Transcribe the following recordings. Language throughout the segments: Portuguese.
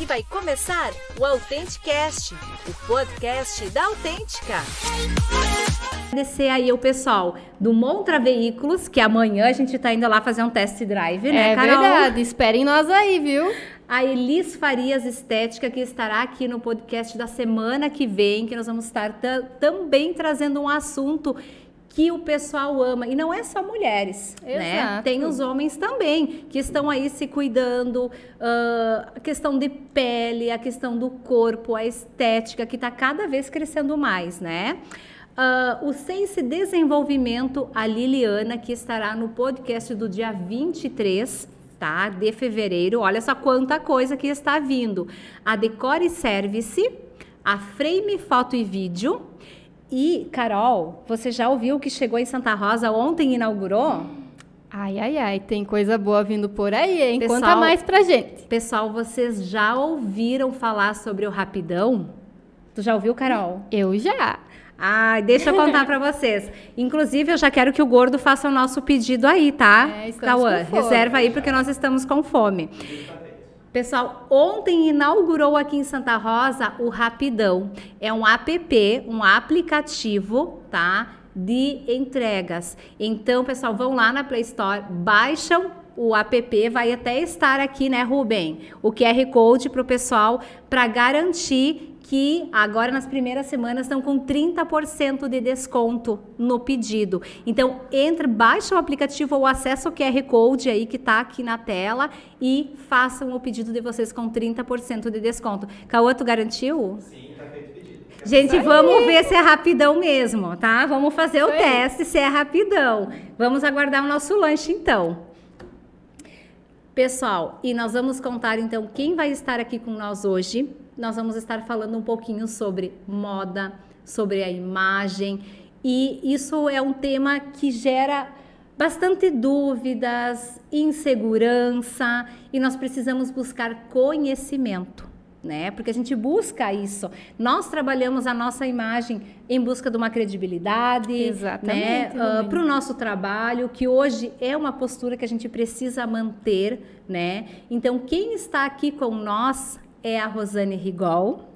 E vai começar o Authenticast, o podcast da Autêntica. Agradecer aí o pessoal do Montra Veículos, que amanhã a gente tá indo lá fazer um test drive, né, É Carol? verdade, esperem nós aí, viu? A Elis Farias Estética, que estará aqui no podcast da semana que vem, que nós vamos estar ta- também trazendo um assunto que o pessoal ama. E não é só mulheres, né? Exato. Tem os homens também, que estão aí se cuidando. ah, a questão de pele, a questão do corpo, a estética, que está cada vez crescendo mais, né? Ah, o Sense Desenvolvimento, a Liliana, que estará no podcast do dia 23 tá? De fevereiro. Olha só quanta coisa que está vindo. A Decore Service, a Frame Foto e Vídeo. E, Carol, você já ouviu que chegou em Santa Rosa ontem inaugurou? Ai, ai, ai, tem coisa boa vindo por aí, hein? Pessoal- Conta mais pra gente. Pessoal, vocês já ouviram falar sobre o Rapidão? Tu já ouviu, Carol? Eu já. Ai, deixa eu contar pra vocês. Inclusive, eu já quero que o gordo faça o nosso pedido aí, tá? É, fome. reserva aí porque nós estamos com fome. Pessoal, ontem inaugurou aqui em Santa Rosa o Rapidão. É um app, um aplicativo, tá? De entregas. Então, pessoal, vão lá na Play Store, baixam o app, vai até estar aqui, né, Rubem? O QR Code para o pessoal para garantir que agora nas primeiras semanas estão com 30% de desconto no pedido. Então, entra, baixa o aplicativo ou acessa o QR Code aí que tá aqui na tela e façam o pedido de vocês com 30% de desconto. Cauã, tu garantiu? Sim, tá feito o pedido. Gente, vamos ver se é rapidão mesmo, tá? Vamos fazer o teste se é rapidão. Vamos aguardar o nosso lanche então. Pessoal, e nós vamos contar então quem vai estar aqui com nós hoje. Nós vamos estar falando um pouquinho sobre moda, sobre a imagem, e isso é um tema que gera bastante dúvidas, insegurança, e nós precisamos buscar conhecimento. Né? Porque a gente busca isso. Nós trabalhamos a nossa imagem em busca de uma credibilidade, Exatamente, né? Romênia. para o nosso trabalho, que hoje é uma postura que a gente precisa manter, né? Então, quem está aqui com nós é a Rosane Rigol,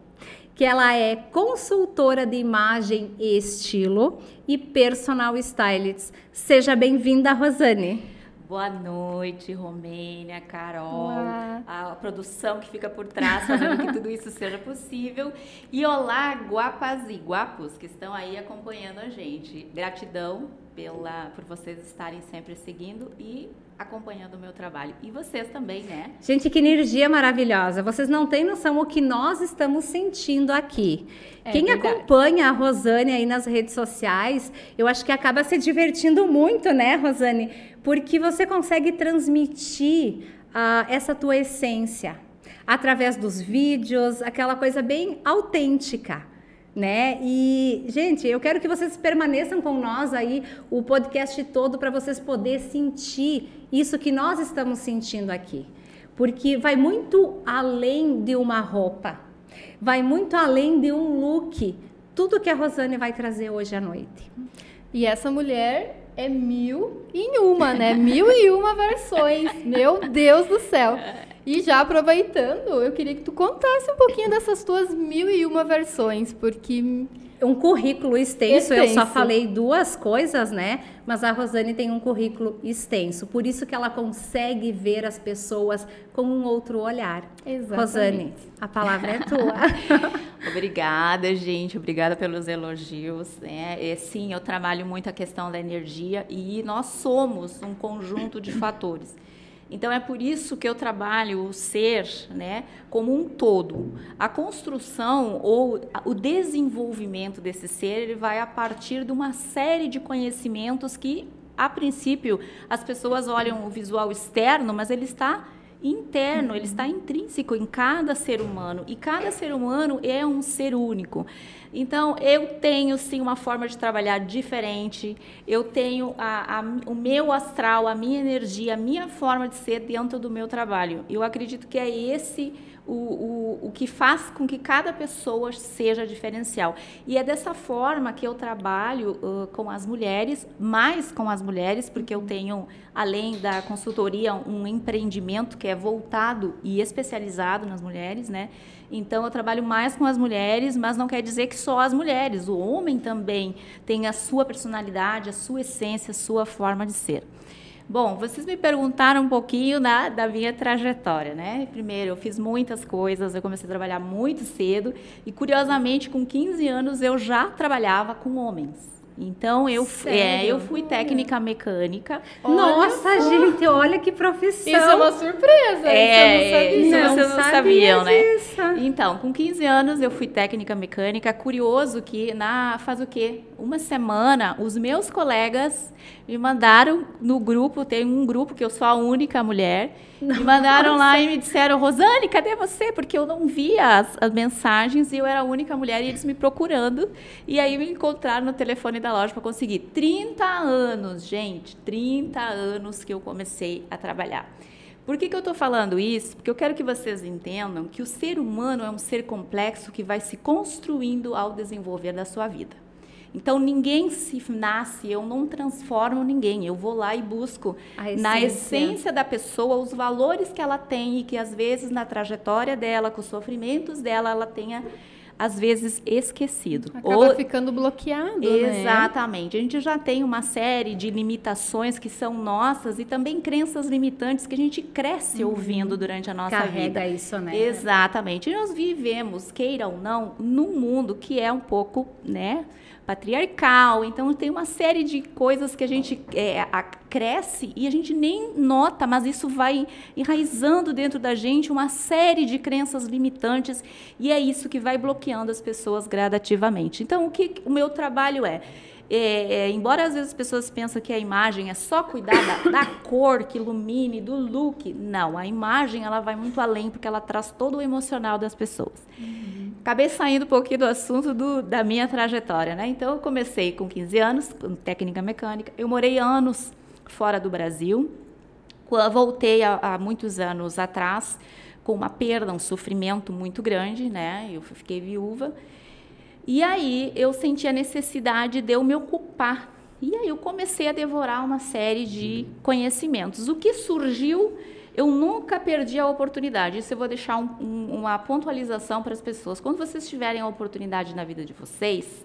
que ela é consultora de imagem e estilo e personal stylist. Seja bem-vinda, Rosane. Boa noite, Romênia, Carol, Olá. a produção que fica por trás, fazendo que tudo isso seja possível. E olá, guapas e guapos que estão aí acompanhando a gente. Gratidão pela, por vocês estarem sempre seguindo e acompanhando o meu trabalho. E vocês também, né? Gente, que energia maravilhosa. Vocês não têm noção o que nós estamos sentindo aqui. É Quem verdade. acompanha a Rosane aí nas redes sociais, eu acho que acaba se divertindo muito, né, Rosane? Porque você consegue transmitir ah, essa tua essência através dos vídeos, aquela coisa bem autêntica. Né? E, gente, eu quero que vocês permaneçam com nós aí o podcast todo para vocês poderem sentir isso que nós estamos sentindo aqui. Porque vai muito além de uma roupa, vai muito além de um look. Tudo que a Rosane vai trazer hoje à noite. E essa mulher é mil em uma, né? Mil e uma versões. Meu Deus do céu. E já aproveitando, eu queria que tu contasse um pouquinho dessas tuas mil e uma versões, porque Um currículo extenso, eu só Extenso. falei duas coisas, né? Mas a Rosane tem um currículo extenso, por isso que ela consegue ver as pessoas com um outro olhar. Exatamente. Rosane, a palavra é tua. Obrigada, gente. Obrigada pelos elogios. Né? É, sim, eu trabalho muito a questão da energia e nós somos um conjunto de fatores. Então é por isso que eu trabalho o ser, né, como um todo. A construção ou o desenvolvimento desse ser, ele vai a partir de uma série de conhecimentos que a princípio as pessoas olham o visual externo, mas ele está interno, ele está intrínseco em cada ser humano e cada ser humano é um ser único. Então, eu tenho sim uma forma de trabalhar diferente, eu tenho a, a, o meu astral, a minha energia, a minha forma de ser dentro do meu trabalho. Eu acredito que é esse o, o, o que faz com que cada pessoa seja diferencial. E é dessa forma que eu trabalho uh, com as mulheres, mais com as mulheres, porque eu tenho, além da consultoria, um empreendimento que é é voltado e especializado nas mulheres, né? Então eu trabalho mais com as mulheres, mas não quer dizer que só as mulheres. O homem também tem a sua personalidade, a sua essência, a sua forma de ser. Bom, vocês me perguntaram um pouquinho da, da minha trajetória, né? Primeiro, eu fiz muitas coisas, eu comecei a trabalhar muito cedo e, curiosamente, com 15 anos eu já trabalhava com homens. Então eu, é, eu fui técnica mecânica. Nossa, olha, gente, olha que profissão. Isso é uma surpresa. É, isso eu não sabia. Isso vocês não sabiam, né? Então, com 15 anos eu fui técnica mecânica. Curioso que na faz o quê? Uma semana, os meus colegas me mandaram no grupo, tem um grupo que eu sou a única mulher, Nossa. me mandaram lá e me disseram, Rosane, cadê você? Porque eu não via as, as, mensagens e eu era a única mulher e eles me procurando. E aí me encontraram no telefone da loja para conseguir. 30 anos, gente, 30 anos que eu comecei a trabalhar. Por que, que eu estou falando isso? Porque eu quero que vocês entendam que o ser humano é um ser complexo que vai se construindo ao desenvolver da sua vida. Então ninguém se nasce, eu não transformo ninguém, eu vou lá e busco essência. na essência da pessoa os valores que ela tem e que às vezes na trajetória dela, com os sofrimentos dela, ela tenha às vezes esquecido. Acaba ou ficando bloqueado. Né? Exatamente. Né? A gente já tem uma série de limitações que são nossas e também crenças limitantes que a gente cresce uhum. ouvindo durante a nossa Carrega vida. Carrega isso, né? Exatamente. E nós vivemos, queira ou não, num mundo que é um pouco, né? Patriarcal. Então tem uma série de coisas que a gente é, a, cresce e a gente nem nota, mas isso vai enraizando dentro da gente uma série de crenças limitantes e é isso que vai bloqueando as pessoas gradativamente. Então o que o meu trabalho é é, é, embora às vezes as pessoas pensam que a imagem é só cuidar da, da, cor que ilumine, do look, não, a imagem ela vai muito além porque ela traz todo o emocional das pessoas. Uhum. Acabei saindo um pouquinho do assunto do, da minha trajetória, né? Então eu comecei com 15 anos, com técnica mecânica, eu morei anos fora do Brasil, voltei há, há muitos anos atrás com uma perda, um sofrimento muito grande, né? Eu fiquei viúva. E aí eu senti a necessidade de eu me ocupar. E aí eu comecei a devorar uma série de conhecimentos. O que surgiu, eu nunca perdi a oportunidade. Isso eu vou deixar um, um, uma pontualização para as pessoas. Quando vocês tiverem a oportunidade na vida de vocês,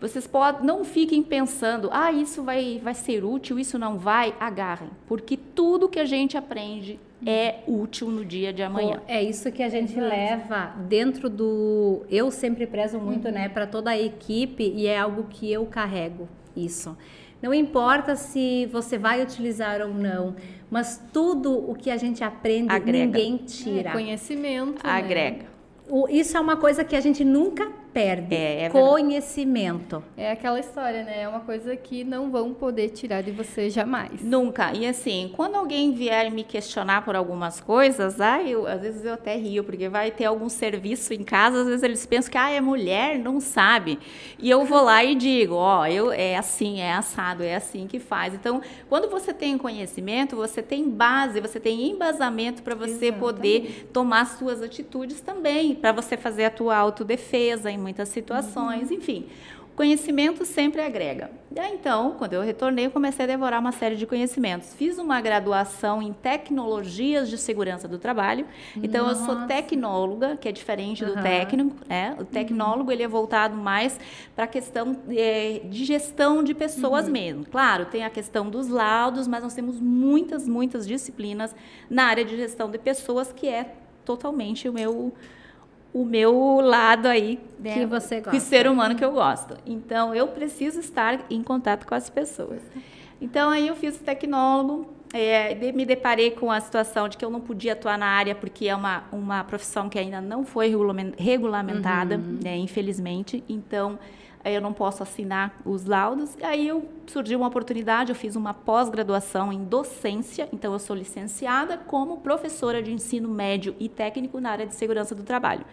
vocês podem, não fiquem pensando, ah, isso vai, vai ser útil, isso não vai. Agarrem, porque tudo que a gente aprende é útil no dia de amanhã. É isso que a gente leva dentro do. Eu sempre prezo muito, uhum. né, para toda a equipe e é algo que eu carrego isso. Não importa se você vai utilizar ou não, mas tudo o que a gente aprende Agrega. ninguém tira. É conhecimento. Agrega. Né? O, isso é uma coisa que a gente nunca perde. É, é Conhecimento. É aquela história, né? É uma coisa que não vão poder tirar de você jamais. Nunca. E assim, quando alguém vier me questionar por algumas coisas, ah, eu, às vezes eu até rio, porque vai ter algum serviço em casa, às vezes eles pensam que ah, é mulher, não sabe. E eu vou lá e digo, ó, oh, eu é assim, é assado, é assim que faz. Então, quando você tem conhecimento, você tem base, você tem embasamento para você Exatamente. poder tomar suas atitudes também, para você fazer a tua autodefesa em muitas situações, uhum. enfim. Conhecimento sempre agrega. E aí, então, quando eu retornei, eu comecei a devorar uma série de conhecimentos. Fiz uma graduação em tecnologias de segurança do trabalho. Então, Nossa. eu sou tecnóloga, que é diferente uhum. do técnico. Né? O tecnólogo ele é voltado mais para a questão é, de gestão de pessoas uhum. mesmo. Claro, tem a questão dos laudos, mas nós temos muitas, muitas disciplinas na área de gestão de pessoas, que é totalmente o meu o meu lado aí, né, que você gosta. Que ser humano que eu gosto. Então, eu preciso estar em contato com as pessoas. Então, aí eu fiz o tecnólogo, é, me deparei com a situação de que eu não podia atuar na área porque é uma, uma profissão que ainda não foi regulamentada, uhum. né, infelizmente. Então, eu não posso assinar os laudos. Aí eu surgiu uma oportunidade, eu fiz uma pós-graduação em docência, então eu sou licenciada como professora de ensino médio e técnico na área de segurança do trabalho.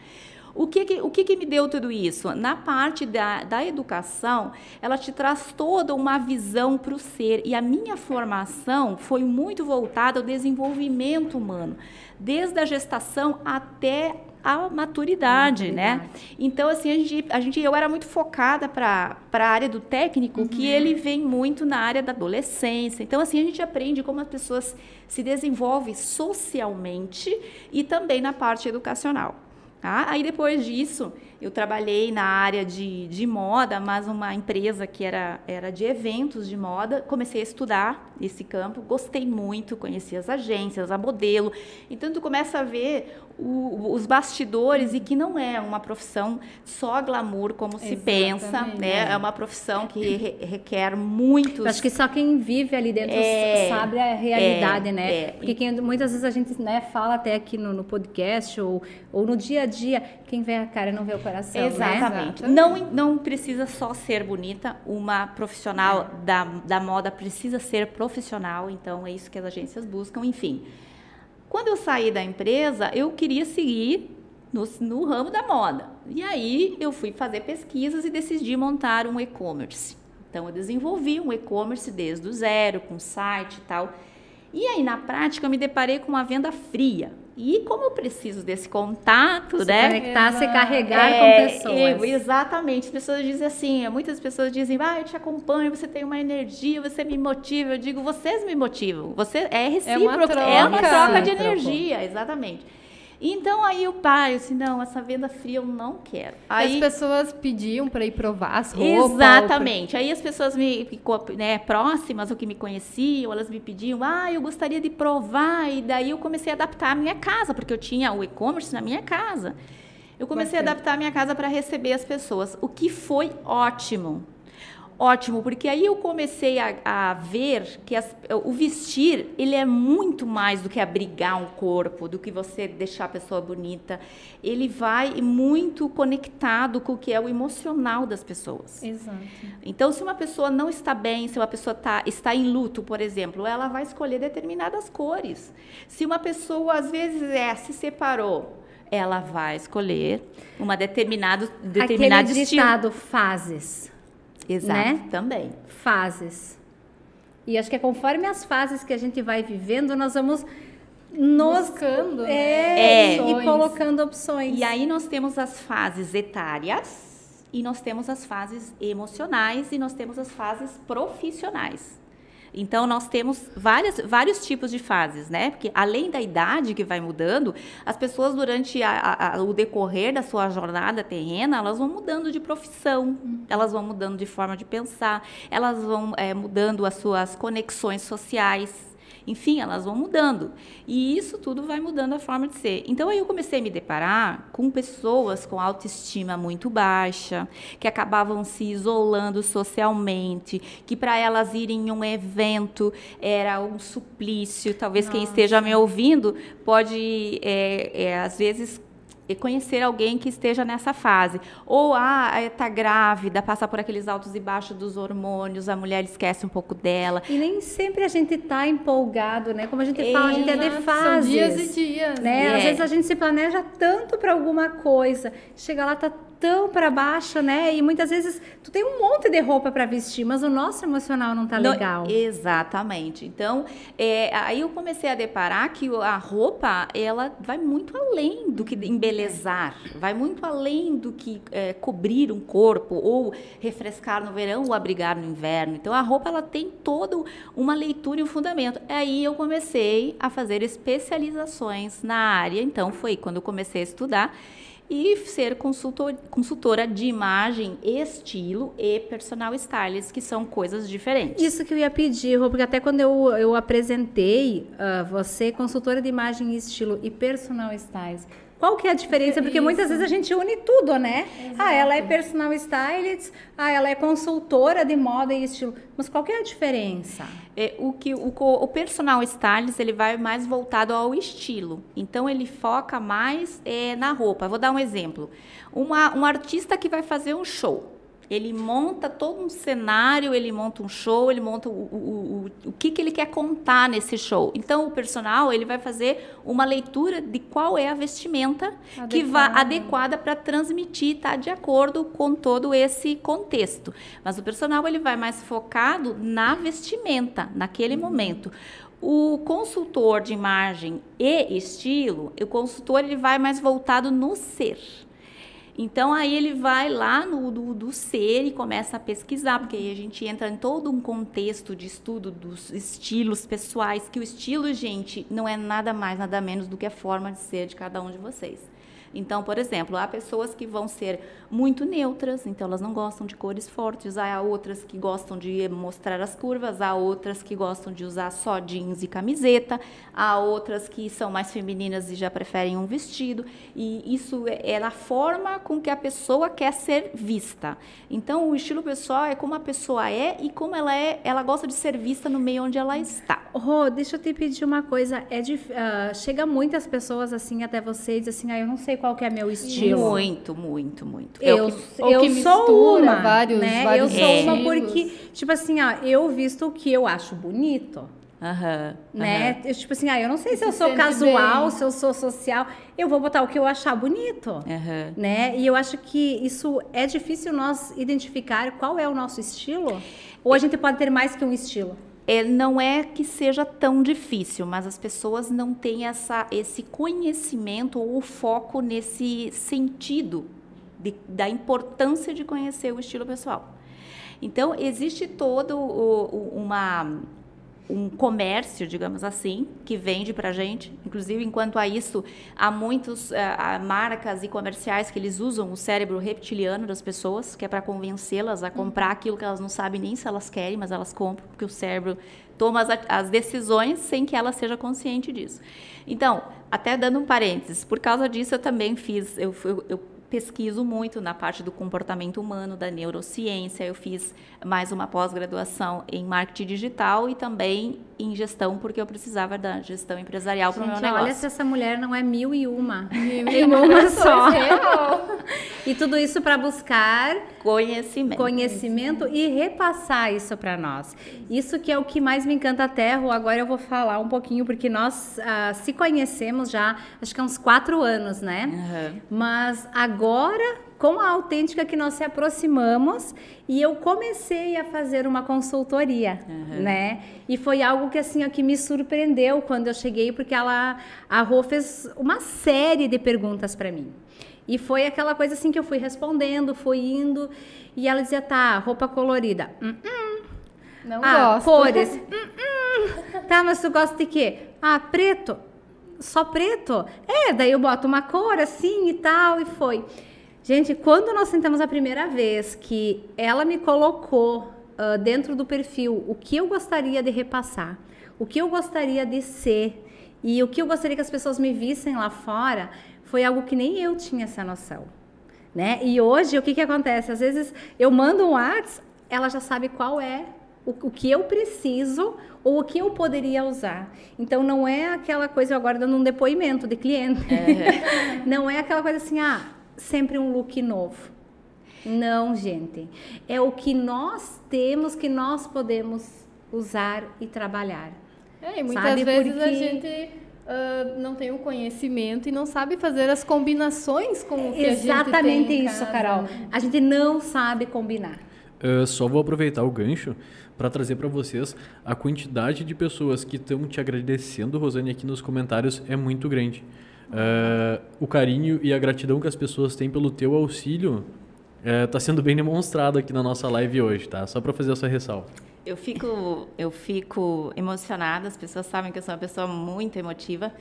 O que, que o que, que, me deu tudo isso? Na parte da, da educação, ela te traz toda uma visão para o ser. E a minha formação foi muito voltada ao desenvolvimento humano, desde a gestação até a maturidade, né? Então, assim, a gente, a gente, eu era muito focada para a área do técnico, uhum. que ele vem muito na área da adolescência. Então, assim, a gente aprende como as pessoas se desenvolvem socialmente e também na parte educacional. Tá? Aí, depois disso, eu trabalhei na área de, de moda, mas uma empresa que era, era de eventos de moda. Comecei a estudar esse campo, gostei muito, conheci as agências, a modelo. Então, tu começa a ver o, os bastidores e que não é uma profissão só glamour como se pensa, né? É uma profissão que re, requer muito. Acho que só quem vive ali dentro é, sabe a realidade, é, né? É. Porque quem, muitas vezes a gente né, fala até aqui no, no, podcast ou, ou no dia a dia, quem vê a cara não vê o coração. Né? Exatamente. Né? Não, não precisa só ser bonita, uma profissional é. da, da moda precisa ser profissional, então é isso que as agências buscam, enfim. Quando eu saí da empresa, eu queria seguir no, no ramo da moda. E aí eu fui fazer pesquisas e decidi montar um e-commerce. Então eu desenvolvi um e-commerce desde o zero, com site e tal. E aí na prática eu me deparei com uma venda fria. E como eu preciso desse contato, se né? Conectar, se carregar é, com pessoas. Exatamente. As pessoas dizem assim, muitas pessoas dizem, ah, eu te acompanho, você tem uma energia, você me motiva. Eu digo, vocês me motivam. Você é recíproco, é uma troca, é uma troca de energia, exatamente. Então aí o pai assim, não, essa venda fria eu não quero. Aí, as pessoas pediam para ir provar as roupas. Exatamente. Pra... Aí as pessoas me, né, próximas ou que me conheciam, elas me pediam, ah, eu gostaria de provar. E daí eu comecei a adaptar a minha casa, porque eu tinha o e-commerce na minha casa. Eu comecei Bastante. a adaptar a minha casa para receber as pessoas, o que foi ótimo ótimo, porque aí eu comecei a, a ver que as, o vestir, ele é muito mais do que abrigar um corpo, do que você deixar a pessoa bonita. Ele vai muito conectado com o que é o emocional das pessoas. Exato. Então, se uma pessoa não está bem, se uma pessoa tá, está em luto, por exemplo, ela vai escolher determinadas cores. Se uma pessoa, às vezes, é, se separou, ela vai escolher uma determinado, determinado Aquele ditado, estilo. fases. Exato, né? também. Fases. E acho que é conforme as fases que a gente vai vivendo, nós vamos nos buscando é, né? e colocando opções. E aí nós temos as fases etárias e nós temos as fases emocionais e nós temos as fases profissionais. Então, nós temos várias, vários tipos de fases, né? Porque além da idade que vai mudando, as pessoas, durante a, a, o decorrer da sua jornada terrena, elas vão mudando de profissão, elas vão mudando de forma de pensar, elas vão é, mudando as suas conexões sociais. Enfim, elas vão mudando. E isso tudo vai mudando a forma de ser. Então aí eu comecei a me deparar com pessoas com autoestima muito baixa, que acabavam se isolando socialmente, que para elas irem em um evento era um suplício. Talvez Nossa. quem esteja me ouvindo pode, é, é, às vezes, e conhecer alguém que esteja nessa fase. Ou, ah, está grávida, passa por aqueles altos e baixos dos hormônios, a mulher esquece um pouco dela. E nem sempre a gente está empolgado, né? Como a gente é, fala, a gente é de fases. São dias e dias. Né? É. Às vezes a gente se planeja tanto para alguma coisa, chega lá, tá tão para baixo, né? E muitas vezes tu tem um monte de roupa para vestir, mas o nosso emocional não tá não, legal. Exatamente. Então, é, aí eu comecei a deparar que a roupa, ela vai muito além do que embelezar, vai muito além do que é, cobrir um corpo ou refrescar no verão ou abrigar no inverno. Então, a roupa, ela tem toda uma leitura e um fundamento. Aí eu comecei a fazer especializações na área. Então, foi quando eu comecei a estudar e ser consultor, consultora de imagem, estilo e personal stylist, que são coisas diferentes. Isso que eu ia pedir, Rô, porque até quando eu, eu apresentei uh, você, consultora de imagem, estilo e personal stylist, qual que é a diferença? Porque muitas vezes a gente une tudo, né? Exato. Ah, ela é personal stylist, ah, ela é consultora de moda e estilo. Mas qual que é a diferença? É, o que o, o personal stylist ele vai mais voltado ao estilo. Então ele foca mais é, na roupa. vou dar um exemplo. Uma, um artista que vai fazer um show. Ele monta todo um cenário, ele monta um show, ele monta o, o, o, o que, que ele quer contar nesse show. Então, o personal ele vai fazer uma leitura de qual é a vestimenta adequada. que vai adequada para transmitir, tá de acordo com todo esse contexto. Mas o personal ele vai mais focado na vestimenta naquele uhum. momento. O consultor de imagem e estilo, o consultor ele vai mais voltado no ser. Então aí ele vai lá no do, do, ser e começa a pesquisar, porque aí a gente entra em todo um contexto de estudo dos estilos pessoais, que o estilo, gente, não é nada mais, nada menos do que a forma de ser de cada um de vocês. Então, por exemplo, há pessoas que vão ser muito neutras, então elas não gostam de cores fortes, há outras que gostam de mostrar as curvas, há outras que gostam de usar só jeans e camiseta, há outras que são mais femininas e já preferem um vestido, e isso é, é a forma com que a pessoa quer ser vista. Então, o estilo pessoal é como a pessoa é e como ela é, ela gosta de ser vista no meio onde ela está. Rô, deixa eu te pedir uma coisa, é de, uh, chega muitas pessoas assim até você diz assim, ah, eu não sei qual que é meu estilo. Muito, muito, muito. Eu, eu, eu sou uma, vários, né? Vários eu sou é. uma porque, tipo assim, ó, eu visto o que eu acho bonito. Uhum, né? Eu, tipo assim, ah, eu não sei se eu sou casual, bem. se eu sou social, eu vou botar o que eu achar bonito, uhum. né? E eu acho que isso é difícil nós identificar qual é o nosso estilo, ou a gente pode ter mais que um estilo é, não é que seja tão difícil, mas as pessoas não têm essa, esse conhecimento ou foco nesse sentido de, da importância de conhecer o estilo pessoal. Então, existe todo o, uma um comércio, digamos assim, que vende para a gente. Inclusive, enquanto a isso, há muitas uh, eh, marcas e comerciais que eles usam o cérebro reptiliano das pessoas, que é para convencê-las a comprar uhum. aquilo que elas não sabem nem se elas querem, mas elas compram, porque o cérebro toma as, as decisões sem que ela seja consciente disso. Então, até dando um parênteses, por causa disso eu também fiz, eu, eu, eu pesquiso muito na parte do comportamento humano, da neurociência. Eu fiz mais uma pós-graduação em marketing digital e também em gestão, porque eu precisava da gestão empresarial para o meu negócio. Olha se essa mulher não é mil e uma. Mil e uma só. e tudo isso para buscar conhecimento. Conhecimento e repassar isso para nós. Isso que é o que mais me encanta até, agora eu vou falar um pouquinho, porque nós uh, se conhecemos já, acho que há uns quatro anos, né? Uhum. Mas agora com a autêntica que nós se aproximamos e eu comecei a fazer uma consultoria, uhum. né? E foi algo que assim ó, que me surpreendeu quando eu cheguei, porque ela a Rô fez uma série de perguntas para mim. E foi aquela coisa assim que eu fui respondendo, fui indo e ela dizia: "Tá, roupa colorida". Hum, hum. Não ah, gosto. cores. hum. Tá, mas tu gosta de quê? Ah, preto. Só preto? É, daí eu boto uma cor assim e tal e foi. Gente, quando nós sentamos a primeira vez que ela me colocou uh, dentro do perfil o que eu gostaria de repassar, o que eu gostaria de ser e o que eu gostaria que as pessoas me vissem lá fora, foi algo que nem eu tinha essa noção. Né? E hoje, o que, que acontece? Às vezes eu mando um WhatsApp, ela já sabe qual é o, que eu preciso ou o que eu poderia usar. Então, não é aquela coisa, eu agora dando um depoimento de cliente. É. não é aquela coisa assim, ah, sempre um look novo. Não, gente. É o que nós temos, que nós podemos usar e trabalhar. É, e muitas sabe? vezes Porque... a gente uh, não tem o conhecimento e não sabe fazer as combinações com o que Exatamente a gente tem isso, Carol. A gente não sabe combinar. Uh, só vou aproveitar o gancho para trazer para vocês a quantidade de pessoas que estão te agradecendo, Rosane, aqui nos comentários é muito grande. Uh, o carinho e a gratidão que as pessoas têm pelo teu auxílio está uh, sendo bem demonstrado aqui na nossa live hoje, tá? Só para fazer essa ressalva. Eu fico, eu fico emocionada, as pessoas sabem que eu sou uma pessoa muito emotiva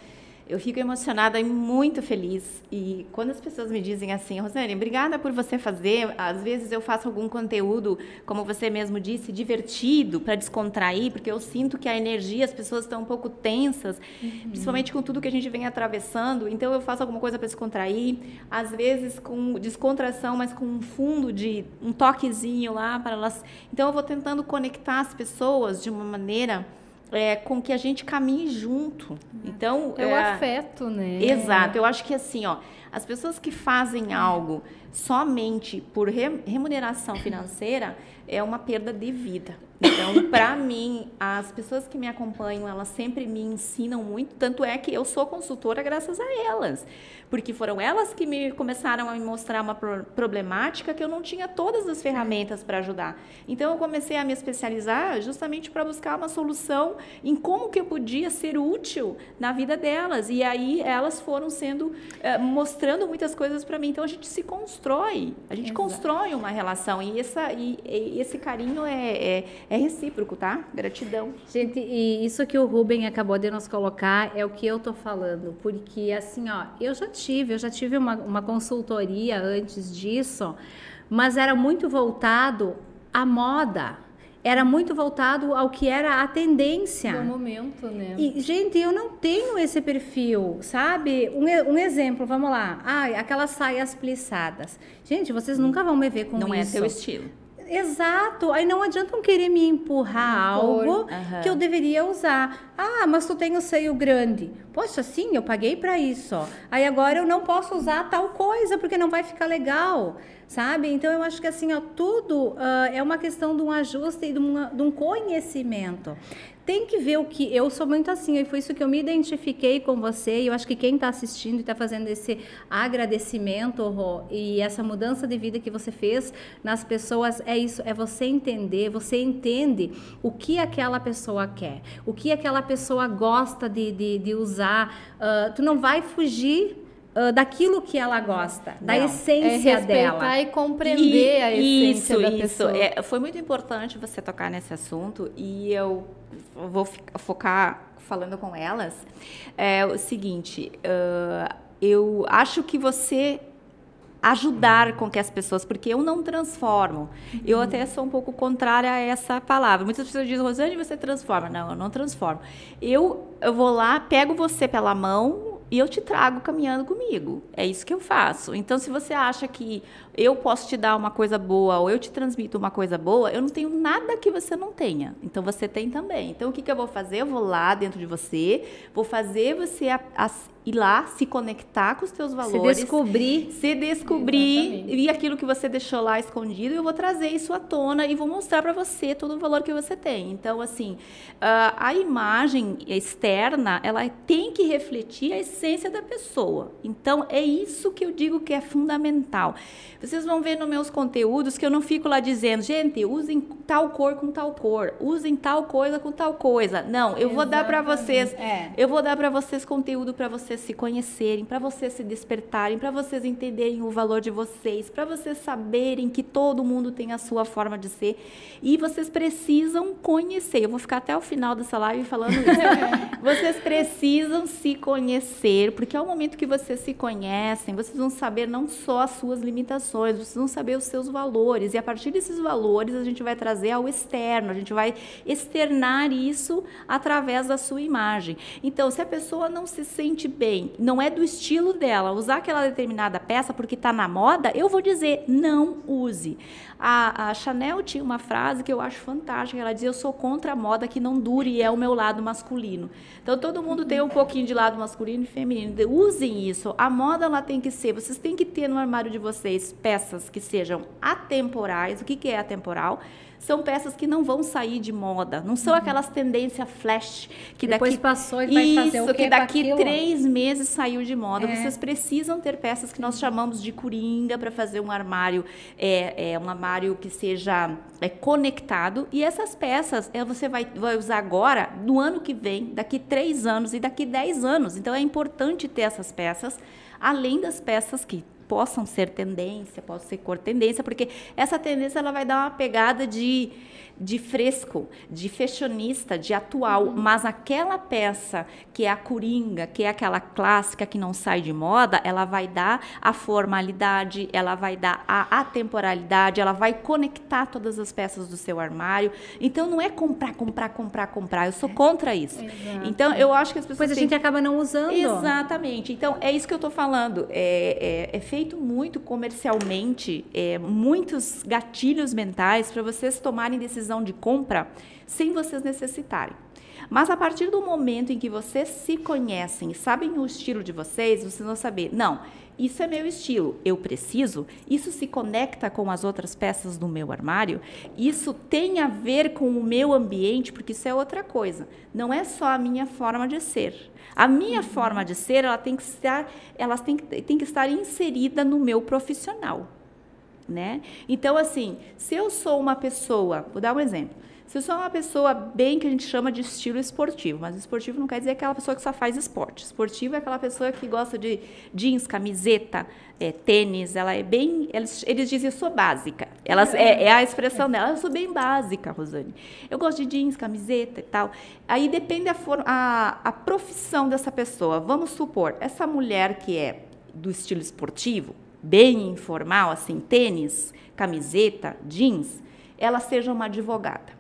eu fico emocionada e muito feliz. E quando as pessoas me dizem assim, Rosane, obrigada por você fazer. Às vezes eu faço algum conteúdo, como você mesmo disse, divertido para descontrair, porque eu sinto que a energia, as pessoas estão um pouco tensas, uhum. principalmente com tudo que a gente vem atravessando. Então eu faço alguma coisa para descontrair, às vezes com descontração, mas com um fundo de um toquezinho lá para elas. Então eu vou tentando conectar as pessoas de uma maneira é, com que a gente caminhe junto. Então é o é, afeto, né? Exato. Eu acho que assim, ó, as pessoas que fazem algo somente por remuneração financeira é uma perda de vida. Então, para mim, as pessoas que me acompanham, elas sempre me ensinam muito, tanto é que eu sou consultora graças a elas, porque foram elas que me começaram a me mostrar uma pro- problemática que eu não tinha todas as ferramentas para ajudar. Então, eu comecei a me especializar justamente para buscar uma solução em como que eu podia ser útil na vida delas. E aí elas foram sendo eh, mostrando muitas coisas para mim. Então a gente se constrói, a gente Exato. constrói uma relação e, essa, e, e esse carinho é, é, é recíproco, tá? Gratidão. Gente, e isso que o Ruben acabou de nos colocar é o que eu tô falando, porque assim, ó, eu já tive, eu já tive uma, uma consultoria antes disso, mas era muito voltado à moda, era muito voltado ao que era a tendência. No momento, né? E, gente, eu não tenho esse perfil, sabe? Um, um exemplo, vamos lá. Ai, aquelas saias plissadas. Gente, vocês nunca vão me ver com Não é isso. teu estilo. Exato. Aí não adiantam querer me empurrar Impor. algo Aham. que eu deveria usar. Ah, mas tu tem o seio grande. Poxa, sim, eu paguei para isso. ó. Aí agora eu não posso usar tal coisa porque não vai ficar legal, sabe? Então eu acho que assim, ó, tudo ah, é uma questão de um ajuste e de, uma- de um conhecimento. Tem que ver o que eu sou muito assim, e foi isso que eu me identifiquei com você. E eu acho que quem está assistindo e está fazendo esse agradecimento e essa mudança de vida que você fez nas pessoas é isso, é você entender, você entende o que aquela pessoa quer, o que aquela pessoa gosta de, de, de usar. Ah, tu não vai fugir ah, daquilo que ela gosta, da Não. É essência respeitar dela. e compreender a essência isso, da isso. pessoa. É, foi muito importante você tocar nesse assunto e eu vou focar falando com elas. É o seguinte, ah, eu acho que você ajudar com que as pessoas, porque eu não transformo. Eu até sou um pouco contrária a essa palavra. Muitas pessoas dizem, Rosane, você transforma. Não, eu não transformo. Eu, eu vou lá, pego você pela mão e eu te trago caminhando comigo. É isso que eu faço. Então, se você acha que eu posso te dar uma coisa boa ou eu te transmito uma coisa boa, eu não tenho nada que você não tenha. Então, você tem também. Então, o que, que eu vou fazer? Eu vou lá dentro de você, vou fazer você a- a- ir lá, se conectar com os teus Se valores descobrir. se descobrir Exatamente. e aquilo que você deixou lá escondido, eu vou trazer isso à tona e vou mostrar para você todo o valor que você tem. Então, assim, a imagem externa, ela tem que refletir a essência da pessoa. Então, é isso que eu digo que é fundamental. Vocês vão ver nos meus conteúdos que eu não fico lá dizendo, gente, usem tal cor com tal cor, usem tal coisa com tal coisa. Não, eu vou dar para vocês É. eu vou dar para vocês conteúdo para vocês se conhecerem, para vocês se despertarem, para vocês entenderem o valor de vocês, para vocês saberem que todo mundo tem a sua forma de ser e vocês precisam conhecer. Eu vou ficar até o final dessa live falando isso. vocês precisam se conhecer, porque ao momento que vocês se conhecem, vocês vão saber não só as suas limitações, vocês vão saber os seus valores e a partir desses valores a gente vai trazer ao externo, a gente vai externar isso através da sua imagem. Então, se a pessoa não se sente bem, não é do estilo dela usar aquela determinada peça porque está na moda, eu vou dizer, não use. A, a Chanel tinha uma frase que eu acho fantástica, ela dizia, eu sou contra a moda que não dure e é o meu lado masculino. Então, todo mundo tem um pouquinho de lado masculino e feminino. Usem isso. A moda, ela tem que ser, vocês têm que ter no armário de vocês peças que sejam atemporais. O que, que é atemporal? São peças que não vão sair de moda. Não são aquelas tendências flash que Depois daqui passou e vai isso, fazer o que com daqui três meses saiu de moda. É. Vocês precisam ter peças que nós chamamos de coringa para fazer um armário, é, é, um armário que seja é, conectado. E essas peças é, você vai, vai usar agora, no ano que vem, daqui três anos e daqui dez anos. Então é importante ter essas peças, além das peças que possam ser tendência, possam ser cor tendência, porque essa tendência ela vai dar uma pegada de, de fresco, de fashionista, de atual, mas aquela peça que é a coringa, que é aquela clássica que não sai de moda, ela vai dar a formalidade, ela vai dar a atemporalidade, ela vai conectar todas as peças do seu armário. Então não é comprar, comprar, comprar, comprar. Eu sou contra isso. Então eu acho que as pessoas Depois a têm gente acaba não usando. Exatamente. Então, é isso que eu estou falando. É, é- é feito muito comercialmente, é, muitos gatilhos mentais para vocês tomarem decisão de compra sem vocês necessitarem. Mas a partir do momento em que vocês se conhecem sabem o estilo de vocês, vocês vão saber, não, isso é meu estilo, eu preciso, isso se conecta com as outras peças do meu armário, isso tem a ver com o meu ambiente, porque isso é outra coisa. Não é só a minha forma de ser. A minha forma de ser, ela tem que estar, ela tem, tem que estar inserida no meu profissional. Né? Então, assim, se eu sou uma pessoa, vou dar um exemplo. Se eu sou uma pessoa bem que a gente chama de estilo esportivo, mas esportivo não quer dizer aquela pessoa que só faz esporte. Esportivo é aquela pessoa que gosta de jeans, camiseta, é, tênis. Ela é bem. Eles, eles dizem, eu sou básica. Elas, é, é a expressão dela. Eu sou bem básica, Rosane. Eu gosto de jeans, camiseta e tal. Aí depende a, a, a profissão dessa pessoa. Vamos supor, essa mulher que é do estilo esportivo, bem informal, assim, tênis, camiseta, jeans, ela seja uma advogada.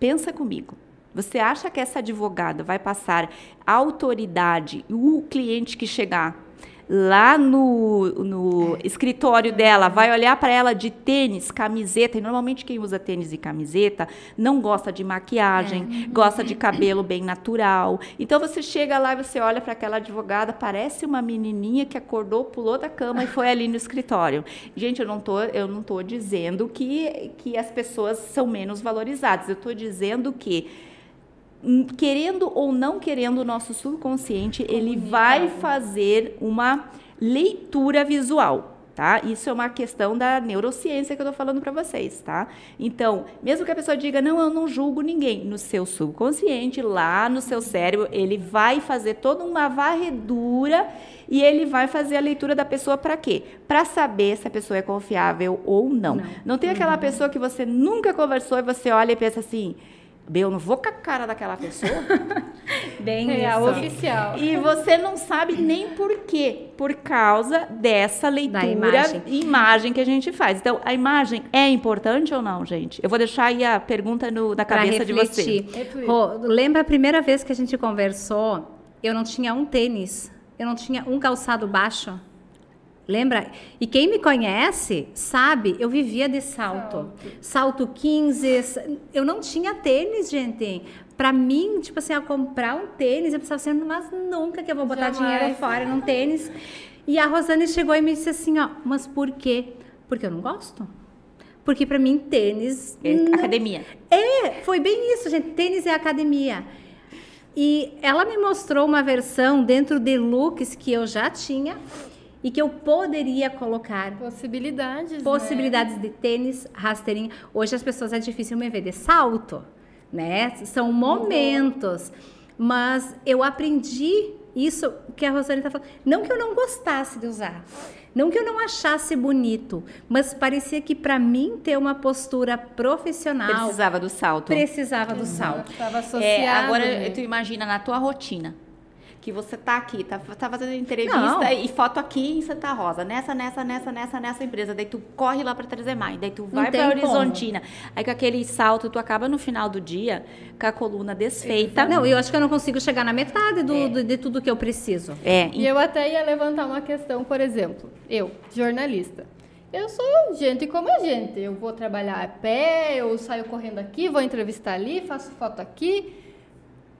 Pensa comigo. Você acha que essa advogada vai passar autoridade e o cliente que chegar lá no, no escritório dela, vai olhar para ela de tênis, camiseta, e normalmente quem usa tênis e camiseta não gosta de maquiagem, é. gosta de cabelo bem natural. Então você chega lá e você olha para aquela advogada, parece uma menininha que acordou, pulou da cama e foi ali no escritório. Gente, eu não tô, eu não tô dizendo que, que as pessoas são menos valorizadas. Eu estou dizendo que querendo ou não querendo, o nosso subconsciente ele vai fazer uma leitura visual. Tá? Isso é uma questão da neurociência que eu estou falando para vocês, tá? Então, mesmo que a pessoa diga, não, eu não julgo ninguém, no seu subconsciente, lá no seu cérebro, ele vai fazer toda uma varredura e ele vai fazer a leitura da pessoa para quê? Para saber se a pessoa é confiável ou não. Não, não tem aquela uhum. pessoa que você nunca conversou e você olha e pensa assim, eu não vou com a cara daquela pessoa. Bem é, isso. oficial. E você não sabe nem por quê. Por causa dessa leitura, da imagem. imagem que a gente faz. Então, a imagem é importante ou não, gente? Eu vou deixar aí a pergunta no, na cabeça de vocês. Rô, lembra a primeira vez que a gente conversou? Eu não tinha um tênis. Eu não tinha um calçado baixo. Lembra? E quem me conhece sabe, eu vivia de salto. Salto, 15. Eu não tinha tênis, gente. Para mim, tipo assim, a comprar um tênis, eu pensava assim, mas nunca que eu vou botar Jamais. dinheiro fora num tênis. E a Rosane chegou e me disse assim, ó, mas por quê? Porque eu não gosto. Porque para mim tênis é não... academia. É, foi bem isso, gente. Tênis é academia. E ela me mostrou uma versão dentro de looks que eu já tinha e que eu poderia colocar possibilidades, né? possibilidades né? de tênis, rasteirinha. Hoje as pessoas é difícil me ver de salto, né? São momentos, mas eu aprendi isso que a Rosane está falando. Não que eu não gostasse de usar, não que eu não achasse bonito, mas parecia que para mim ter uma postura profissional precisava do salto. Precisava do salto. Estava associado. É, agora né? tu imagina na tua rotina que você tá aqui, tá, tá fazendo entrevista não. e foto aqui em Santa Rosa, nessa, nessa, nessa, nessa, nessa empresa. Daí tu corre lá para trazer mais, daí tu vai para Horizontina. Como. Aí com aquele salto, tu acaba no final do dia com a coluna desfeita. Não, eu acho que eu não consigo chegar na metade do, é. do de tudo que eu preciso. É. E eu até ia levantar uma questão, por exemplo, eu, jornalista. Eu sou gente como a gente. Eu vou trabalhar a pé, eu saio correndo aqui, vou entrevistar ali, faço foto aqui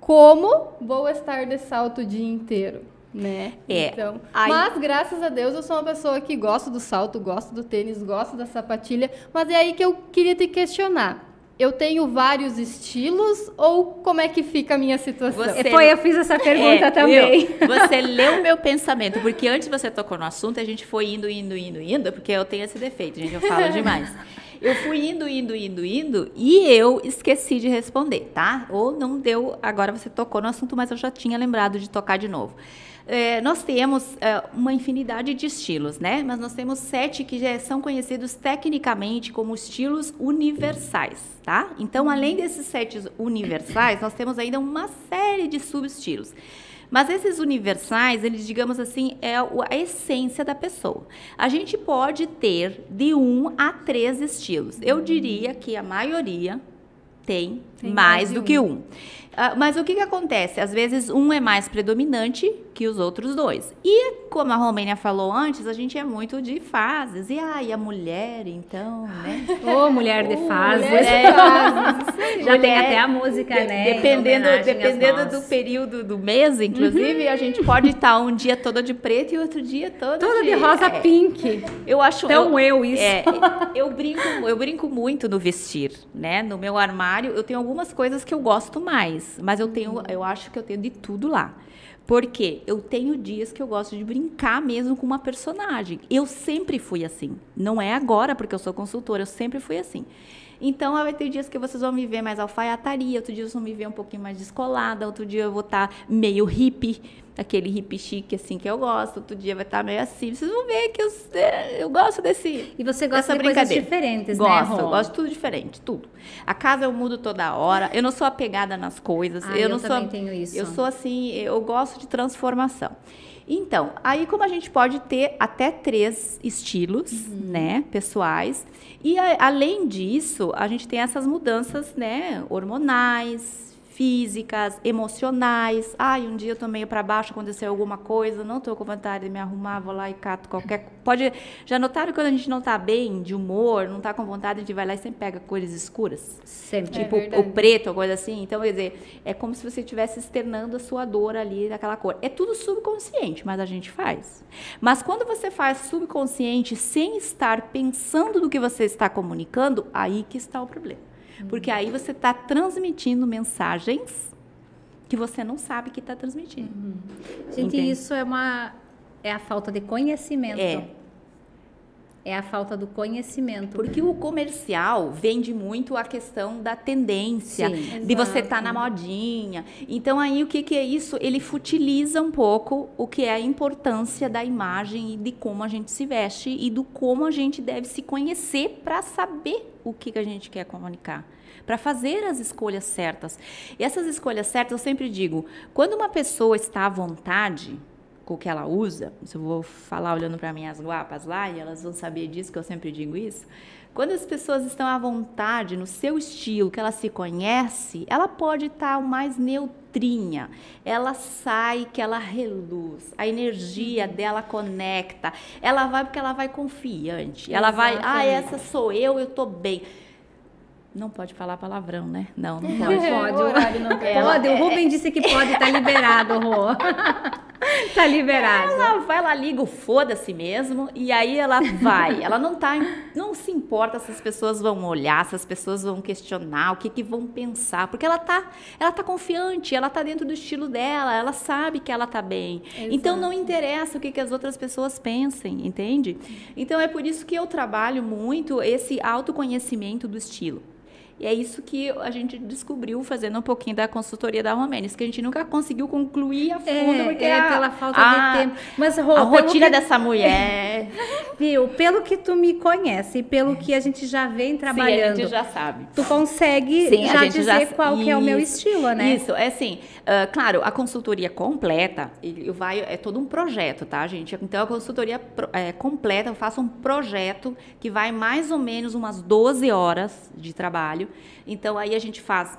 como vou estar de salto o dia inteiro, né? É. Então, Aí... mas graças a Deus eu sou uma pessoa que gosta do salto, gosto do tênis, gosto da sapatilha, mas é aí que eu queria te questionar. Eu tenho vários estilos ou como é que fica a minha situação? Você... Foi, eu fiz essa pergunta é, também. Eu, você leu o meu pensamento, porque antes você tocou no assunto, a gente foi indo, indo, indo, indo, porque eu tenho esse defeito, gente, eu falo demais. Eu fui indo, indo, indo, indo e eu esqueci de responder, tá? Ou não deu, agora você tocou no assunto, mas eu já tinha lembrado de tocar de novo. É, nós temos é, uma infinidade de estilos, né? Mas nós temos sete que já são conhecidos tecnicamente como estilos universais, tá? Então, além desses sete universais, nós temos ainda uma série de subestilos. Mas esses universais, eles, digamos assim, é a essência da pessoa. A gente pode ter de um a três estilos. Eu diria que a maioria tem Tem mais mais de do um. que um. Ah, mas o que, que acontece? Às vezes um é mais predominante que os outros dois. E como a Romênia falou antes, a gente é muito de fases. E ai, a mulher, então, né? Ô, mulher de fases. mulher de fases, isso aí. Já tem Mulher, até a música, de- né? Dependendo, dependendo do período do mês, inclusive, a gente pode estar um dia toda de preto e outro dia toda, Toda de rosa é, pink. Eu acho Então eu, isso. é, eu brinco, eu brinco muito no vestir, né? No meu armário, eu tenho algumas coisas que eu gosto mais, mas eu tenho, eu acho que eu tenho de tudo lá. Porque eu tenho dias que eu gosto de brincar mesmo com uma personagem. Eu sempre fui assim. Não é agora porque eu sou consultora, eu sempre fui assim. Então, vai ter dias que vocês vão me ver mais alfaiataria, outro dia vocês vão me ver um pouquinho mais descolada, outro dia eu vou estar meio hippie, aquele hippie chique assim que eu gosto, outro dia vai estar meio assim. Vocês vão ver que eu, é, eu gosto desse. E você gosta de coisas diferentes, né, gosto, eu gosto de tudo diferente, tudo. A casa eu mudo toda hora, eu não sou apegada nas coisas, Ah, eu eu não também sou. tenho isso. Eu sou assim, eu gosto de transformação. Então, aí como a gente pode ter até três estilos, Uhum. né, pessoais, e a- além disso, a gente tem essas mudanças, né, hormonais, físicas, emocionais. Ai, um dia eu tô meio para baixo, aconteceu alguma coisa, não tô com vontade de me arrumar, vou lá e cato qualquer. Pode. Já notaram que quando a gente não tá bem de humor, não tá com vontade, a gente vai lá e sempre pega cores escuras? Sempre. É Tipo, verdade. o preto, ou coisa assim. Então, quer dizer, é como se você estivesse externando a sua dor ali daquela cor. É tudo subconsciente, mas a gente faz. Mas quando você faz subconsciente sem estar pensando no que você está comunicando, aí que está o problema. Porque aí você está transmitindo mensagens que você não sabe que está transmitindo. Gente, Entende? isso é uma é a falta de conhecimento. É. É a falta do conhecimento. Porque o comercial vende muito a questão da tendência, Sim. de você estar na modinha. Então, aí, o que, que é isso? Ele futiliza um pouco o que é a importância da imagem e de como a gente se veste e do como a gente deve se conhecer para saber o que, que a gente quer comunicar. Para fazer as escolhas certas. E essas escolhas certas, eu sempre digo, quando uma pessoa está à vontade com o que ela usa, isso eu vou falar olhando para minhas guapas lá e elas vão saber disso, que eu sempre digo isso. Quando as pessoas estão à vontade no seu estilo, que ela se conhece, ela pode estar o mais neutrinha. Ela sai que ela reluz, a energia dela conecta. Ela vai porque ela vai confiante. Ela vai, ah, Exatamente. essa sou eu, eu tô bem. Não pode falar palavrão, né? Não, não Não pode. pode. o horário não Pode. pode. O Rubem disse que pode, tá liberado, Rô. tá liberado. Ela vai, ela liga o foda-se mesmo e aí ela vai. Ela não tá, não se importa se as pessoas vão olhar, se as pessoas vão questionar, o que que vão pensar, porque ela tá, ela tá confiante, ela tá dentro do estilo dela, ela sabe que ela tá bem. Então não interessa o que que as outras pessoas pensem, entende? Então é por isso que eu trabalho muito esse autoconhecimento do estilo. E é isso que a gente descobriu fazendo um pouquinho da consultoria da Romenes, que a gente nunca conseguiu concluir a fundo, porque É, é a- pela falta a- de tempo. Mas, Rô, a rotina que- dessa mulher. Viu? Pelo que tu me conhece e pelo que a gente já vem trabalhando, Sim, a gente já sabe. tu consegue Sim, já dizer já- qual que é o meu Isso, estilo, né? Isso, é assim, ah, claro, a consultoria completa, ele vai, é todo um projeto, tá, gente? Então, a consultoria é, completa, eu faço um projeto que vai mais ou menos umas 12 horas de trabalho. Então, aí a gente faz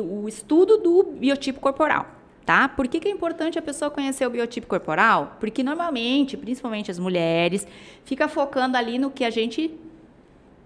o estudo do biotipo corporal. Tá? Por que, que é importante a pessoa conhecer o biotipo corporal? Porque normalmente, principalmente as mulheres, fica focando ali no que a gente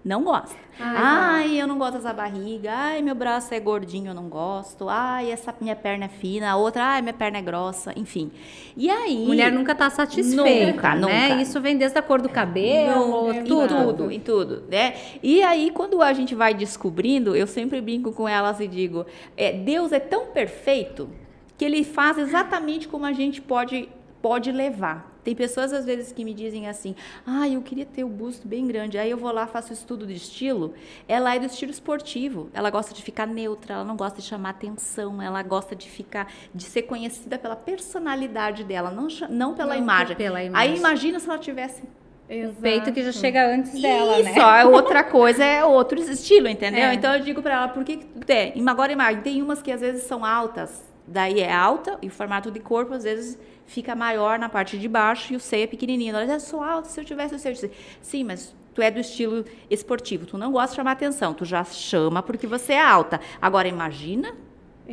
não gosta. Ai, eu não gosto dessa barriga. Ai, meu braço é gordinho, eu não gosto. Ai, essa minha perna é fina. A outra, ai, minha perna é grossa. Enfim. E aí. Mulher nunca tá satisfeita, Nunca, né? nunca. Isso vem desde a cor do cabelo, Em tudo. tudo, em tudo, né? E aí, quando a gente vai descobrindo, eu sempre brinco com elas e digo: é, Deus é tão perfeito que ele faz exatamente como a gente pode, pode levar. Tem pessoas, às vezes, que me dizem assim: ah, eu queria ter o busto bem grande. Aí eu vou lá, faço estudo de estilo. Ela é do estilo esportivo. Ela gosta de ficar neutra, ela não gosta de chamar atenção, ela gosta de ficar, de ser conhecida pela personalidade dela, não, não pela Não imagem. pela imagem. Aí imagina se ela tivesse O peito que já chega antes dela, isso, né? ó, é outra coisa, é outro estilo, entendeu? É. Então eu digo pra ela, por que que tem? Agora imagem, tem umas que às vezes são altas, daí é alta e o formato de corpo às vezes fica maior na parte de baixo e o seio é pequenininho. Ela eu sou alta, se eu tivesse o seio, sim, mas tu é do estilo esportivo, tu não gosta de chamar atenção, tu já chama porque você é alta. Agora imagina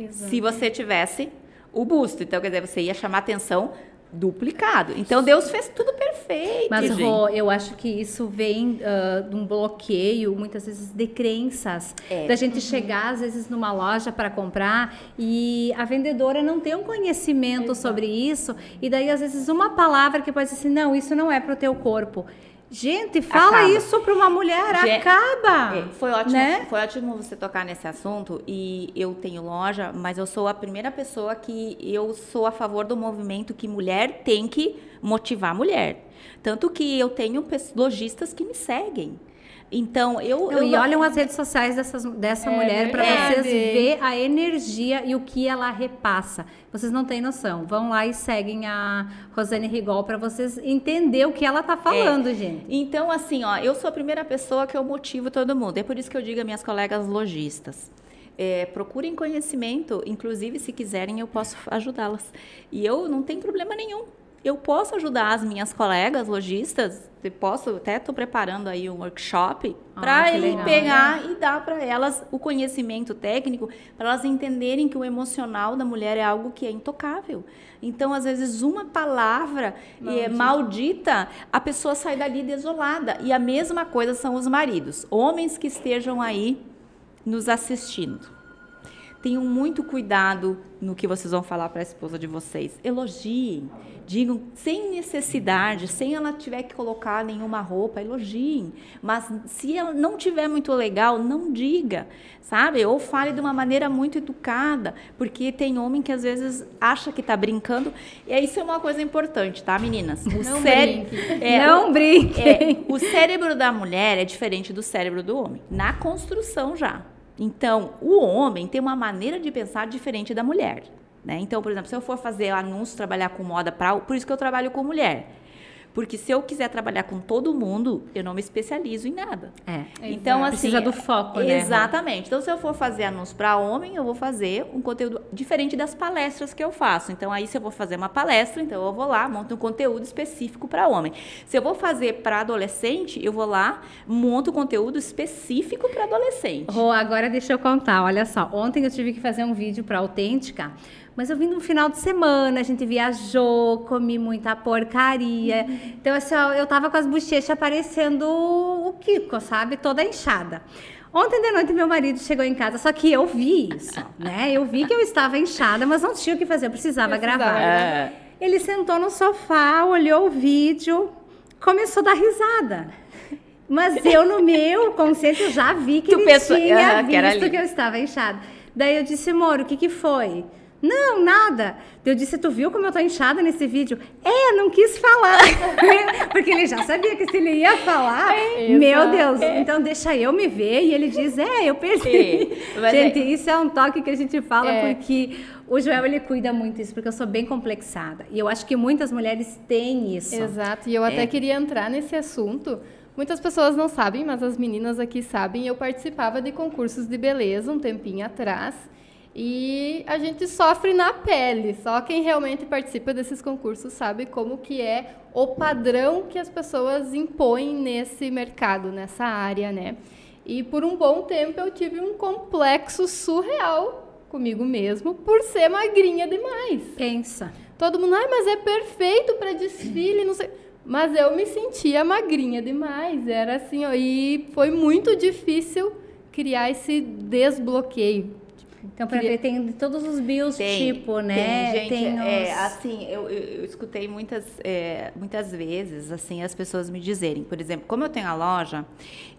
se você tivesse o busto. Então, quer dizer, você ia chamar atenção duplicado. Então Deus fez tudo perfeito. Mas. Rô, eu acho que isso vem uh, de um bloqueio, muitas vezes de crenças. É. Da gente chegar, às vezes, numa loja para comprar e a vendedora não tem um conhecimento sobre isso. E daí, às vezes, uma palavra que pode ser assim: não, isso não é para o teu corpo. Gente, fala Acaba. isso para uma mulher, acaba. É, foi ótimo, Né? foi ótimo você tocar nesse assunto e eu tenho loja, mas eu sou a primeira pessoa que eu sou a favor do movimento que mulher tem que motivar a mulher. Tanto que eu tenho lojistas que me seguem. Então, eu, Não, eu e não- olham as redes sociais dessas, dessa É mulher para vocês ver a energia e o que ela repassa. Vocês não têm noção. Vão lá e seguem a Rosane Rigol para vocês entender o que ela tá falando, gente. Então, assim, ó, eu sou a primeira pessoa que eu motivo todo mundo. É por isso que eu digo a minhas colegas lojistas. é, procurem conhecimento, inclusive se quiserem eu posso ajudá-las. E eu não tenho problema nenhum. Eu posso ajudar as minhas colegas lojistas, posso até estou preparando aí um workshop Ah, para ir legal. pegar e dar para elas o conhecimento técnico, para elas entenderem que o emocional da mulher é algo que é intocável. Então, às vezes, uma palavra é, maldita, a pessoa sai dali desolada. E a mesma coisa são os maridos. Homens que estejam aí nos assistindo. Tenham muito cuidado no que vocês vão falar para a esposa de vocês. Elogiem, digam sem necessidade, sem ela tiver que colocar nenhuma roupa, elogiem. Mas se ela não tiver muito legal, não diga, sabe? Ou fale de uma maneira muito educada, porque tem homem que às vezes acha que está brincando. E isso é uma coisa importante, tá, meninas? O Não cére- brinque. é, não brinquem. é, o cérebro da mulher é diferente do cérebro do homem, na construção já. Então, o homem tem uma maneira de pensar diferente da mulher. Né? Então, por exemplo, se eu for fazer anúncio, trabalhar com moda, pra, por isso que eu trabalho com mulher. Porque se eu quiser trabalhar com todo mundo, eu não me especializo em nada. É. Então, assim. Precisa do foco, né? Exatamente. Então, se eu for fazer anúncio para homem, eu vou fazer um conteúdo diferente das palestras que eu faço. Então, aí, se eu vou fazer uma palestra, então eu vou lá, monto um conteúdo específico para homem. Se eu vou fazer para adolescente, eu vou lá, monto um conteúdo específico para adolescente. Rô, agora deixa eu contar. Olha só, ontem eu tive que fazer um vídeo para Autêntica, mas eu vim num final de semana, a gente viajou, comi muita porcaria. Então, assim, ó, eu tava com as bochechas parecendo o Kiko, sabe? Toda inchada. Ontem de noite meu marido chegou em casa, só que eu vi isso, né? Eu vi que eu estava inchada, mas não tinha o que fazer, eu precisava, Precisava, gravar. É. Ele sentou no sofá, olhou o vídeo, começou a dar risada. Mas eu, no meu consciente, já vi que Tu ele pensou- tinha que era visto ali. que eu estava inchada. Daí eu disse, amor, o que que foi? Não, nada. Eu disse, tu viu como eu tô inchada nesse vídeo? É, não quis falar. Porque ele já sabia que se ele ia falar, meu Exato. Deus, então deixa eu me ver. E ele diz, é, eu percebi. É, gente, é- isso é um toque que a gente fala É. porque o Joel, ele cuida muito disso, porque eu sou bem complexada. E eu acho que muitas mulheres têm isso. Exato, e eu até É. queria entrar nesse assunto. Muitas pessoas não sabem, mas as meninas aqui sabem. Eu participava de concursos de beleza um tempinho atrás. E a gente sofre na pele. Só quem realmente participa desses concursos sabe como que é o padrão que as pessoas impõem nesse mercado, nessa área, né? E por um bom tempo eu tive um complexo surreal comigo mesmo por ser magrinha demais. Pensa. Todo mundo, ai, mas é perfeito para desfile, não sei. Mas eu me sentia magrinha demais, era assim, ó, e foi muito difícil criar esse desbloqueio. Então, para ver, tem todos os bios, Tem, tipo, né? Tem, gente, é, os- assim, eu, eu, eu escutei muitas, é, muitas vezes, assim, as pessoas me dizerem, por exemplo, como eu tenho a loja,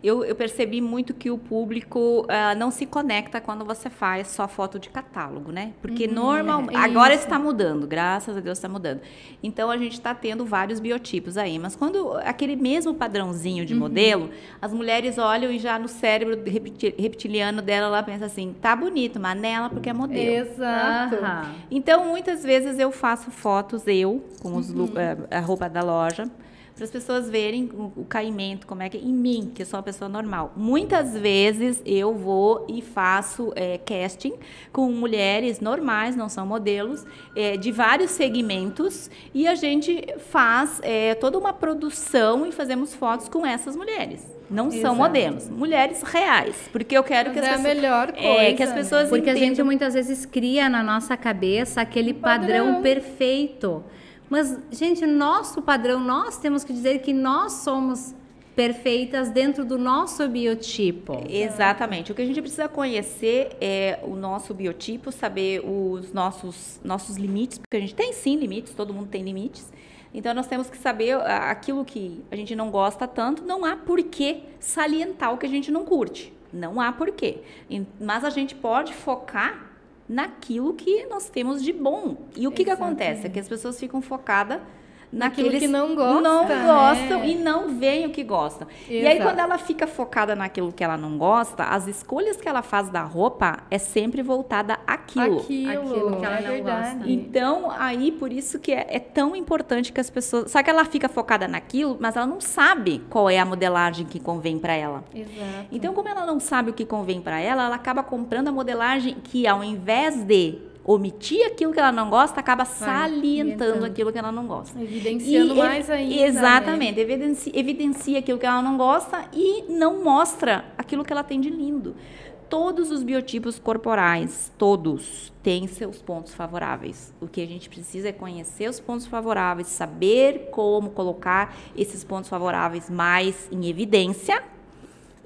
eu, eu percebi muito que o público ah, não se conecta quando você faz só foto de catálogo, né? Porque normal, é agora está mudando, graças a Deus está mudando. Então a gente está tendo vários biotipos aí, mas quando aquele mesmo padrãozinho de modelo, as mulheres olham e já no cérebro repti- reptiliano dela ela pensa assim, tá bonito, mas nela porque é modelo. Exato. Aham. Então, muitas vezes eu faço fotos, eu, com os lu- eh, a roupa da loja, para as pessoas verem o, caimento, como é que em mim, que sou uma pessoa normal. Muitas vezes eu vou e faço é, casting com mulheres normais, não são modelos, é, de vários segmentos e a gente faz é, toda uma produção e fazemos fotos com essas mulheres. Não Exato. são modelos, mulheres reais, porque eu quero Mas que as é pessoas, a melhor coisa, é, que as pessoas porque entendam. a gente muitas vezes cria na nossa cabeça aquele padrão, padrão perfeito. Mas, gente, nosso padrão, nós temos que dizer que nós somos perfeitas dentro do nosso biotipo. Exatamente. O que a gente precisa conhecer é o nosso biotipo, saber os nossos, nossos limites, porque a gente tem sim limites, todo mundo tem limites. Então nós temos que saber aquilo que a gente não gosta tanto, não há por que salientar o que a gente não curte. Não há porquê. Mas a gente pode focar naquilo que nós temos de bom. E o que, que acontece? É que as pessoas ficam focadas naqueles que não gostam, não gostam né? e não veem o que gostam. Exato. E aí quando ela fica focada naquilo que ela não gosta, as escolhas que ela faz da roupa é sempre voltada àquilo. Aquilo, aquilo que ela é não verdade. gosta. Então aí por isso que é, é, tão importante que as pessoas, só que ela fica focada naquilo, mas ela não sabe qual é a modelagem que convém para ela. Exato. Então como ela não sabe o que convém para ela, ela acaba comprando a modelagem que ao invés de omitir aquilo que ela não gosta, acaba salientando aquilo que ela não gosta. Evidenciando e, mais ainda. Né? Exatamente, evidencia, evidencia aquilo que ela não gosta e não mostra aquilo que ela tem de lindo. Todos os biotipos corporais, todos, têm seus pontos favoráveis. O que a gente precisa é conhecer os pontos favoráveis, saber como colocar esses pontos favoráveis mais em evidência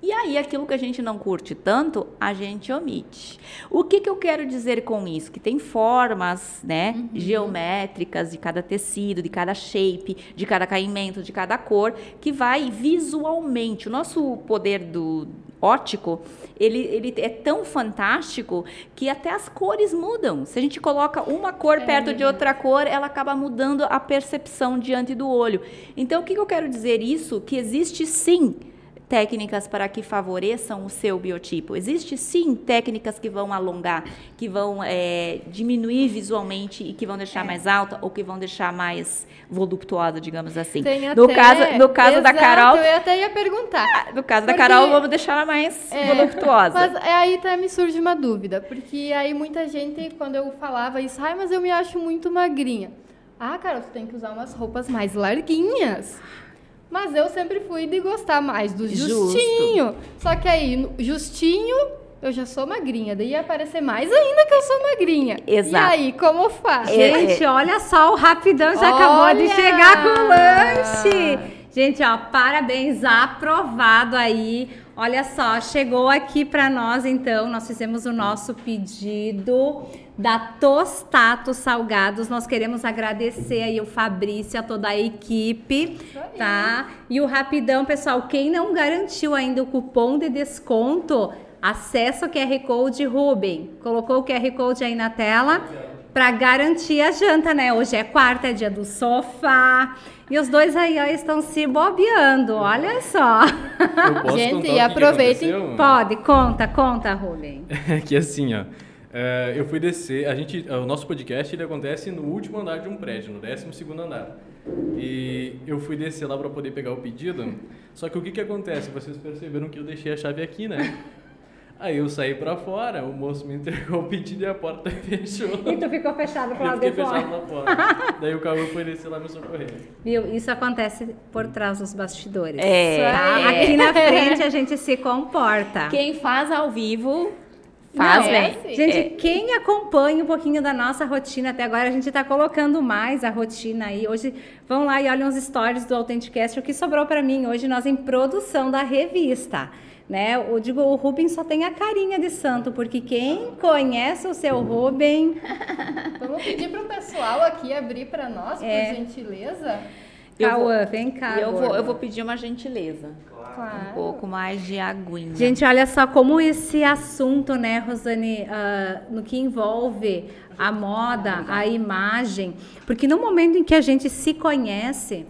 e aí, aquilo que a gente não curte tanto, a gente omite. O que, que eu quero dizer com isso? Que tem formas, né, uhum. geométricas de cada tecido, de cada shape, de cada caimento, de cada cor, que vai visualmente. O nosso poder do ótico, ele, ele é tão fantástico que até as cores mudam. Se a gente coloca uma cor é perto de outra cor, ela acaba mudando a percepção diante do olho. Então, o que, que eu quero dizer isso? Que existe sim técnicas para que favoreçam o seu biotipo. Existe sim técnicas que vão alongar, que vão é, diminuir visualmente e que vão deixar é. mais alta ou que vão deixar mais voluptuosa, digamos assim. Tem no até, caso, no caso exato, da Carol, eu até ia perguntar. Ah, no caso porque, da Carol, vamos deixar ela mais é, voluptuosa. Mas é, aí até me surge uma dúvida, porque aí muita gente quando eu falava isso, ai, mas eu me acho muito magrinha. Ah, Carol, você tem que usar umas roupas mais larguinhas. Mas eu sempre fui de gostar mais do justinho. Justo. Só que aí, justinho, eu já sou magrinha. Daí ia aparecer mais ainda que eu sou magrinha. Exato. E aí, como faz? Gente, olha só, o Rapidão já olha. acabou de chegar com o lanche. Gente, ó, parabéns, aprovado aí. Olha só, chegou aqui para nós, então, nós fizemos o nosso pedido da Tostato Salgados. Nós queremos agradecer aí o Fabrício, a toda a equipe, tá? E o Rapidão, pessoal, quem não garantiu ainda o cupom de desconto, acessa o QR Code Ruben. Colocou o QR Code aí na tela para garantir a janta, né? Hoje é quarta, é dia do sofá. E os dois aí ó, estão se bobeando, olha só. Gente, e aproveitem. Pode, conta, conta, Ruben. É que assim, ó. Uh, eu fui descer, a gente, o nosso podcast ele acontece no último andar de um prédio, no 12 segundo andar. E eu fui descer lá para poder pegar o pedido. Só que o que que acontece? Vocês perceberam que eu deixei a chave aqui, né? Aí eu saí para fora, o moço me entregou o pedido e a porta fechou. E tu ficou fechado pro lado de fora. fechado na porta. Daí o carro foi descer lá me socorrer. Viu? Isso acontece por trás dos bastidores. É. Tá? Aqui na frente a gente se comporta. Quem faz ao vivo Faz, Não, é, gente, é. quem acompanha um pouquinho da nossa rotina até agora, a gente está colocando mais a rotina aí. Hoje, vão lá e olhem os stories do Authenticast, o que sobrou para mim. Hoje nós em produção da revista. Né? Eu digo, o Rubem só tem a carinha de santo, porque quem conhece o seu Rubem. Vamos pedir para o pessoal aqui abrir para nós, é. por gentileza. Cauã, vem cá. Eu vou, eu vou pedir uma gentileza. Claro. Um pouco mais de aguinha. Gente, olha só como esse assunto, né, Rosane, uh, no que envolve a moda, a imagem, porque no momento em que a gente se conhece,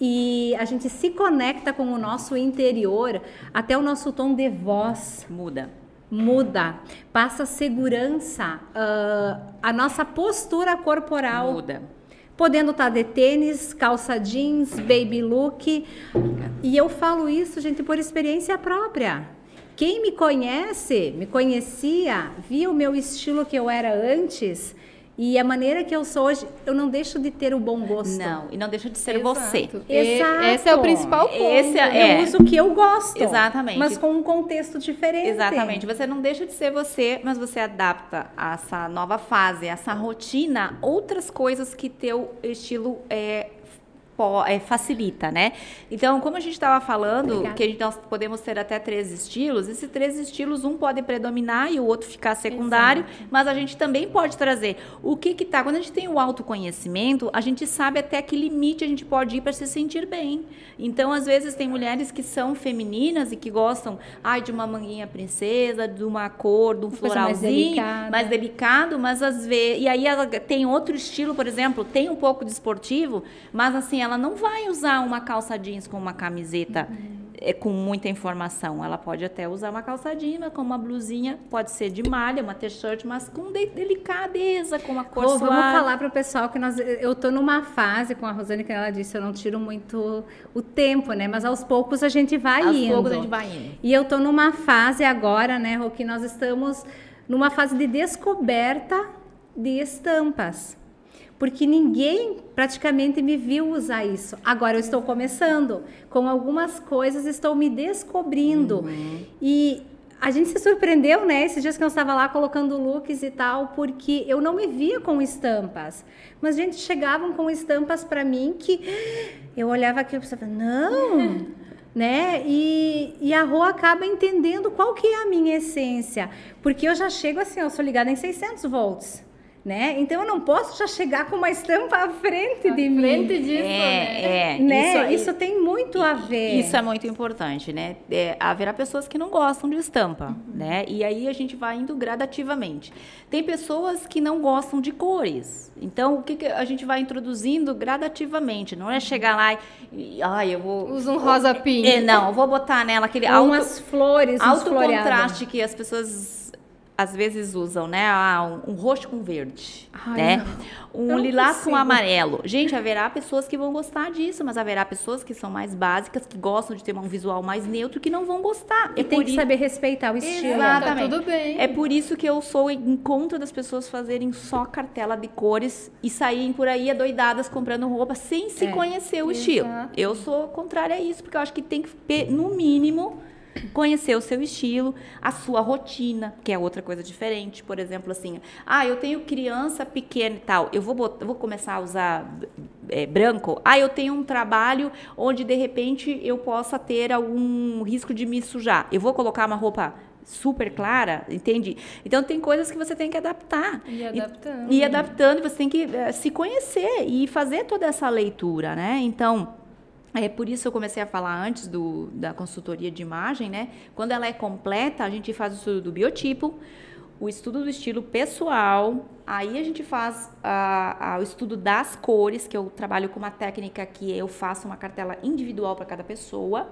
e a gente se conecta com o nosso interior, até o nosso tom de voz muda. Muda, passa segurança, uh, a nossa postura corporal muda podendo estar de tênis, calça jeans, baby look. E eu falo isso, gente, por experiência própria. Quem me conhece, me conhecia, via o meu estilo que eu era antes, e a maneira que eu sou hoje, eu não deixo de ter o bom gosto. Não, e não deixa de ser Exato. você. E- Exato. Esse é o principal ponto. Esse é- Eu uso o que eu gosto. Exatamente. Mas com um contexto diferente. Exatamente. Você não deixa de ser você, mas você adapta a essa nova fase, essa rotina, outras coisas que teu estilo é, é, facilita, né? Então, como a gente estava falando, Obrigada. que gente, nós podemos ter até três estilos, esses três estilos, um pode predominar e o outro ficar secundário, mas a gente também pode trazer o que que tá. Quando a gente tem o autoconhecimento, a gente sabe até que limite a gente pode ir para se sentir bem. Então, às vezes, tem mulheres que são femininas e que gostam ai, de uma manguinha princesa, de uma cor, de um mais floralzinho, delicada. mais delicado, mas às vezes. E aí ela tem outro estilo, por exemplo, tem um pouco de esportivo, mas assim, ela não vai usar uma calça jeans com uma camiseta. é, Com muita informação. Ela pode até usar uma calça jeans com uma blusinha, pode ser de malha, uma t-shirt, mas com de- delicadeza, com uma cor Rô, suave. vamos falar para o pessoal que nós, eu tô numa fase com a Rosane que ela disse, eu não tiro muito o tempo, né? Mas aos poucos a gente vai Aos indo. poucos a gente vai indo. E eu tô numa fase agora, né, Rô, que nós estamos numa fase de descoberta de estampas. Porque ninguém praticamente me viu usar isso. Agora eu estou começando. Com algumas coisas estou me descobrindo. Uhum. E a gente se surpreendeu, né? Esses dias que eu estava lá colocando looks e tal, porque eu não me via com estampas. Mas gente chegavam com estampas para mim que eu olhava aqui e pensava, não, né? E, e a Rô acaba entendendo qual que é a minha essência, porque eu já chego assim, eu sou ligada em 600 volts. Né? Então eu não posso já chegar com uma estampa à frente de mim. Frente disso, né? É, é. né? Isso, Isso, tem muito a ver. Isso é muito importante, né? É, haverá pessoas que não gostam de estampa, Uhum. né? E aí a gente vai indo gradativamente. Tem pessoas que não gostam de cores. Então, o que, que a gente vai introduzindo gradativamente? Não é chegar lá e, ai, eu vou... Usa um rosa pink. É, não, eu vou botar nela aquele Ou alto, umas flores, alto contraste que as pessoas às vezes usam, né? Ah, um, um roxo com verde, Ai, né? Um lilás com consigo. amarelo. Gente, haverá pessoas que vão gostar disso, mas haverá pessoas que são mais básicas, que gostam de ter um visual mais neutro, que não vão gostar. E É tem que i- saber respeitar o estilo. Exato. Tá tudo bem. É por isso que eu sou em contra das pessoas fazerem só cartela de cores e saírem por aí adoidadas comprando roupa sem se É, conhecer o estilo. exato. Eu sou contrária a isso, porque eu acho que tem que, no mínimo, conhecer o seu estilo, a sua rotina, que é outra coisa diferente. Por exemplo, assim, ah, eu tenho criança pequena e tal, eu vou, bot- eu vou começar a usar é, branco. Ah, eu tenho um trabalho onde de repente eu possa ter algum risco de me sujar. Eu vou colocar uma roupa super clara, entende? Então tem coisas que você tem que adaptar. E adaptando. E, e adaptando, você tem que eh, se conhecer e fazer toda essa leitura, né? Então, é por isso eu comecei a falar antes do, da consultoria de imagem, né? Quando ela é completa, a gente faz o estudo do biotipo, o estudo do estilo pessoal, aí a gente faz ah, ah, o estudo das cores, que eu trabalho com uma técnica que eu faço uma cartela individual para cada pessoa.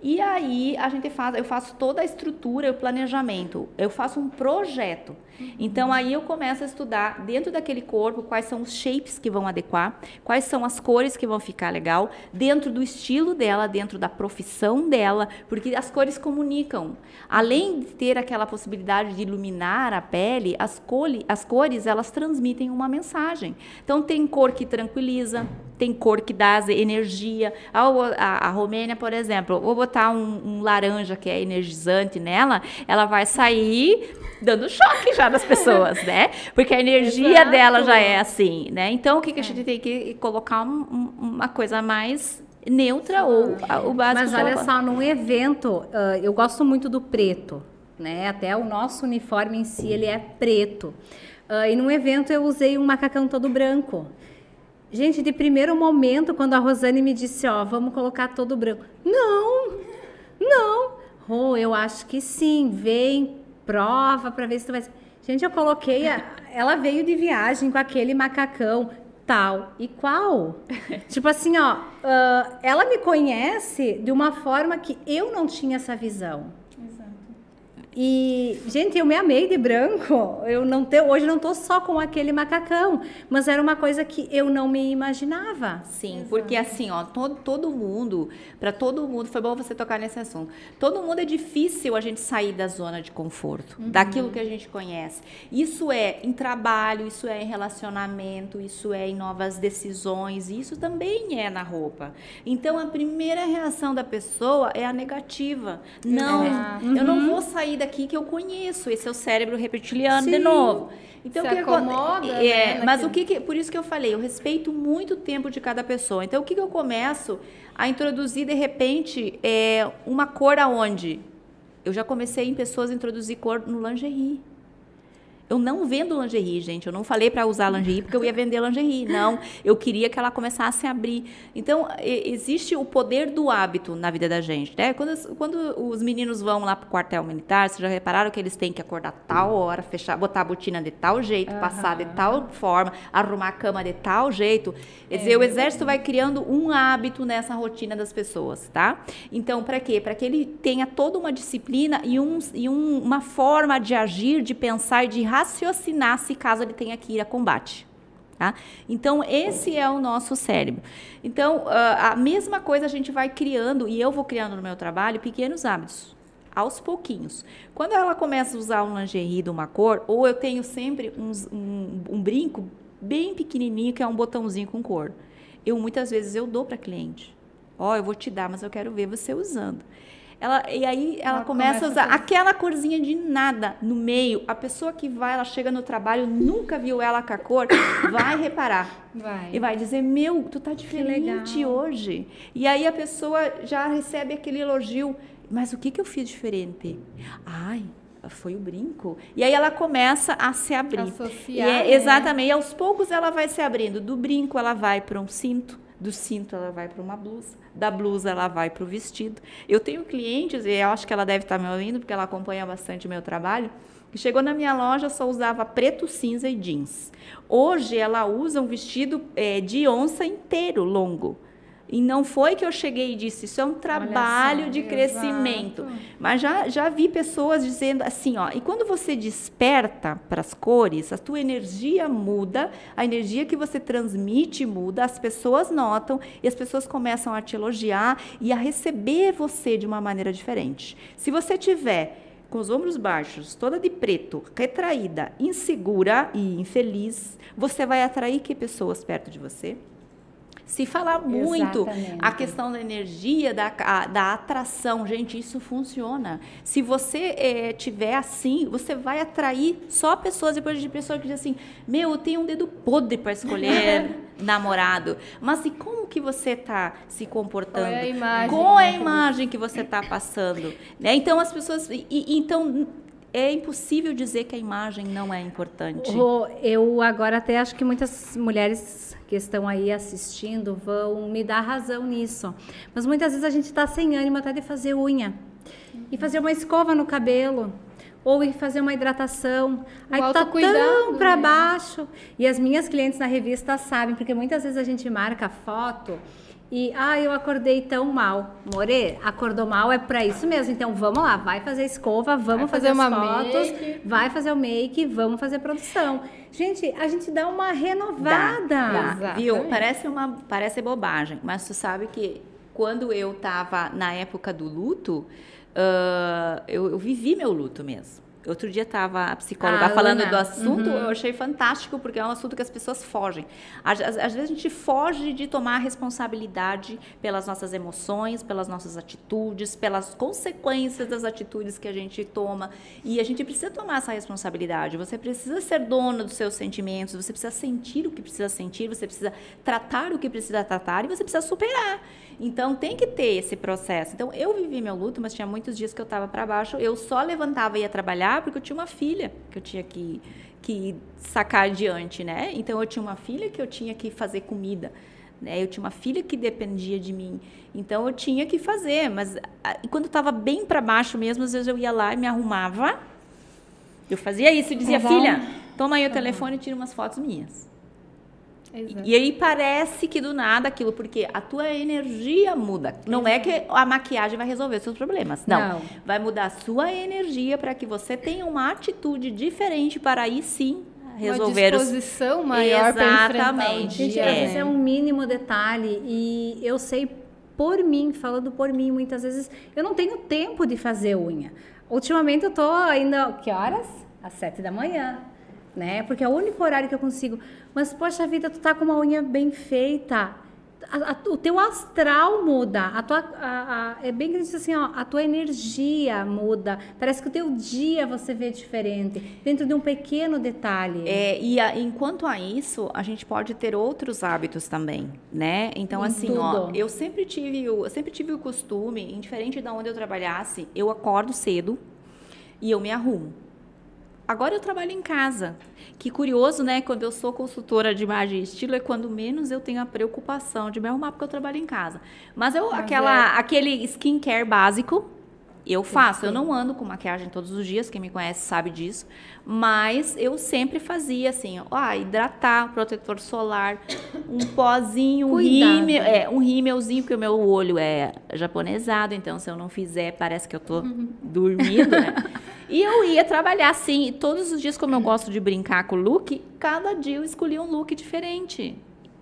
E aí a gente faz, eu faço toda a estrutura, o planejamento. Eu faço um projeto. Então aí eu começo a estudar dentro daquele corpo quais são os shapes que vão adequar, quais são as cores que vão ficar legal, dentro do estilo dela, dentro da profissão dela, porque as cores comunicam. Além de ter aquela possibilidade de iluminar a pele, as, cole, as cores elas transmitem uma mensagem. Então tem cor que tranquiliza, tem cor que dá energia. A, a, a Romênia, por exemplo, vou botar um, um, laranja que é energizante nela, ela vai sair dando choque já das pessoas, né? Porque a energia Exato. dela já é assim, né? Então, o que, que a gente tem que colocar um, um, uma coisa mais neutra ou o básico. Mas olha só, num evento, ah, eu gosto muito do preto, né? Até o nosso uniforme em si, ele é preto. Ah, e num evento eu usei um macacão todo branco. Gente, de primeiro momento, quando a Rosane me disse, ó, vamos colocar todo branco. Não, não. Oh, eu acho que sim. Vem, prova para ver se tu vai. Gente, eu coloquei. A... Ela veio de viagem com aquele macacão tal e qual. tipo assim, ó, ah, ela me conhece de uma forma que eu não tinha essa visão. E, gente, eu me amei de branco. Eu não te, hoje não tô só com aquele macacão, mas era uma coisa que eu não me imaginava. Sim, porque assim, ó, todo, todo mundo, para todo mundo, foi bom você tocar nesse assunto. Todo mundo é difícil a gente sair da zona de conforto, daquilo que a gente conhece. Isso é em trabalho, isso é em relacionamento, isso é em novas decisões, isso também é na roupa. Então a primeira reação da pessoa é a negativa. Não, eu não vou sair daqui que eu conheço. Esse é o cérebro reptiliano de Sim. novo. Então, Se o que acomoda, é, né, mas o que, que- por isso que eu falei, eu respeito muito o tempo de cada pessoa. Então, o que, que eu começo a introduzir de repente é uma cor aonde? Eu já comecei em pessoas a introduzir cor no lingerie. Eu não vendo lingerie, gente. Eu não falei para usar lingerie porque eu ia vender lingerie. Não, eu queria que ela começasse a abrir. Então, existe o poder do hábito na vida da gente, né? Quando, quando os meninos vão lá pro quartel militar, vocês já repararam que eles têm que acordar tal hora, fechar, botar a botina de tal jeito, passar de tal forma, arrumar a cama de tal jeito. Quer dizer, o exército vai criando um hábito nessa rotina das pessoas, tá? Então, para quê? Para que ele tenha toda uma disciplina e, um, e um- uma forma de agir, de pensar e de raciocinar se caso ele tenha que ir a combate. Tá? Então, esse é o nosso cérebro. Então, ah, a mesma coisa a gente vai criando, e eu vou criando no meu trabalho, pequenos hábitos, aos pouquinhos. Quando ela começa a usar um lingerie de uma cor, ou eu tenho sempre uns- um, um brinco bem pequenininho, que é um botãozinho com cor. Eu, muitas vezes, eu dou para cliente. Ó, eu vou te dar, mas eu quero ver você usando. Ela, e aí ela, Ela começa, começa a usar a aquela corzinha de nada no meio. A pessoa que vai, ela chega no trabalho, nunca viu ela com a cor, vai reparar. Vai. E vai dizer, meu, tu tá diferente hoje. E aí a pessoa já recebe aquele elogio. Mas o que, que eu fiz diferente? Ai, foi o brinco. E aí ela começa a se abrir. Associar, E é- né? Exatamente. E aos poucos ela vai se abrindo. Do brinco ela vai para um cinto. Do cinto ela vai para uma blusa. Da blusa ela vai para o vestido. Eu tenho clientes, e eu acho que ela deve estar me ouvindo, porque ela acompanha bastante o meu trabalho, que chegou na minha loja só usava preto, cinza e jeans. Hoje ela usa um vestido eh, de onça inteiro, longo. E não foi que eu cheguei e disse, isso é um trabalho de crescimento. Mas já, já vi pessoas dizendo assim, ó, e quando você desperta para as cores, a tua energia muda, a energia que você transmite muda, as pessoas notam e as pessoas começam a te elogiar e a receber você de uma maneira diferente. Se você tiver com os ombros baixos, toda de preto, retraída, insegura e infeliz, você vai atrair que pessoas perto de você? Se falar muito Exatamente. a questão da energia, da, a- da atração, gente, isso funciona. Se você eh, tiver assim, você vai atrair só pessoas, depois de pessoas que dizem assim, meu, eu tenho um dedo podre para escolher namorado. Mas e como que você está se comportando? Qual é a imagem, Qual é a né, que imagem que você está passando? Né? Então as pessoas... e- então é impossível dizer que a imagem não é importante. Rô, eu agora até acho que muitas mulheres que estão aí assistindo vão me dar razão nisso. Mas muitas vezes a gente está sem ânimo até de fazer unha. E fazer uma escova no cabelo. Ou ir fazer uma hidratação. Aí tu tá tão para né? baixo. E as minhas clientes na revista sabem, porque muitas vezes a gente marca foto e, ah, eu acordei tão mal. More, acordou mal é para isso mesmo. Então vamos lá, vai fazer escova, vamos fazer fazer, uma as fotos, make. vai fazer o make, vamos fazer produção. Gente, a gente dá uma renovada. Dá, Exatamente. viu? Parece uma parece bobagem, mas tu sabe que quando eu estava na época do luto, ah, eu, eu vivi meu luto mesmo. Outro dia estava a psicóloga Ah, falando Ana. do assunto, eu achei fantástico, porque é um assunto que as pessoas fogem. Às, às- às vezes a gente foge de tomar responsabilidade pelas nossas emoções, pelas nossas atitudes, pelas consequências das atitudes que a gente toma. E a gente precisa tomar essa responsabilidade. Você precisa ser dono dos seus sentimentos, você precisa sentir o que precisa sentir, você precisa tratar o que precisa tratar e você precisa superar. Então tem que ter esse processo. Então eu vivi meu luto, mas tinha muitos dias que eu estava para baixo. Eu só levantava e ia trabalhar porque eu tinha uma filha que eu tinha que, que sacar adiante, né? Então eu tinha uma filha que eu tinha que fazer comida. Né? Eu tinha uma filha que dependia de mim, então eu tinha que fazer. Mas a- e quando eu estava bem para baixo mesmo, às vezes eu ia lá e me arrumava. Eu fazia isso e dizia, Tá filha, toma aí o telefone e tira umas fotos minhas. Exato. E aí parece que do nada aquilo, porque a tua energia muda. Não é que a maquiagem vai resolver os seus problemas. Não. Não. Vai mudar a sua energia para que você tenha uma atitude diferente para aí sim resolver uma os disposição maior para enfrentar o Exatamente. Gente, É. vezes é um mínimo detalhe e eu sei por mim, falando por mim, muitas vezes eu não tenho tempo de fazer unha. Ultimamente eu tô ainda, que horas? Às sete da manhã, né? Porque é o único horário que eu consigo. Mas, poxa vida, tu tá com uma unha bem feita. A- a- o teu astral muda, a tua, a- é bem que diz assim, ó, a tua energia muda. Parece que o teu dia você vê diferente, dentro de um pequeno detalhe. É, e a- enquanto a isso, a gente pode ter outros hábitos também, né? Então, Em assim, ó, eu sempre tive o, eu sempre tive o costume, indiferente de onde eu trabalhasse, eu acordo cedo e eu me arrumo. Agora eu trabalho em casa. Que curioso, né? Quando eu sou consultora de imagem e estilo, é quando menos eu tenho a preocupação de me arrumar, porque eu trabalho em casa. Mas eu, aquela, aquele skincare básico, eu faço. Eu não ando com maquiagem todos os dias, quem me conhece sabe disso. Mas eu sempre fazia assim, ó, ah, hidratar, protetor solar, um pozinho, um Cuidado. rímel, é, um rímelzinho, porque o meu olho é japonesado, então se eu não fizer, parece que eu tô dormindo, né? E eu ia trabalhar assim, e todos os dias, como eu gosto de brincar com o look, cada dia eu escolhia um look diferente.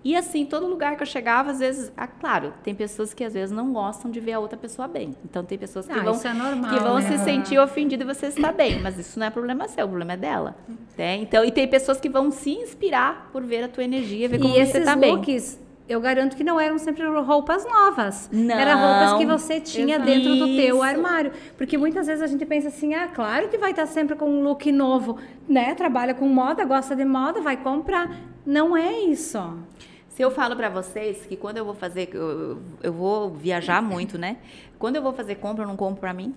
E assim, todo lugar que eu chegava, às vezes, ah, claro, tem pessoas que às vezes não gostam de ver a outra pessoa bem. Então tem pessoas que Ah, vão, é normal, que vão né? se sentir ofendidas e você está bem, mas isso não é problema seu, o problema é dela. né? Então, e tem pessoas que vão se inspirar por ver a tua energia, ver como E você está bem. looks, eu garanto que não eram sempre roupas novas. Não. Era roupas que você tinha Exato. dentro do teu armário. Porque muitas vezes a gente pensa assim, ah, claro que vai estar sempre com um look novo, né? Trabalha com moda, gosta de moda, vai comprar. Não é isso. Se eu falo pra vocês que quando eu vou fazer, eu, eu vou viajar muito, né? Quando eu vou fazer compra, eu não compro pra mim.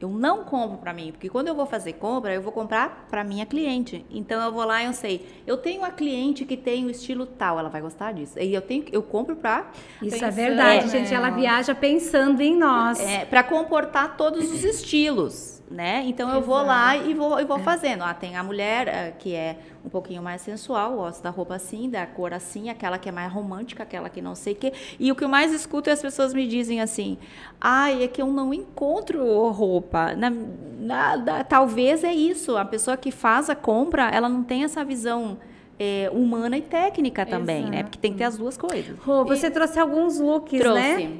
Eu não compro pra mim, porque quando eu vou fazer compra, eu vou comprar pra minha cliente. Então eu vou lá e eu sei, eu tenho uma cliente que tem o estilo tal, ela vai gostar disso. E eu tenho, eu compro pra Isso é Pensando, verdade, né? gente. Ela viaja pensando em nós. é, para comportar todos os estilos, né? Então eu vou lá e vou, e vou fazendo. Ah, tem a mulher eh, que é um pouquinho mais sensual, gosta da roupa assim, da cor assim, aquela que é mais romântica, aquela que não sei o quê. E o que eu mais escuto é as pessoas me dizem assim: ai, é que eu não encontro roupa. Na, na- da- talvez é isso. A pessoa que faz a compra, ela não tem essa visão. eh, humana e técnica também, né? Exato. Porque tem que ter as duas coisas. Rô, você trouxe alguns looks, Trouxe. né?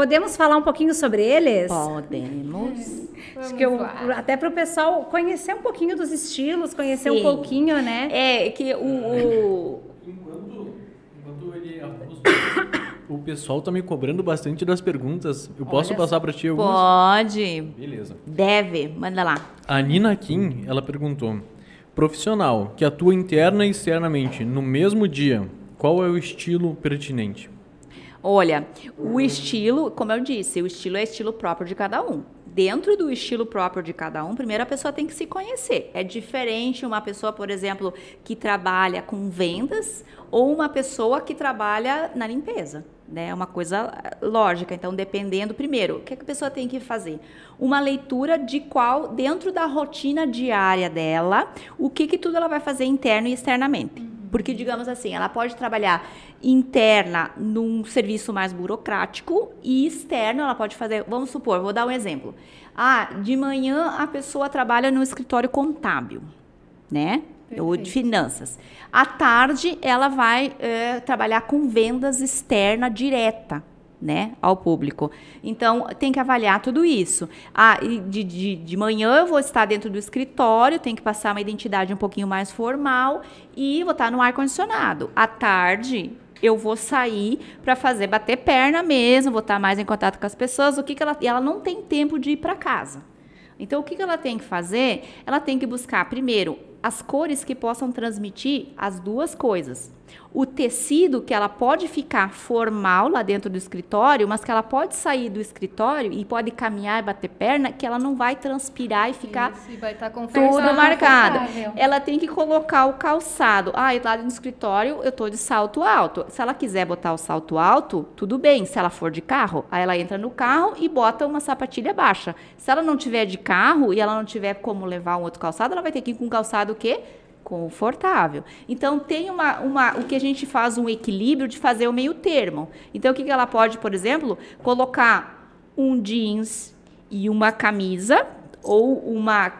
Podemos falar um pouquinho sobre eles? Podemos. Acho que eu, até para o pessoal conhecer um pouquinho dos estilos, conhecer um Sim. pouquinho, né? É que o- o, Enquanto, enquanto ele arruma os o pessoal tá me cobrando bastante das perguntas. Eu posso Olha passar para ti algumas? Pode. Beleza. Deve. Manda lá. A Nina Kim, ela perguntou: Profissional que atua interna e externamente no mesmo dia, qual é o estilo pertinente? Olha, o estilo, como eu disse, o estilo é estilo próprio de cada um. Dentro do estilo próprio de cada um, primeiro a pessoa tem que se conhecer. É diferente uma pessoa, por exemplo, que trabalha com vendas ou uma pessoa que trabalha na limpeza. Né? É uma coisa eh, lógica. Então, dependendo, primeiro, o que, é que a pessoa tem que fazer? Uma leitura de qual, dentro da rotina diária dela, o que, que tudo ela vai fazer interno e externamente. Porque, digamos assim, ela pode trabalhar interna num serviço mais burocrático e externo ela pode fazer, vamos supor, vou dar um exemplo. Ah, de manhã a pessoa trabalha no escritório contábil, né? Ou de Perfeito. finanças. À tarde ela vai eh, trabalhar com vendas externa direta. Né, ao público. Então, tem que avaliar tudo isso. Ah, de, de, de manhã eu vou estar dentro do escritório, tem que passar uma identidade um pouquinho mais formal e vou estar no ar-condicionado. À tarde, eu vou sair para fazer bater perna mesmo, vou estar mais em contato com as pessoas. O que, que ela. E ela não tem tempo de ir para casa. Então, o que que ela tem que fazer? Ela tem que buscar, primeiro, as cores que possam transmitir as duas coisas. O tecido que ela pode ficar formal lá dentro do escritório, mas que ela pode sair do escritório e pode caminhar e bater perna, que ela não vai transpirar e ficar Isso, e vai confortável. Ela tem que colocar o calçado. Ah, lá no escritório eu tô de salto alto. Se ela quiser botar o salto alto, tudo bem. Se ela for de carro, aí ela entra no carro e bota uma sapatilha baixa. Se ela não tiver de carro e ela não tiver como levar um outro calçado, ela vai ter que ir com um calçado o quê? Confortável. Então, tem uma, uma, o que a gente faz um equilíbrio de fazer o meio termo. Então, o que, que ela pode, por exemplo, colocar um jeans e uma camisa ou uma,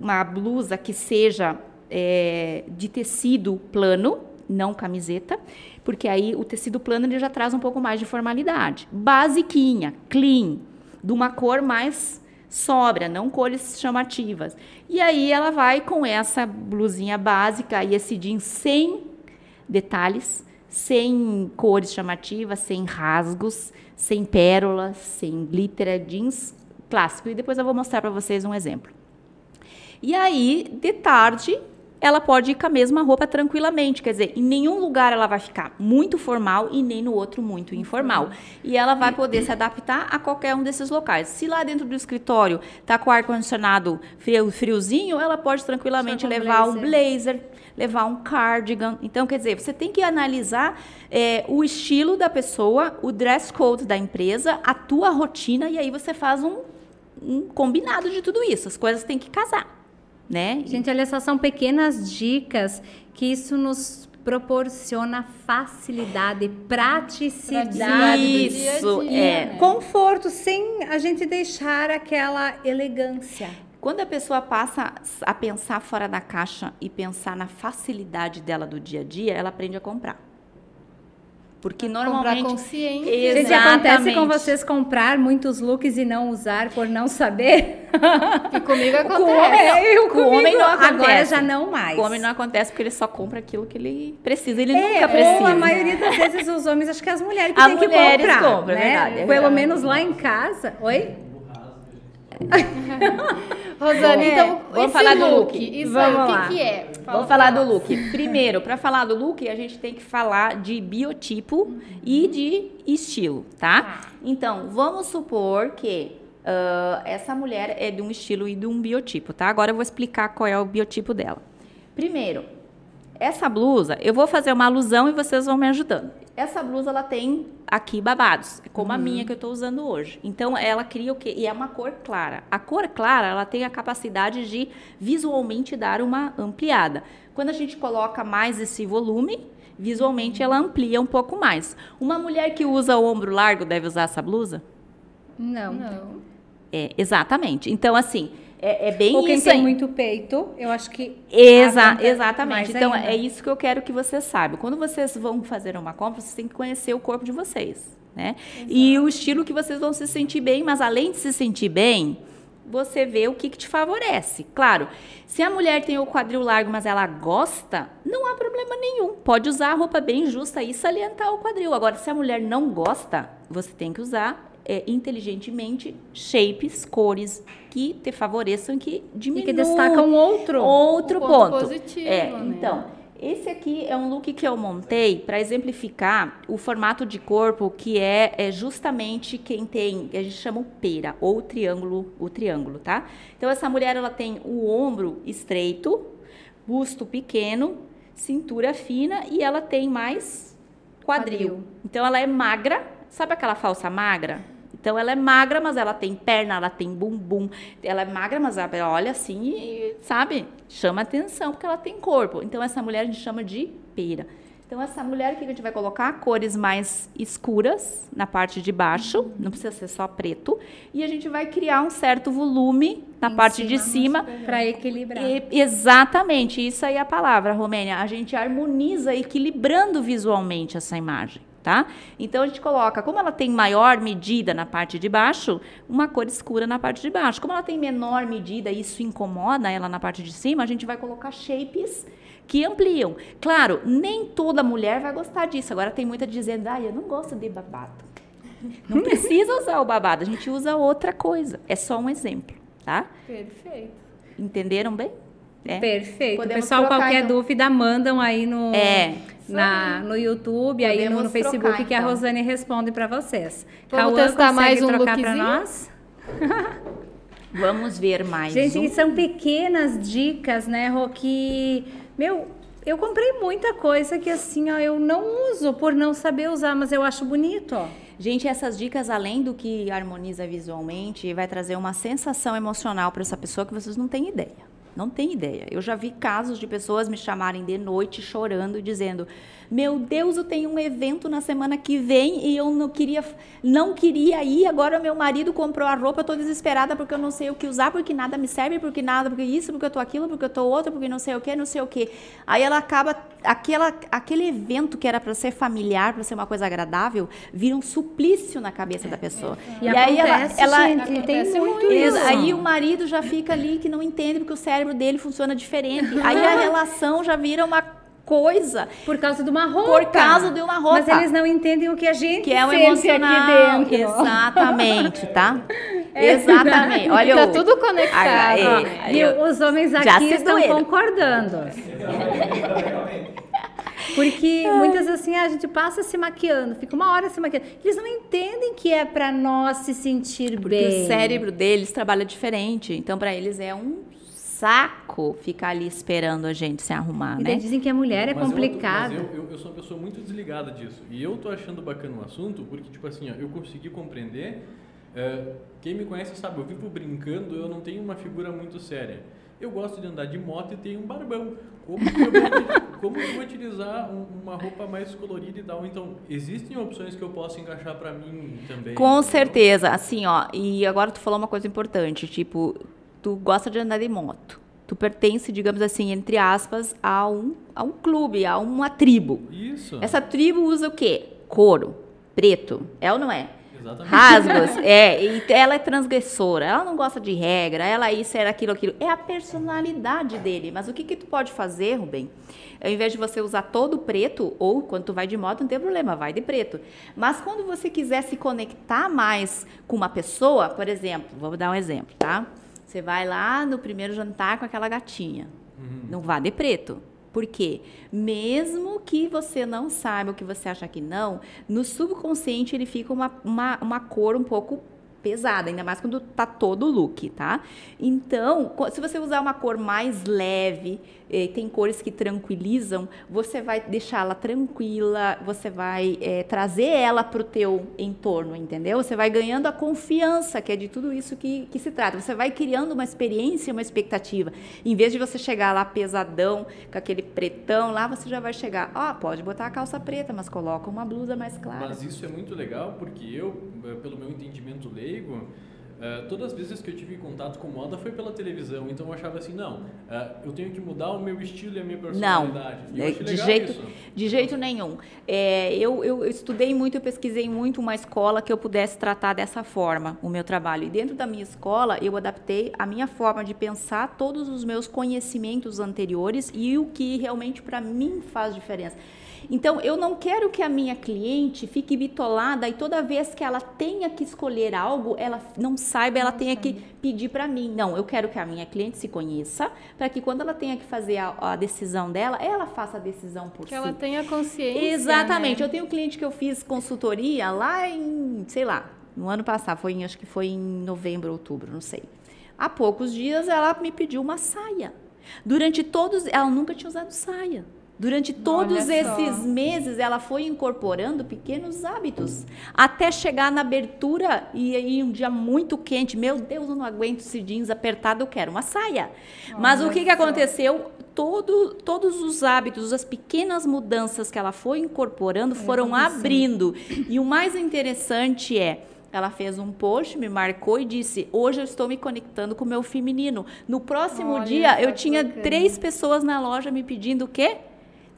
uma blusa que seja é, de tecido plano, não camiseta, porque aí o tecido plano ele já traz um pouco mais de formalidade. Basiquinha, clean, de uma cor mais sóbria, não cores chamativas. E aí ela vai com essa blusinha básica e esse jeans sem detalhes, sem cores chamativas, sem rasgos, sem pérolas, sem glitter, jeans clássico. E depois eu vou mostrar para vocês um exemplo. E aí, de tarde, ela pode ir com a mesma roupa tranquilamente. Quer dizer, em nenhum lugar ela vai ficar muito formal e nem no outro muito informal. E ela vai poder se adaptar a qualquer um desses locais. Se lá dentro do escritório tá com o ar-condicionado frio, friozinho, ela pode tranquilamente com levar um blazer. blazer, levar um cardigan. Então, quer dizer, você tem que analisar é, o estilo da pessoa, o dress code da empresa, a tua rotina, e aí você faz um, um combinado de tudo isso. As coisas têm que casar. Né? Gente, olha só, são pequenas dicas que isso nos proporciona facilidade, praticidade, Isso, dia a dia, é. né? conforto, sem a gente deixar aquela elegância. Quando a pessoa passa a pensar fora da caixa e pensar na facilidade dela do dia a dia, ela aprende a comprar. Porque Comprar normalmente. consciência. Gente, acontece com Exatamente. vocês comprar muitos looks e não usar por não saber? E comigo Com o acontece. homem, eu Com o homem não Agora acontece. já não mais. O homem não acontece porque ele só compra aquilo que ele precisa. Ele É, nunca precisa. ou a maioria das vezes os homens, acho que as mulheres que As têm que mulheres comprar. compram, é né? verdade, é Pelo verdade. menos lá em casa. Oi? Rosane, É, então, vamos falar do look. Isso Vamos aí, lá. o que, que é? Fala Vamos falar do look. Primeiro, para falar do look, a gente tem que falar de biotipo e de estilo, tá? Então, vamos supor que ah, essa mulher é de um estilo e de um biotipo, tá? Agora eu vou explicar qual é o biotipo dela. Primeiro, essa blusa, eu vou fazer uma alusão e vocês vão me ajudando. Essa blusa, ela tem aqui babados, é como a minha que eu estou usando hoje. Então, ela cria o quê? E é uma cor clara. A cor clara, ela tem a capacidade de visualmente dar uma ampliada. Quando a gente coloca mais esse volume, visualmente ela amplia um pouco mais. Uma mulher que usa o ombro largo deve usar essa blusa? Não. Não. É, exatamente. Então, assim, é, é bem Ou quem isso tem aí. muito peito, eu acho que. Exa exatamente. Então, ainda. é isso que eu quero que vocês saibam. Quando vocês vão fazer uma compra, vocês têm que conhecer o corpo de vocês, né? E o estilo que vocês vão se sentir bem, mas além de se sentir bem, você vê o que, que te favorece. Claro, se a mulher tem o quadril largo, mas ela gosta, não há problema nenhum. Pode usar a roupa bem justa e salientar o quadril. Agora, se a mulher não gosta, você tem que usar é, inteligentemente shapes, cores que te favoreçam, que E diminuam que destacam outro. outro Um ponto ponto. positivo, é, né? então, esse aqui é um look que eu montei para exemplificar o formato de corpo que é, é justamente quem tem, a gente chama o pera ou o triângulo, o triângulo, tá? Então essa mulher ela tem o ombro estreito, busto pequeno, cintura fina e ela tem mais quadril. Quadril. Então ela é magra, sabe aquela falsa magra? Então ela é magra, mas ela tem perna, ela tem bumbum. Ela é magra, mas ela olha assim e, sabe? Chama atenção porque ela tem corpo. Então essa mulher a gente chama de pera. Então essa mulher que a gente vai colocar cores mais escuras na parte de baixo, não precisa ser só preto, e a gente vai criar um certo volume na Em parte de cima, cima Pra equilibrar. e- exatamente, isso aí é a palavra, Romênia. A gente harmoniza equilibrando visualmente essa imagem, tá? Então a gente coloca, como ela tem maior medida na parte de baixo, uma cor escura na parte de baixo. Como ela tem menor medida e isso incomoda ela na parte de cima, a gente vai colocar shapes que ampliam. Claro, nem toda mulher vai gostar disso. Agora tem muita dizendo, ah, eu não gosto de babado. Não precisa usar o babado, a gente usa outra coisa. É só um exemplo, tá? Perfeito. Entenderam bem? É. Perfeito. Podemos Pessoal, trocar, qualquer então. dúvida, mandam aí no, É. na, no YouTube, aí no, no Podemos Facebook, trocar, que a então. Rosane responde para vocês. Vamos Cauã, testar mais consegue um trocar pra lookzinho? nós? Vamos ver mais Gente, um. são pequenas dicas, né, Rô, que, meu, eu comprei muita coisa que assim, ó, eu não uso por não saber usar, mas eu acho bonito, ó. Gente, essas dicas, além do que harmoniza visualmente, vai trazer uma sensação emocional para essa pessoa que vocês não têm ideia. Não tem ideia. Eu já vi casos de pessoas me chamarem de noite chorando, dizendo: meu Deus, eu tenho um evento na semana que vem e eu não queria, não queria ir. Agora meu marido comprou a roupa, eu tô desesperada porque eu não sei o que usar, porque nada me serve, porque nada, porque isso, porque eu tô aquilo, porque eu tô outro, porque não sei o que, não sei o que. Aí ela acaba aquela, aquele evento que era para ser familiar, para ser uma coisa agradável, vira um suplício na cabeça da pessoa. E, e aí acontece, ela, ela gente, tem muito isso. Aí o marido já fica ali que não entende porque o cérebro dele funciona diferente. Aí a relação já vira uma coisa. Por causa de uma roupa. Por causa de uma roupa. Mas eles não entendem o que a gente que é o emocional. aqui dentro. Exatamente, tá? É Exatamente. Olha, tá tudo conectado. Ah, e os homens aqui estão concordando. Porque muitas assim a gente passa se maquiando, fica uma hora se maquiando. Eles não entendem que é para nós se sentir Porque bem. o cérebro deles trabalha diferente. Então para eles é um saco ficar ali esperando a gente se arrumar, e né? dizem que a mulher é mas complicada. Eu, mas eu, eu, eu, sou uma pessoa muito desligada disso. E eu tô achando bacana o assunto porque, tipo assim, ó, eu consegui compreender. É, quem me conhece sabe, eu vivo brincando, eu não tenho uma figura muito séria. Eu gosto de andar de moto e tenho um barbão. Como que eu vou, como eu vou utilizar um, uma roupa mais colorida e tal? Então, existem opções que eu posso encaixar para mim também? Com certeza. Assim, ó, e agora tu falou uma coisa importante, tipo, tu gosta de andar de moto. Tu pertence, digamos assim, entre aspas, a um, a um clube, a uma tribo. Isso. Essa tribo usa o quê? Couro, preto. É ou não é? Exatamente. Rasgos, é. E ela é transgressora, ela não gosta de regra, ela isso, era aquilo, aquilo. É a personalidade dele. Mas o que, que tu pode fazer, Rubem? Ao invés de você usar todo preto, ou quando tu vai de moto, não tem problema, vai de preto. Mas quando você quiser se conectar mais com uma pessoa, por exemplo, vou dar um exemplo, tá? Você vai lá no primeiro jantar com aquela gatinha. Uhum. Não vá de preto. Por quê? Mesmo que você não saiba o que você acha que não, no subconsciente ele fica uma, uma, uma cor um pouco pesada, ainda mais quando tá todo o look, tá? Então, se você usar uma cor mais leve, eh, tem cores que tranquilizam, você vai deixá-la tranquila, você vai eh, trazer ela para o teu entorno, entendeu? Você vai ganhando a confiança, que é de tudo isso que, que se trata. Você vai criando uma experiência, uma expectativa. Em vez de você chegar lá pesadão, com aquele pretão lá, você já vai chegar, ó, oh, pode botar a calça preta, mas coloca uma blusa mais clara. Mas isso é muito legal, porque eu, eh, pelo meu entendimento leigo, Uh, todas as vezes que eu tive contato com moda foi pela televisão, então eu achava assim, não, uh, eu tenho que mudar o meu estilo e a minha personalidade. Não, é, de jeito, isso. de jeito nenhum. É, eu, eu, estudei muito, eu pesquisei muito uma escola que eu pudesse tratar dessa forma o meu trabalho. E dentro da minha escola, eu adaptei a minha forma de pensar todos os meus conhecimentos anteriores e o que realmente para mim faz diferença. Então, eu não quero que a minha cliente fique bitolada e toda vez que ela tenha que escolher algo, ela não saiba, ela tenha que pedir para mim. Não, eu quero que a minha cliente se conheça, para que quando ela tenha que fazer a, a, decisão dela, ela faça a decisão por que si. Que ela tenha consciência. Exatamente. Né? Eu tenho um cliente que eu fiz consultoria lá em, sei lá, no ano passado, foi em, acho que foi em novembro, outubro, não sei. Há poucos dias ela me pediu uma saia. Durante todos, ela nunca tinha usado saia. Durante todos esses meses, ela foi incorporando pequenos hábitos, até chegar na abertura e aí um dia muito quente, meu Deus, eu não aguento esse jeans apertado, eu quero uma saia. Olha Mas o que, que aconteceu? Todo, todos os hábitos, as pequenas mudanças que ela foi incorporando foram abrindo. E o mais interessante é, ela fez um post, me marcou e disse: Hoje eu estou me conectando com o meu feminino. No próximo Olha dia, eu tinha três pessoas na loja me pedindo o quê?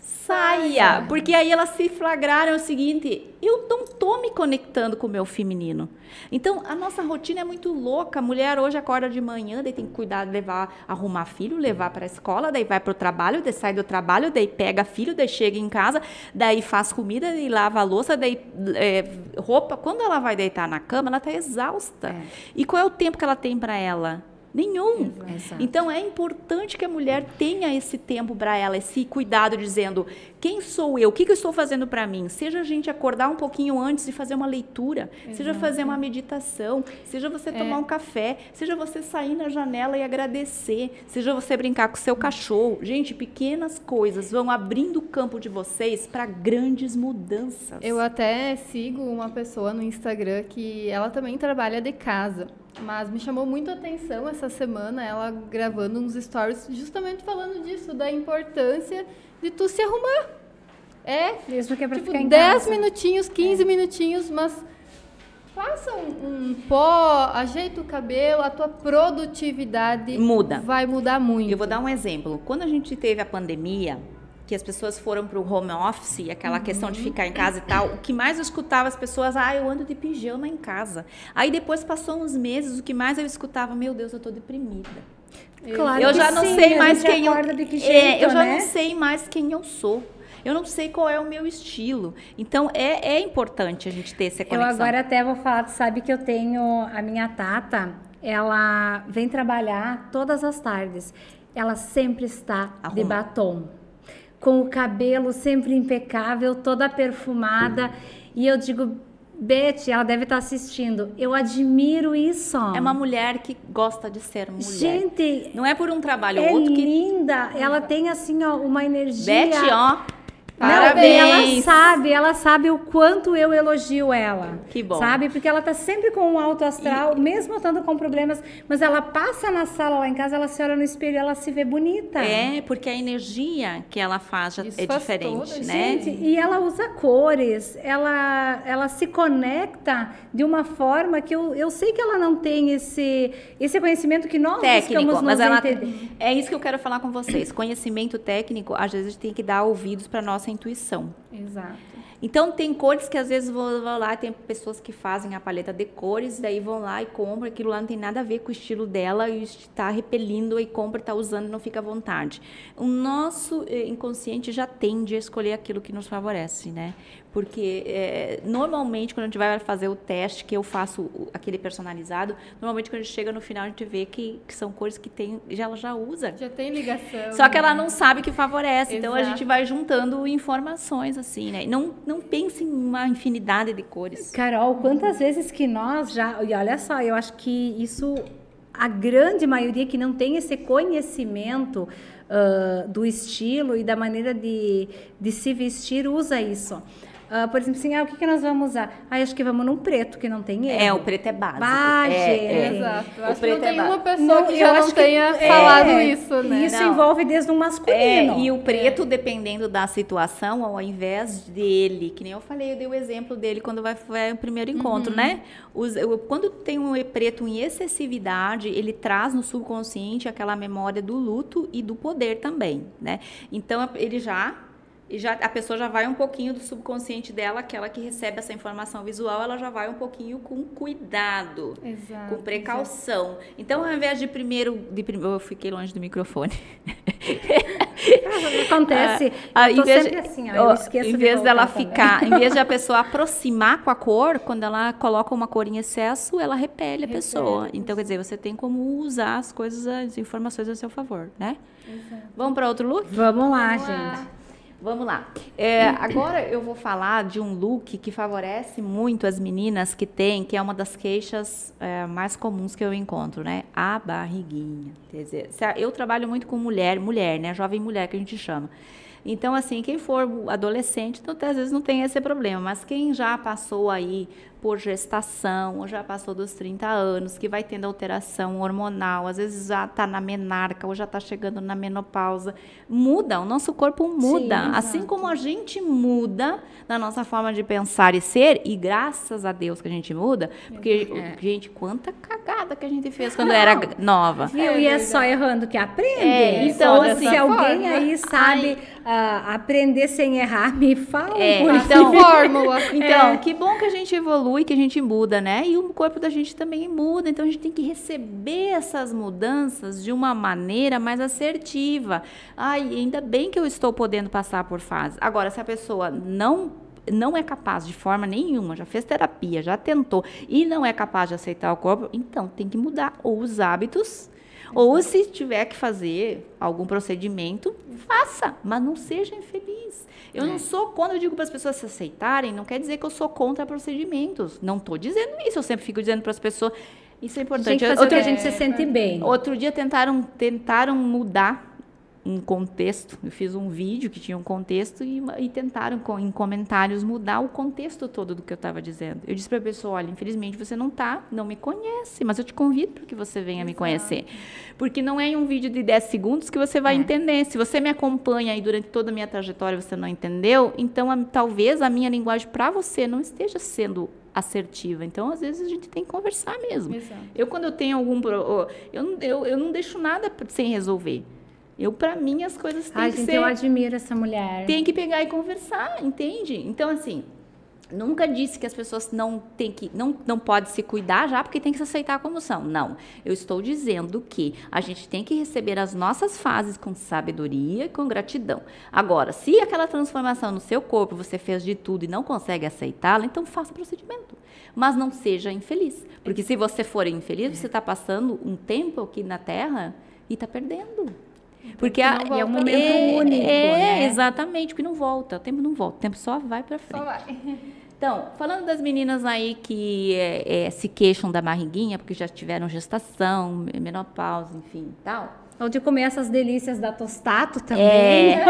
Saia. Porque aí elas se flagraram o seguinte: eu não tô me conectando com o meu feminino. Então, a nossa rotina é muito louca. A mulher hoje acorda de manhã, daí tem que cuidar de levar, arrumar filho, levar para a escola, daí vai para o trabalho, daí sai do trabalho, daí pega filho, daí chega em casa, daí faz comida, daí lava a louça, daí é, roupa. Quando ela vai deitar na cama, ela está exausta. É. E qual é o tempo que ela tem para ela? Nenhum. Exato. Então é importante que a mulher tenha esse tempo para ela, esse cuidado, dizendo: quem sou eu? O que, que eu estou fazendo para mim? Seja a gente acordar um pouquinho antes e fazer uma leitura, Exato. seja fazer uma meditação, seja você tomar é. um café, seja você sair na janela e agradecer, seja você brincar com o seu cachorro. Gente, pequenas coisas vão abrindo o campo de vocês para grandes mudanças. Eu até sigo uma pessoa no Instagram que ela também trabalha de casa. Mas me chamou muito a atenção essa semana ela gravando uns stories justamente falando disso, da importância de tu se arrumar. É, Mesmo que é pra tipo, ficar em 10 casa. minutinhos, 15 minutinhos, mas faça um, um pó, ajeita o cabelo, a tua produtividade Muda. vai mudar muito. Eu vou dar um exemplo. Quando a gente teve a pandemia, que as pessoas foram para o home office, aquela questão de ficar em casa e tal, o que mais eu escutava as pessoas, ah, eu ando de pijama em casa. Aí depois passou uns meses, o que mais eu escutava, meu Deus, eu tô deprimida. Claro eu que já não sim, sei mais quem eu, de que é, jeito, eu já né? não sei mais quem eu sou. Eu não sei qual é o meu estilo. Então é, é importante a gente ter essa Eu conexão. agora até vou falar, tu sabe que eu tenho a minha tata, ela vem trabalhar todas as tardes. Ela sempre está de Arrumada. batom, com o cabelo sempre impecável, toda perfumada. E eu digo, Beth, ela deve estar assistindo. Eu admiro isso. É uma mulher que gosta de ser mulher. Gente, não é por um trabalho é ou outro que linda. Ela tem assim ó, uma energia. Beth, ó, Não, e ela parabéns. sabe, ela sabe o quanto eu elogio ela. Que bom. Sabe? Porque ela tá sempre com um alto astral, mesmo estando com problemas, mas ela passa na sala lá em casa, ela se olha no espelho e ela se vê bonita. É, porque a energia que ela faz Isso é faz diferente, né? Gente, e ela usa cores, ela, ela se conecta de uma forma que eu, eu sei que ela não tem esse, esse conhecimento que nós técnico, buscamos mas ela entender. é isso que eu quero falar com vocês. Conhecimento técnico, às vezes a gente tem que dar ouvidos para nossa intuição. Exato. Então tem cores que às vezes vão, vão lá, tem pessoas que fazem a paleta de cores, daí vão lá e compram, aquilo lá não tem nada a ver com o estilo dela e está repelindo e compra, está usando e não fica à vontade. O nosso eh, inconsciente já tende a escolher aquilo que nos favorece, né? Porque eh, normalmente quando a gente vai fazer o teste, que eu faço aquele personalizado, normalmente quando a gente chega no final a gente vê que, que são cores que tem, já ela já usa. Já tem ligação. Só que ela não sabe que favorece. Então a Exato. gente vai juntando informações assim, né? Não, não pense em uma infinidade de cores. Carol, quantas vezes que nós já. E olha só, eu acho que isso. A grande maioria que não tem esse conhecimento ah, do estilo e da maneira de, de se vestir usa isso. Ah, por exemplo, assim, ah, o que, que nós vamos usar? Ah, acho que vamos num preto, que não tem erro. É, o preto é básico. Bah, é, é. Exato. O Acho que preto não tem é uma ba- pessoa Não, que já não acho que- tenha é, falado isso, né? Isso Não. envolve desde um É, masculino. e o preto, dependendo da situação, ao invés dele, que nem eu falei, eu dei o exemplo dele quando vai, vai o primeiro encontro, né? Os- eu- quando tem um preto em excessividade, ele traz no subconsciente aquela memória do luto e do poder também, né? Então, ele já e já a pessoa já vai um pouquinho do subconsciente dela, aquela que recebe essa informação visual, ela já vai um pouquinho com cuidado, Exato. com precaução. Então, ao invés de primeiro, de prim- eu fiquei longe do microfone. Acontece. Ah, eu tô em vez, sempre de- assim, ó, eu ó, esqueço em de vez dela voltar também. ficar, em vez de a pessoa aproximar com a cor, quando ela coloca uma cor em excesso, ela repele a pessoa. Então, quer dizer, você tem como usar as coisas, as informações a seu favor, né? Vamos para outro look? Vamos lá, Vamos lá. Vamos lá. É, agora eu vou falar de um look que favorece muito as meninas que têm, que é uma das queixas é, mais comuns que eu encontro, né? A barriguinha. Quer dizer, eu trabalho muito com mulher, mulher, né? Jovem mulher que a gente chama. Então, assim, quem for adolescente, então, às vezes não tem esse problema, mas quem já passou aí por gestação, ou já passou dos 30 anos, que vai tendo alteração hormonal, às vezes já está na menarca, ou já está chegando na menopausa, muda, o nosso corpo muda. Sim, assim como a gente muda na nossa forma de pensar e ser, e graças a Deus que a gente muda, porque, gente, quanta cagada que a gente fez quando era g- nova. Viu? e é só errando que aprende. É, então, Só assim, se alguém forma. aí sabe ah, aprender sem errar, me fala. É, então- Fórmula. Então, que bom que a gente evolui, que a gente muda, né? E o corpo da gente também muda. Então, a gente tem que receber essas mudanças de uma maneira mais assertiva. Ai, ainda bem que eu estou podendo passar por fases. Agora, se a pessoa não não é capaz de forma nenhuma, já fez terapia, já tentou e não é capaz de aceitar o corpo, então tem que mudar ou os hábitos ou se tiver que fazer algum procedimento, faça, mas não seja infeliz. Eu É. não sou quando eu digo para as pessoas se aceitarem, não quer dizer que eu sou contra procedimentos. Não estou dizendo isso, eu sempre fico dizendo para as pessoas. Isso é Tem importante. que fazer o que Outro, a gente se sente bem. outro dia tentaram tentaram mudar um contexto. Eu fiz um vídeo que tinha um contexto e, e tentaram com, em comentários mudar o contexto todo do que eu estava dizendo. Eu disse para a pessoa: olha, infelizmente você não tá, não me conhece, mas eu te convido para que você venha Exato. me conhecer. Porque não é em um vídeo de 10 segundos que você vai é. entender. Se você me acompanha aí durante toda a minha trajetória você não entendeu, então a, talvez a minha linguagem para você não esteja sendo assertiva. Então, às vezes, a gente tem que conversar mesmo. Exato. Eu, quando eu tenho algum. Eu, eu, eu não deixo nada sem resolver. Eu, para mim, as coisas têm Ai, que gente, ser. Eu admiro essa mulher. Tem que pegar e conversar, entende? Então, assim, nunca disse que as pessoas não tem que não não pode se cuidar já porque tem que se aceitar como são. Não, eu estou dizendo que a gente tem que receber as nossas fases com sabedoria e com gratidão. Agora, se aquela transformação no seu corpo você fez de tudo e não consegue aceitá-la, então faça o procedimento, mas não seja infeliz, porque se você for infeliz, você está passando um tempo aqui na Terra e está perdendo. Porque a, é um momento é, único, é, né? exatamente, porque não volta, o tempo não volta, o tempo só vai para frente. Só vai. Então, falando das meninas aí que é, é, se queixam da barriguinha, porque já tiveram gestação, menopausa, enfim, tal. Onde comer essas delícias da Tostato também. É.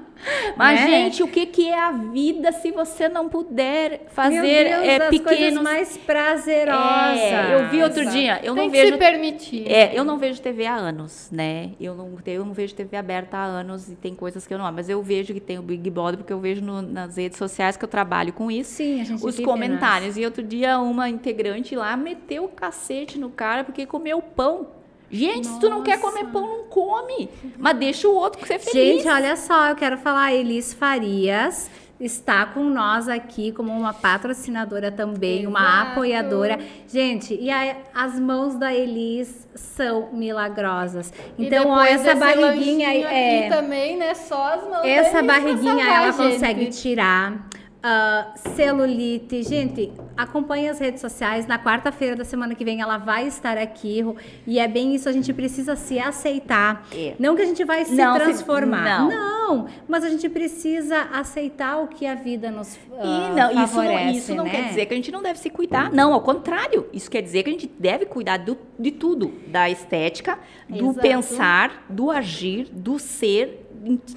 Mas, né? gente, o que, que é a vida se você não puder fazer Deus, é, pequenos... coisas mais prazerosas. É, eu vi outro dia, eu Tem não que vejo... se permitir. É, eu não vejo TV há anos, né? Eu não, eu não vejo TV aberta há anos e tem coisas que eu não... Mas eu vejo que tem o Big Brother, porque eu vejo no, nas redes sociais que eu trabalho com isso. Sim, a gente Os comentários. E outro dia uma integrante lá meteu o cacete no cara porque comeu pão. Gente, Nossa. se tu não quer comer pão, não come. Mas deixa o outro que você feliz. Gente, olha só, eu quero falar, Elis Farias está com nós aqui como uma patrocinadora também, Exato. uma apoiadora. Gente, e a, as mãos da Elis são milagrosas. Então, ó, essa barriguinha aí é também, né? Só as mãos Essa barriguinha ela gente. consegue tirar Uh, celulite. Gente, acompanhe as redes sociais. Na quarta-feira da semana que vem ela vai estar aqui. E é bem isso, a gente precisa se aceitar. É. Não que a gente vai se não, transformar. Se, não. não. mas a gente precisa aceitar o que a vida nos uh, e não, favorece, Isso, isso não né? quer dizer que a gente não deve se cuidar. Não, ao contrário. Isso quer dizer que a gente deve cuidar do, de tudo. Da estética, do Exato. pensar, do agir, do ser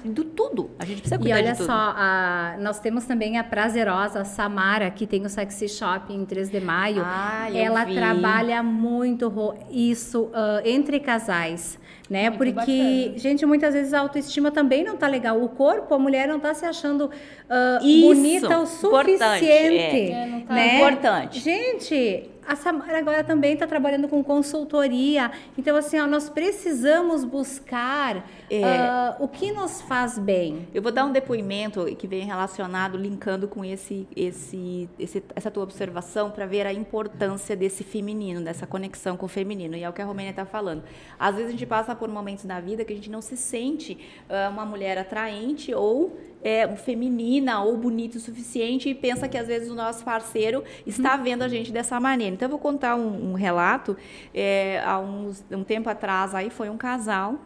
do tudo. A gente precisa cuidar E olha de tudo. só, a, nós temos também a prazerosa a Samara, que tem o Sexy Shop em 3 de maio. Ah, Ela vi. trabalha muito isso uh, entre casais. Né? Muito Porque, bacana. gente, muitas vezes a autoestima também não tá legal. O corpo, a mulher não tá se achando uh, bonita o suficiente. É. É, tá né? Importante. Gente, a Samara agora também está trabalhando com consultoria. Então, assim, ó, nós precisamos buscar é. uh, o que nos faz bem. Eu vou dar um depoimento que vem relacionado, linkando com esse, esse, esse essa tua observação, para ver a importância desse feminino, dessa conexão com o feminino. E é o que a Romênia está falando. Às vezes a gente passa por momentos da vida que a gente não se sente uh, uma mulher atraente ou é, feminina ou bonita o suficiente e pensa que às vezes o nosso parceiro está vendo a gente dessa maneira. Então eu vou contar um, um relato. É, há uns, um tempo atrás aí foi um casal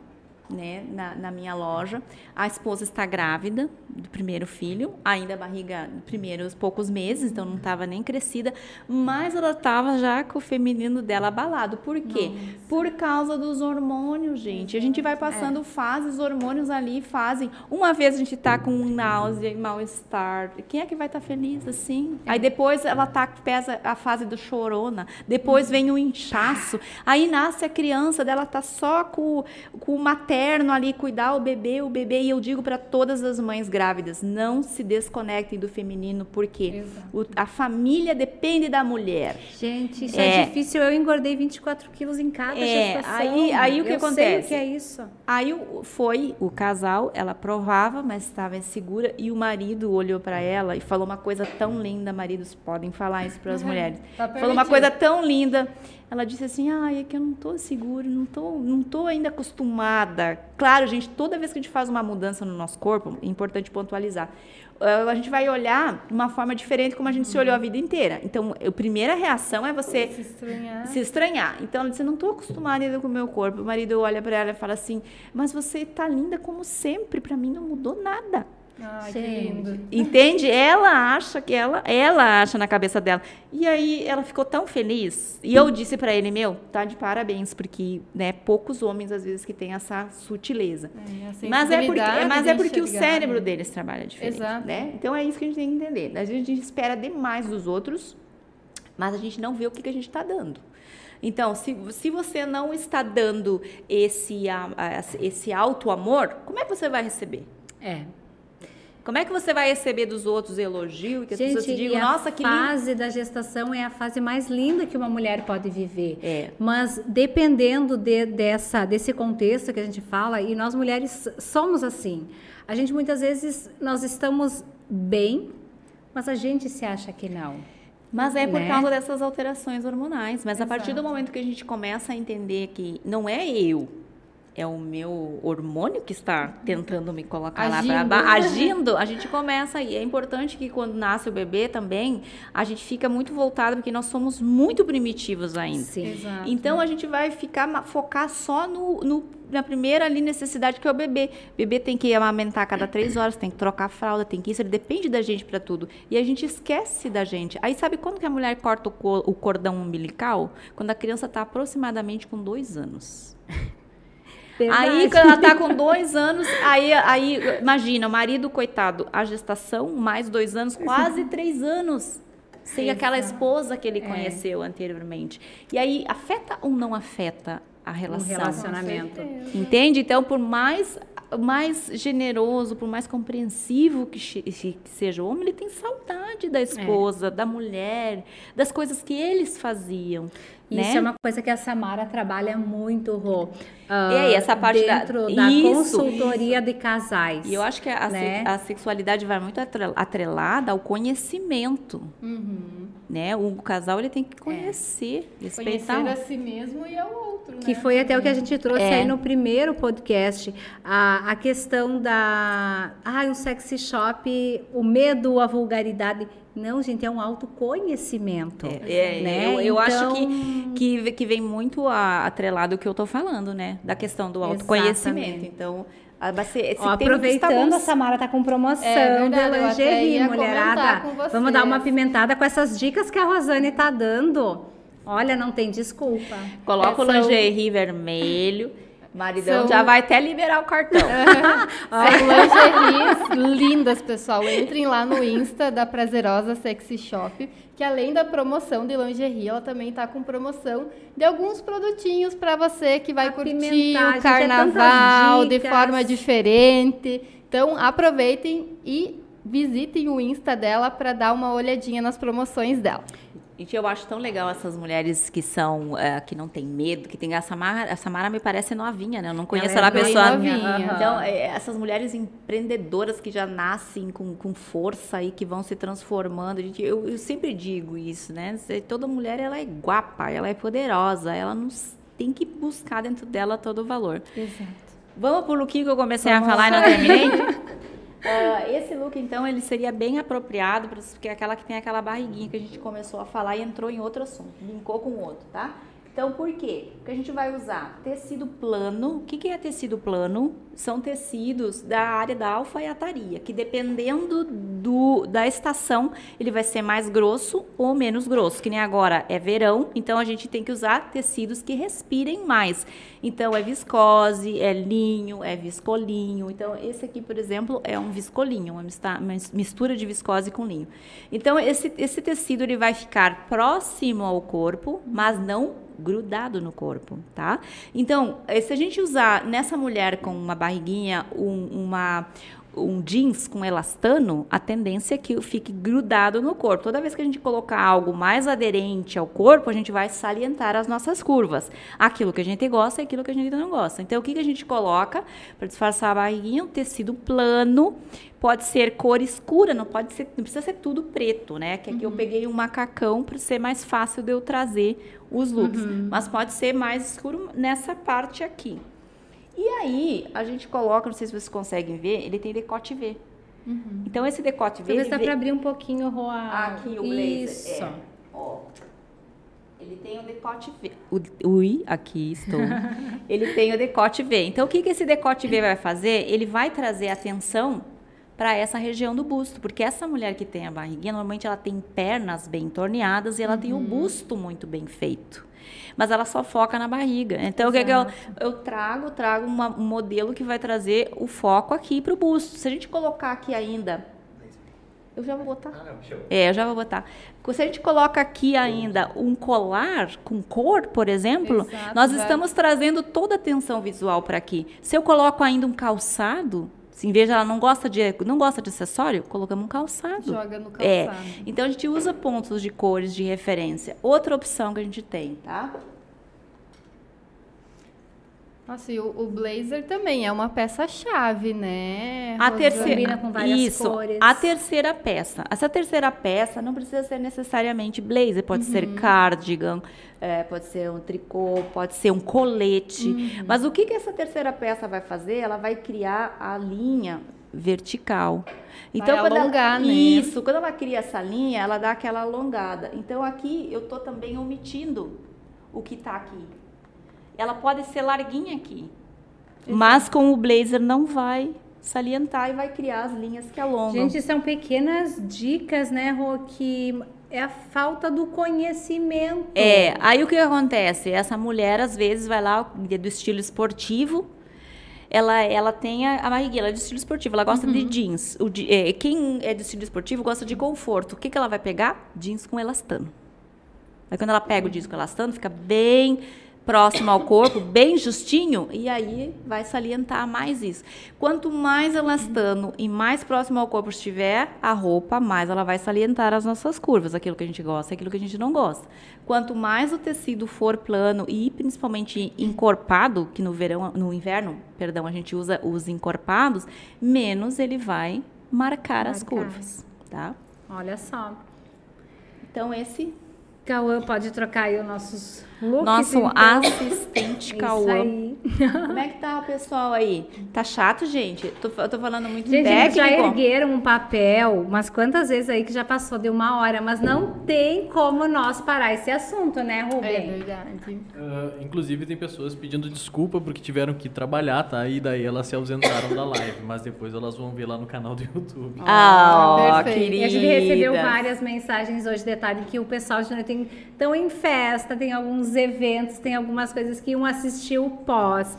né, na, na, minha loja. A esposa está grávida do primeiro filho, ainda a barriga, primeiros poucos meses, então não estava nem crescida, mas ela estava já com o feminino dela abalado. Por quê? Nossa. Por causa dos hormônios, gente. A gente vai passando é. fases, hormônios ali fazem. Uma vez a gente está com náusea e mal-estar. Quem é que vai estar tá feliz assim? É. Aí depois ela tá, pesa a fase do chorona, depois vem o inchaço, aí nasce a criança dela tá só com, com o materno ali, cuidar o bebê, o bebê e eu digo para todas as mães grávidas, não se desconectem do feminino, porque o, a família depende da mulher. Gente, isso é, é difícil. Eu engordei 24 quilos em cada é, gestação. Aí, aí o que eu acontece? Sei o que é isso. Aí foi o casal, ela provava, mas estava insegura, e o marido olhou para ela e falou uma coisa tão linda. Maridos podem falar isso para as mulheres. Tá falou uma coisa tão linda. Ela disse assim: ah, é que eu não estou segura, não estou não tô ainda acostumada. Claro, gente, toda vez que a gente faz uma mudança no nosso corpo, é importante pontualizar. Uh, a gente vai olhar de uma forma diferente como a gente uhum. se olhou a vida inteira. Então, a primeira reação é você se estranhar. Se estranhar. Então, ela disse: não estou acostumada ainda com o meu corpo. O marido olha para ela e fala assim: mas você está linda como sempre, para mim não mudou nada. Ai, que Gente. lindo. Entende? Ela acha que ela, ela acha na cabeça dela. E aí ela ficou tão feliz. E eu disse pra ele, meu, tá de parabéns, porque, né, poucos homens às vezes que têm essa sutileza. É, Mas é porque, mas é porque o cérebro né? deles trabalha diferente, Exato. né? Então é isso que a gente tem que entender. Às vezes a gente espera demais dos outros, mas a gente não vê o que, que a gente está dando. Então, se, se você não está dando esse, esse alto amor, como é que você vai receber? É. Como é que você vai receber dos outros elogio e que as pessoas te Gente, digam, nossa, a que lindo. fase da gestação é a fase mais linda que uma mulher pode viver. É. Mas dependendo de- dessa, desse contexto que a gente fala, e nós mulheres somos assim. A gente muitas vezes nós estamos bem, mas a gente se acha que não. Mas é por né? causa dessas alterações hormonais. Mas a partir do Exato. momento que a gente começa a entender que não é eu, é o meu hormônio que está tentando me colocar lá para Agindo. baixo, agindo, a gente começa aí. É importante que quando nasce o bebê também, a gente fica muito voltado, porque nós somos muito primitivos ainda. Sim. Exato. Então a gente vai ficar focar só no, no- na primeira ali necessidade que é o bebê. O bebê tem que amamentar a cada três horas, tem que trocar a fralda, tem que isso, ele depende da gente para tudo. E a gente esquece da gente. Aí sabe quando que a mulher corta o, co- o cordão umbilical? Quando a criança está aproximadamente com dois anos. Aí, Verdade. quando ela tá com dois anos, aí, aí, imagina, o marido, coitado, a gestação, mais dois anos, quase três anos. Sem aquela esposa que ele conheceu anteriormente. E aí, afeta ou não afeta a Um relação? relacionamento. Entende? Então, por mais, mais generoso, por mais compreensivo que, que seja o homem, ele tem saudade da esposa, da mulher, das coisas que eles faziam. Isso né? é uma coisa que a Samara trabalha muito, Rô. E aí, essa parte da- dentro da, Isso, consultoria de casais. E eu acho que a, né? a sexualidade vai muito atre- atrelada ao conhecimento, Uhum. né? O casal ele tem que conhecer, respeitar. Conhecer a si mesmo e ao outro, né? Que foi até o que a gente trouxe É. aí no primeiro podcast, a, a questão da. Ah, um sexy shop, o medo, a vulgaridade. Não, gente, é um autoconhecimento. É, né? eu, eu acho Então, que, que, que vem muito a, atrelado o que eu tô falando, né? Da questão do autoconhecimento. Exatamente. Então, a- Ó, que está aproveitando, a Samara tá com promoção É verdade, de lingerie, mulherada. Vamos dar uma pimentada com essas dicas que a Rosane tá dando. Olha, não tem desculpa. Coloca o São- lingerie vermelho. Maridão São- já vai até liberar o cartão. São lingeries lindas, pessoal. Entrem lá no Insta da Prazerosa Sexy Shop, que além da promoção de lingerie, ela também tá com promoção de alguns produtinhos para você que vai curtir o é carnaval de dicas. forma diferente. Então, aproveitem e visitem o Insta dela para dar uma olhadinha nas promoções dela. Gente, eu acho tão legal essas mulheres que são, eh, que não tem medo, que tem a Samara, a Samara me parece novinha, né? Eu não conheço Ela ela, é pessoa. novinha. Então, eh, essas mulheres empreendedoras que já nascem com, com força e que vão se transformando. Gente, eu, eu sempre digo isso, né? Toda mulher, ela é guapa, ela é poderosa, ela não tem que buscar dentro dela todo o valor. Exato. Vamos pro lookinho que eu comecei a falar e não terminei? Ah, esse look, então, ele seria bem apropriado, porque é aquela que tem aquela barriguinha que a gente começou a falar e entrou em outro assunto, linkou com outro, tá? Então, por quê? Porque a gente vai usar tecido plano. O que, que é tecido plano? São tecidos da área da alfaiataria, que dependendo do, da estação, ele vai ser mais grosso ou menos grosso. Que nem agora é verão, então a gente tem que usar tecidos que respirem mais. Então, é viscose, é linho, é viscolinho. Então, esse aqui, por exemplo, é um viscolinho, uma mistura de viscose com linho. Então, esse, esse tecido ele vai ficar próximo ao corpo, mas não grudado no corpo, tá? Então, eh, se a gente usar nessa mulher com uma barriguinha, um, uma um jeans com elastano, a tendência é que fique grudado no corpo. Toda vez que a gente colocar algo mais aderente ao corpo, a gente vai salientar as nossas curvas. Aquilo que a gente gosta e aquilo que a gente não gosta. Então, o que, que a gente coloca para disfarçar a barriguinha? Um tecido plano, pode ser cor escura, não pode ser, não precisa ser tudo preto, né? Que aqui eu peguei um macacão para ser mais fácil de eu trazer os looks, mas pode ser mais escuro nessa parte aqui. E aí, a gente coloca, não sei se vocês conseguem ver, ele tem decote V. Então, esse decote V. Talvez dá vem- para abrir um pouquinho, Roa. Aqui o blazer. Isso. É. Ó. Ele tem o decote V. O- Ui, aqui estou. ele tem o decote V. Então, o que, que esse decote V vai fazer? Ele vai trazer atenção para essa região do busto, porque essa mulher que tem a barriguinha, normalmente ela tem pernas bem torneadas e ela tem o busto muito bem feito. Mas ela só foca na barriga. Então, o que, que eu, eu trago? Trago uma- um modelo que vai trazer o foco aqui para o busto. Se a gente colocar aqui ainda. Eu já vou botar. É, eu já vou botar. Se a gente coloca aqui ainda um colar com cor, por exemplo, Exato, nós vai. estamos trazendo toda a atenção visual para aqui. Se eu coloco ainda um calçado, se em vez ela não gosta de não gosta de acessório, colocamos um calçado. Joga no É. calçado. Então a gente usa pontos de cores de referência. Outra opção que a gente tem, tá? Nossa, e o, o blazer também é uma peça-chave, né? A terceira, Combina com várias isso, cores. a terceira peça. Essa terceira peça não precisa ser necessariamente blazer, pode Uhum. ser cardigan, é, pode ser um tricô, pode ser um colete. Uhum. Mas o que, que essa terceira peça vai fazer? Ela vai criar a linha vertical. Então, quando alongar, ela, né? Isso, quando ela cria essa linha, ela dá aquela alongada. Então, aqui eu estou também omitindo o que está aqui. Ela pode ser larguinha aqui, mas com o blazer não vai salientar e vai criar as linhas que alongam. Gente, são pequenas dicas, né, Rô, que é a falta do conhecimento. É, aí o que acontece? Essa mulher, às vezes, vai lá do estilo esportivo, ela, ela tem a, a barriguinha, ela é de estilo esportivo, ela gosta de jeans. O, é, quem é de estilo esportivo gosta de conforto. O que, que ela vai pegar? Jeans com elastano. Aí quando ela pega o jeans com elastano, fica bem próximo ao corpo, bem justinho, e aí vai salientar mais isso. Quanto mais elastano e mais próximo ao corpo estiver a roupa, mais ela vai salientar as nossas curvas, aquilo que a gente gosta e aquilo que a gente não gosta. Quanto mais o tecido for plano e principalmente encorpado, que no verão, no inverno, perdão, a gente usa os encorpados, menos ele vai marcar, as Marcar. curvas, tá? Olha só. Então esse Cauã pode trocar aí os nossos looks. nosso então. assistente Isso Cauã. aí. Como é que tá o pessoal aí? Tá chato, gente? Tô, eu tô falando muito Gente, eles já técnico. ergueram um papel, mas quantas vezes aí que já passou de uma hora, mas não tem como nós parar esse assunto, né, É Rubem? verdade. Ah, inclusive tem pessoas pedindo desculpa porque tiveram que trabalhar, tá? E daí elas se ausentaram da live, mas depois elas vão ver lá no canal do YouTube. Ah, ó, Perfeito. E a gente recebeu querida. várias mensagens hoje, detalhe que o pessoal de tem estão em festa, tem alguns eventos, tem algumas coisas que um assistiu pós.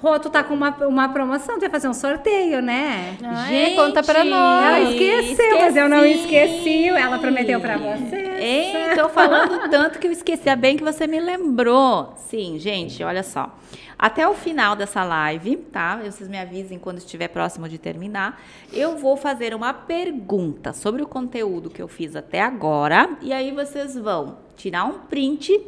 Rô, tu tá com uma, uma promoção, tu vai fazer um sorteio, né? Ah, é? Conta pra nós. Ela esqueceu, mas eu não esqueci. esqueci. Ela prometeu pra você. Ei, tô falando tanto que eu esqueci. É bem que você me lembrou. Sim, gente, olha só. Até o final dessa live, tá? Vocês me avisem quando estiver próximo de terminar. Eu vou fazer uma pergunta sobre o conteúdo que eu fiz até agora. E aí vocês vão tirar um print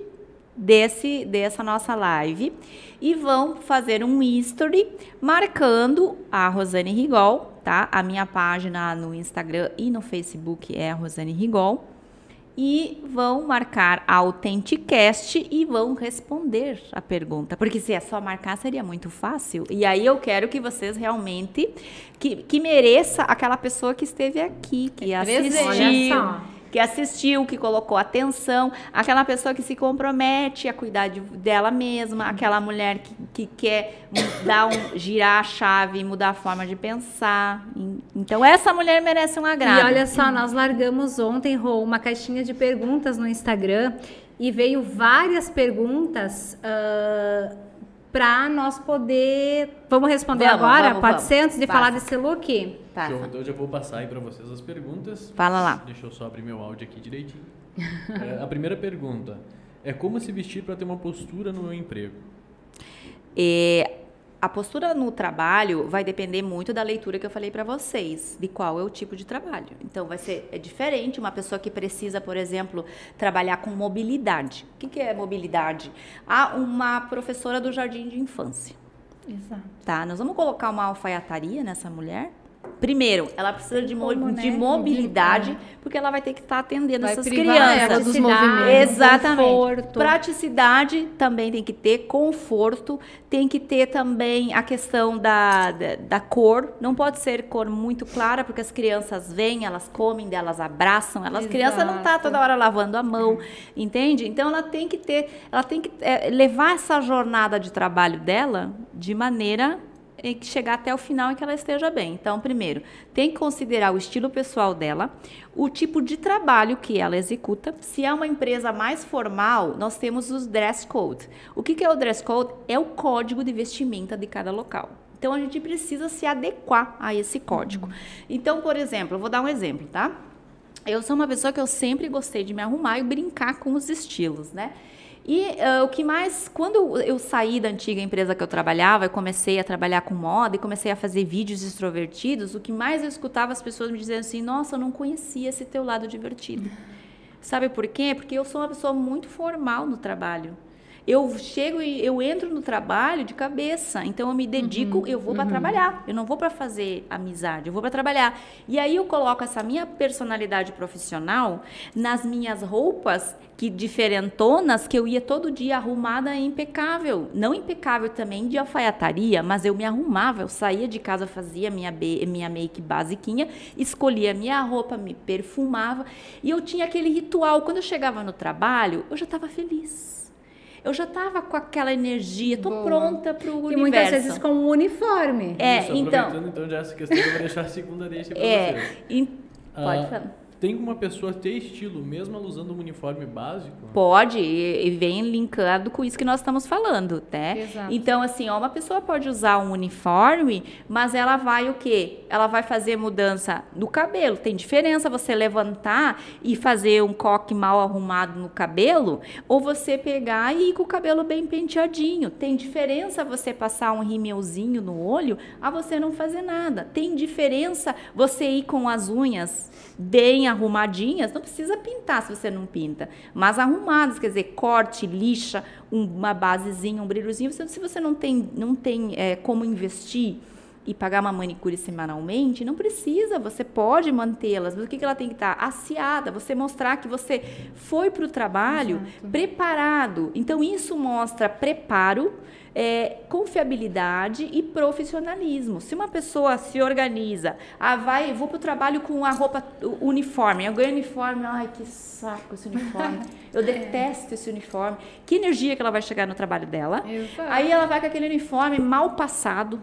desse dessa nossa live e vão fazer um history marcando a Rosane Rigol, tá? A minha página no Instagram e no Facebook é a Rosane Rigol. E vão marcar a Autenticast e vão responder a pergunta. Porque se é só marcar, seria muito fácil. E aí eu quero que vocês realmente... Que, que mereça aquela pessoa que esteve aqui, que presente. assistiu. Que assistiu, que colocou atenção, aquela pessoa que se compromete a cuidar de- dela mesma, aquela mulher que, que quer dar um, girar a chave, mudar a forma de pensar. En- Então, essa mulher merece um agrado. E olha só, nós largamos ontem, Rô, uma caixinha de perguntas no Instagram e veio várias perguntas para nós poder. Vamos responder Vamos, agora? vamos, Pode vamos. ser antes de Passa. falar desse look? Tá. Show, então eu já vou passar aí pra vocês as perguntas. Fala lá. Deixa eu só abrir meu áudio aqui direitinho. É, a primeira pergunta é como se vestir para ter uma postura no meu emprego? É, a postura no trabalho vai depender muito da leitura que eu falei para vocês, de qual é o tipo de trabalho. Então, vai ser é diferente uma pessoa que precisa, por exemplo, trabalhar com mobilidade. O que, que é mobilidade? Há uma professora do jardim de infância. Exato. Tá, nós vamos colocar uma alfaiataria nessa mulher. Primeiro, ela precisa de, mo- Como, de né? mobilidade, porque ela vai ter que estar atendendo Vai essas crianças. ela dos movimentos. Exatamente. conforto. Praticidade também tem que ter, conforto, tem que ter também a questão da, da, da cor. Não pode ser cor muito clara, porque as crianças vêm, elas comem, elas abraçam. Elas, as crianças não tá toda hora lavando a mão, entende? Então ela tem que ter, ela tem que é, levar essa jornada de trabalho dela de maneira chegar até o final e que ela esteja bem. Então, primeiro, tem que considerar o estilo pessoal dela, o tipo de trabalho que ela executa. Se é uma empresa mais formal, nós temos os dress code. O que, que é o dress code? É o código de vestimenta de cada local. Então, a gente precisa se adequar a esse código. Então, por exemplo, eu vou dar um exemplo, tá? Eu sou uma pessoa que eu sempre gostei de me arrumar e brincar com os estilos, né? E uh, o que mais, quando eu saí da antiga empresa que eu trabalhava, eu comecei a trabalhar com moda e comecei a fazer vídeos extrovertidos, o que mais eu escutava as pessoas me dizendo assim: Nossa, eu não conhecia esse teu lado divertido. Sabe por quê? Porque eu sou uma pessoa muito formal no trabalho. Eu chego e eu entro no trabalho de cabeça. Então eu me dedico, uhum, eu vou para uhum. trabalhar. Eu não vou para fazer amizade, eu vou para trabalhar. E aí eu coloco essa minha personalidade profissional nas minhas roupas que diferentonas que eu ia todo dia arrumada e impecável. Não impecável também de alfaiataria, mas eu me arrumava, eu saía de casa, fazia minha, minha make basiquinha, escolhia minha roupa, me perfumava. E eu tinha aquele ritual. Quando eu chegava no trabalho, eu já estava feliz eu já estava com aquela energia, tô Boa. pronta para o universo. E muitas vezes com um uniforme. É, Isso, então. então já essa questão, eu vou deixar a segunda deixa para é, vocês. In... Pode ah, falar tem uma pessoa ter estilo mesmo ela usando um uniforme básico? Pode, e vem linkado com isso que nós estamos falando, né? Exato. Então, assim, ó, uma pessoa pode usar um uniforme, mas ela vai o quê? Ela vai fazer mudança no cabelo. Tem diferença você levantar e fazer um coque mal arrumado no cabelo, ou você pegar e ir com o cabelo bem penteadinho. Tem diferença você passar um rímelzinho no olho a você não fazer nada. Tem diferença você ir com as unhas bem arrumadinhas, não precisa pintar se você não pinta, mas arrumadas, quer dizer, corte, lixa, uma basezinha, um brilhozinho. Se você não tem, não tem é, como investir e pagar uma manicure semanalmente, não precisa, você pode mantê-las. Mas o que, que ela tem que estar? Aciada, você mostrar que você foi para o trabalho Exato. preparado. Então, isso mostra preparo é, confiabilidade e profissionalismo. Se uma pessoa se organiza, ah, vai, vou para o trabalho com a roupa uniforme, eu ganho uniforme, ai que saco esse uniforme, eu detesto esse uniforme. Que energia que ela vai chegar no trabalho dela? Aí ela vai com aquele uniforme mal passado,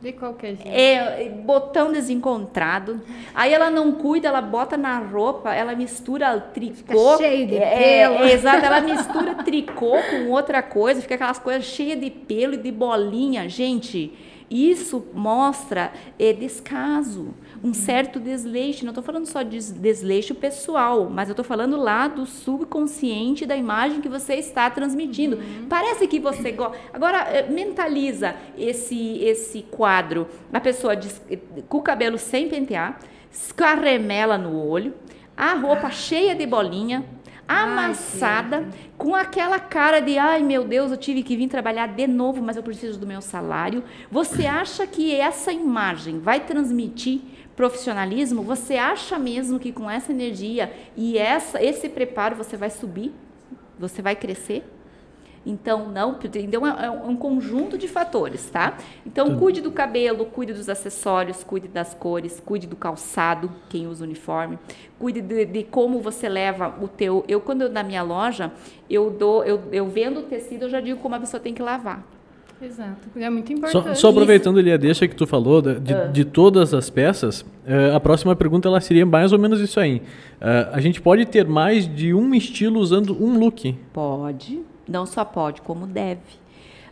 de qualquer jeito. É, botão desencontrado. Aí ela não cuida, ela bota na roupa, ela mistura tricô. Fica cheio de é, pelo. É, exato, ela mistura tricô com outra coisa, fica aquelas coisas cheias de pelo e de bolinha. Gente, isso mostra é, descaso um certo desleixo. Não estou falando só de desleixo pessoal, mas eu estou falando lá do subconsciente da imagem que você está transmitindo. Uhum. Parece que você gosta. Agora, eh, mentaliza esse, esse quadro. A pessoa diz, com o cabelo sem pentear, escarremela no olho, a roupa cheia de bolinha, amassada, ai, com aquela cara de ai meu Deus, eu tive que vir trabalhar de novo, mas eu preciso do meu salário. Você acha que essa imagem vai transmitir profissionalismo, você acha mesmo que com essa energia e essa, esse preparo você vai subir? Você vai crescer? Então, não, então é, é um conjunto de fatores, tá? Então, cuide do cabelo, cuide dos acessórios, cuide das cores, cuide do calçado, quem usa uniforme, cuide de, de como você leva o teu. Eu, quando eu na minha loja, eu dou, eu, eu vendo o tecido, eu já digo como a pessoa tem que lavar. Exato, é muito importante. Só, só aproveitando ali a deixa que tu falou, de, de, ah. de todas as peças, uh, a próxima pergunta ela seria mais ou menos isso aí. Uh, a gente pode ter mais de um estilo usando um look? Pode, não só pode, como deve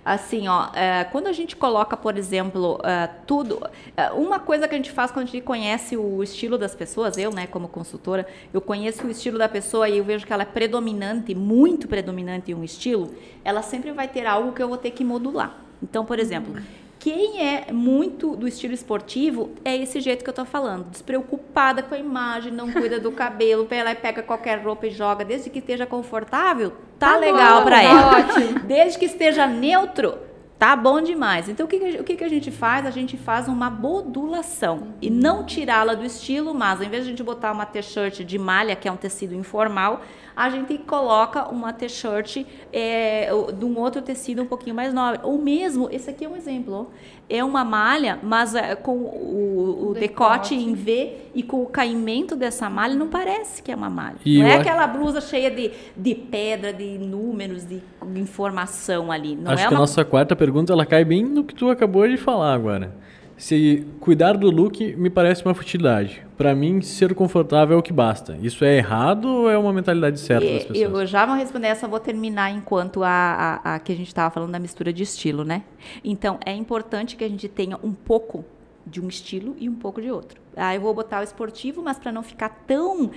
assim, ó, é, quando a gente coloca, por exemplo, é, tudo, é, uma coisa que a gente faz quando a gente conhece o estilo das pessoas, eu, né, como consultora, eu conheço o estilo da pessoa e eu vejo que ela é predominante, muito predominante em um estilo, ela sempre vai ter algo que eu vou ter que modular. Então, por exemplo, quem é muito do estilo esportivo é esse jeito que eu tô falando, despreocupada com a imagem, não cuida do cabelo, ela e pega qualquer roupa e joga, desde que esteja confortável, tá, tá legal para tá ela. Ótimo. Desde que esteja neutro, Tá bom demais. Então, o que, que, o que, que a gente faz? A gente faz uma modulação. E não tirá-la do estilo, mas ao invés de a gente botar uma t-shirt de malha, que é um tecido informal, a gente coloca uma t-shirt é, de um outro tecido um pouquinho mais nobre. Ou mesmo, esse aqui é um exemplo, é uma malha, mas é, com o, o decote. decote. em V e com o caimento dessa malha, não parece que é uma malha. E não é aquela blusa cheia de, de pedra, de números, de informação ali. Não acho é que uma... a nossa quarta pergunta ela cai bem no que tu acabou de falar agora. Se cuidar do look me parece uma futilidade. Para mim, ser confortável é o que basta. Isso é errado ou é uma mentalidade certa das pessoas? Eu já vou responder essa, vou terminar enquanto a, a, a que a gente estava falando da mistura de estilo, né? Então, é importante que a gente tenha um pouco de um estilo e um pouco de outro. Ah, eu vou botar o esportivo, mas para não ficar tão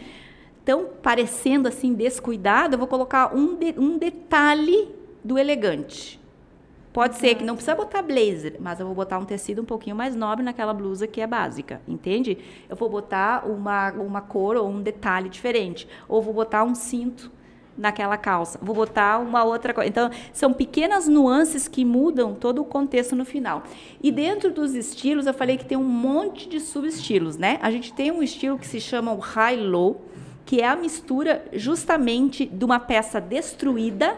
tão parecendo assim descuidado, eu vou colocar um, de, um detalhe do elegante. Pode ser que não precisa botar blazer, mas eu vou botar um tecido um pouquinho mais nobre naquela blusa que é básica, entende? Eu vou botar uma, uma cor ou um detalhe diferente. Ou vou botar um cinto naquela calça. Vou botar uma outra coisa. Então, são pequenas nuances que mudam todo o contexto no final. E dentro dos estilos, eu falei que tem um monte de subestilos, né? A gente tem um estilo que se chama o high-low, que é a mistura justamente de uma peça destruída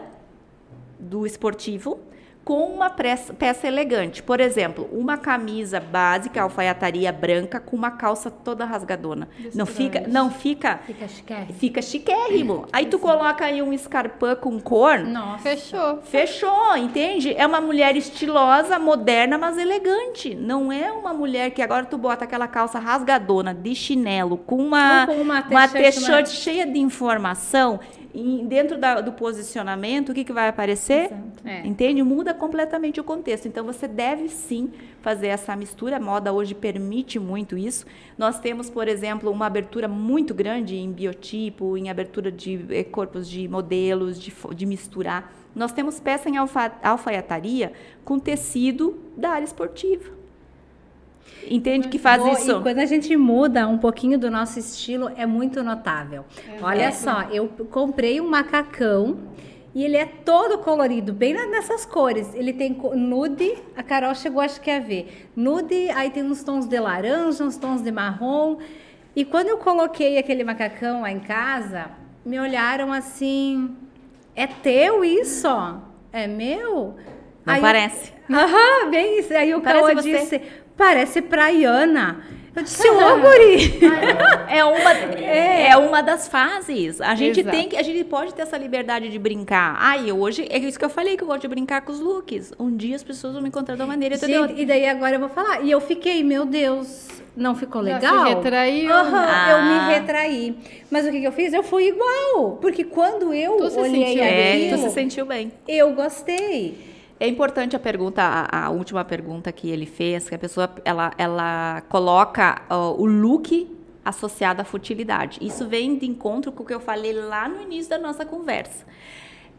do esportivo com uma peça, peça elegante. Por exemplo, uma camisa básica, alfaiataria branca, com uma calça toda rasgadona. Não fica, não fica, Fica chiquérrimo. fica chiquérrimo. Aí tu coloca aí um escarpão com cor, Nossa. Fechou. Fechou, entende? É uma mulher estilosa, moderna, mas elegante. Não é uma mulher que agora tu bota aquela calça rasgadona de chinelo com uma, Ou com uma uma t-shirt, t-shirt uma- cheia de informação. E dentro da- do posicionamento, o que, que vai aparecer? É. Entende? Muda completamente o contexto. Então, você deve sim fazer essa mistura. A moda hoje permite muito isso. Nós temos, por exemplo, uma abertura muito grande em biotipo, em abertura de eh, corpos de modelos, de, de misturar. Nós temos peça em alfa, alfaiataria com tecido da área esportiva. Entende que faz isso? E quando a gente muda um pouquinho do nosso estilo, é muito notável. Olha só, eu comprei um macacão e ele é todo colorido, bem nessas cores. Ele tem nude, a Carol chegou, acho que a ver. Nude, aí tem uns tons de laranja, uns tons de marrom. E quando eu coloquei aquele macacão lá em casa, me olharam assim: é teu isso? É meu? Não Aí- parece. Aham, bem isso. Aí o Parece Cauã você. Parece praiana. Eu disse, ô, guri. É uma, é. uma das fases. A gente Exato. tem que, a gente pode ter essa liberdade de brincar. Ai, hoje é isso que eu falei que eu gosto de brincar com os looks. Um dia as pessoas vão me encontrar de uma maneira Gente, e daí agora eu vou falar. E eu fiquei, meu Deus, não ficou legal? se retraiu. Eu Ah. me retraí. Mas o que, que eu fiz? Eu fui igual. Porque quando eu Tu se olhei sentiu É, aquilo, tu se sentiu bem. eu gostei. É importante a pergunta, a, a última pergunta que ele fez, que a pessoa ela, ela coloca ó, o look associado à futilidade. Isso vem de encontro com o que eu falei lá no início da nossa conversa.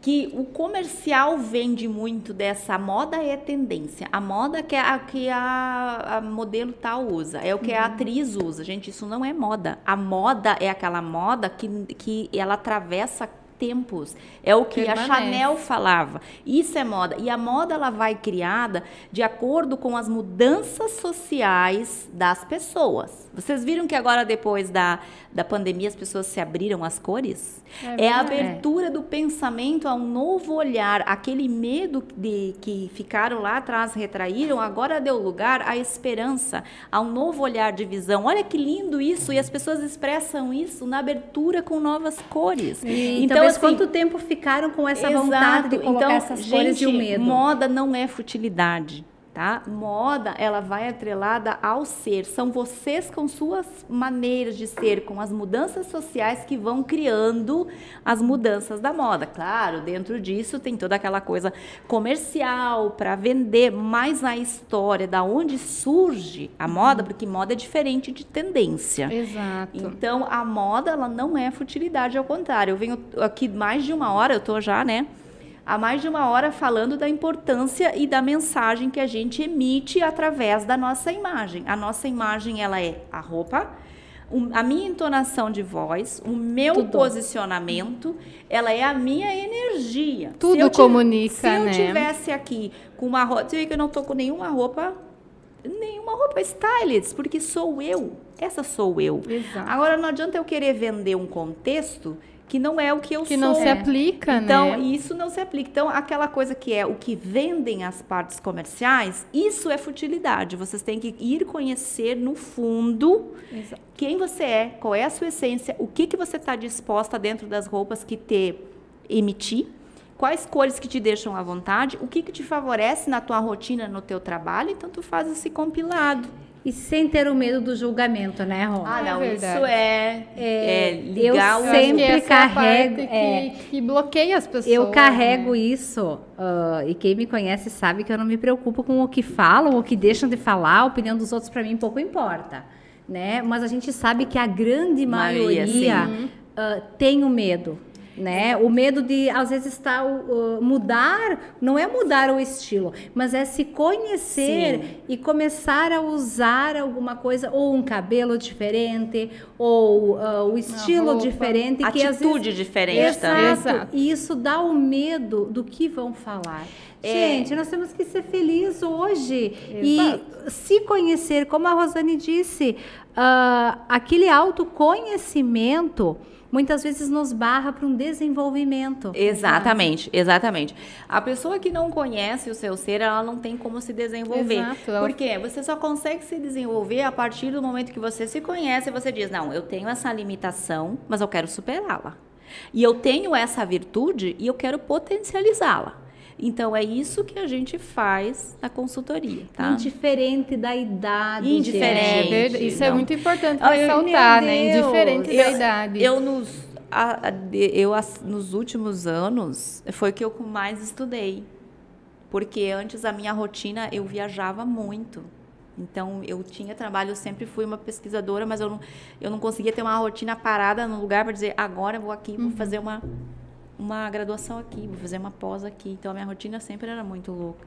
Que o comercial vende muito dessa moda é tendência. A moda que a, que a, a modelo tal usa, é o que a atriz usa. Gente, isso não é moda. A moda é aquela moda que, que ela atravessa tempos. É o que a Permanece. Chanel falava. Isso é moda. E a moda ela vai criada de acordo com as mudanças sociais das pessoas. Vocês viram que agora, depois da, da pandemia, as pessoas se abriram às cores? É, a verdade. abertura do pensamento a um novo olhar. Aquele medo de que ficaram lá atrás, retraíram, agora deu lugar à esperança, a um novo olhar de visão. Olha que lindo isso! E as pessoas expressam isso na abertura com novas cores. E então, assim, quanto tempo ficaram com essa vontade de Exato. colocar então, essas cores e o gente, medo? Moda não é futilidade. Tá? Moda, ela vai atrelada ao ser. São vocês com suas maneiras de ser, com as mudanças sociais que vão criando as mudanças da moda. Claro, dentro disso tem toda aquela coisa comercial para vender, mas a história da onde surge a moda, porque moda é diferente de tendência. Exato. Então, a moda, ela não é futilidade, ao contrário. Eu venho aqui mais de uma hora, eu tô já, né? Há mais de uma hora falando da importância e da mensagem que a gente emite através da nossa imagem. A nossa imagem, ela é a roupa, a minha entonação de voz, o meu Tudo. posicionamento, ela é a minha energia. Tudo Se eu ti- comunica, Se eu né? tivesse aqui com uma roupa, você vê que eu não tô com nenhuma roupa nenhuma roupa stylist, porque sou eu. Essa sou eu. Exato. Agora não adianta eu querer vender um contexto que não é o que eu Que sou. não se aplica, Então, né? isso não se aplica. Então, aquela coisa que é o que vendem as partes comerciais, isso é futilidade. Vocês têm que ir conhecer no fundo Exato. quem você é, qual é a sua essência, o que, que você está disposta dentro das roupas que te emitir, quais cores que te deixam à vontade, o que, que te favorece na tua rotina, no teu trabalho, então tu faz esse compilado. E sem ter o medo do julgamento, né, Rô? Ah, É não, verdade. isso é, é, eu ligar o Eu sempre carrego- É a parte é. que, que bloqueia as pessoas. Eu carrego né? isso, ah, e quem me conhece sabe que eu não me preocupo com o que falam, o que deixam de falar, a opinião dos outros para mim pouco importa, né? Mas a gente sabe que a grande Maioria, maioria, ah, tem o medo, né? O medo de às vezes estar o- o- mudar, não é mudar o estilo, mas é se conhecer Sim. e começar a usar alguma coisa ou um cabelo diferente ou ah, o estilo diferente que às vezes atitude diferente também. Exato. Exato. E isso dá o medo do que vão falar. É. Gente, nós temos que ser felizes hoje Exato. e se conhecer, como a Rosane disse, ah, aquele autoconhecimento muitas vezes nos barra para um desenvolvimento. Exatamente, exatamente. A pessoa que não conhece o seu ser, ela não tem como se desenvolver. Exato, ela- Por quê? Você só consegue se desenvolver a partir do momento que você se conhece e você diz: Não, eu tenho essa limitação, mas eu quero superá-la. E eu tenho essa virtude e eu quero potencializá-la. Então é isso que a gente faz na consultoria, tá? Indiferente da idade. Indiferente. É. Isso é não. muito importante ressaltar, né? Indiferente da idade. Eu nos, a- a- eu as- nos últimos anos foi o que eu mais estudei, porque antes a minha rotina eu viajava muito. Então eu tinha trabalho, eu sempre fui uma pesquisadora, mas eu não, eu não conseguia ter uma rotina parada no lugar para dizer agora eu vou aqui, vou fazer uma uma graduação aqui, vou fazer uma pós aqui. Então a minha rotina sempre era muito louca.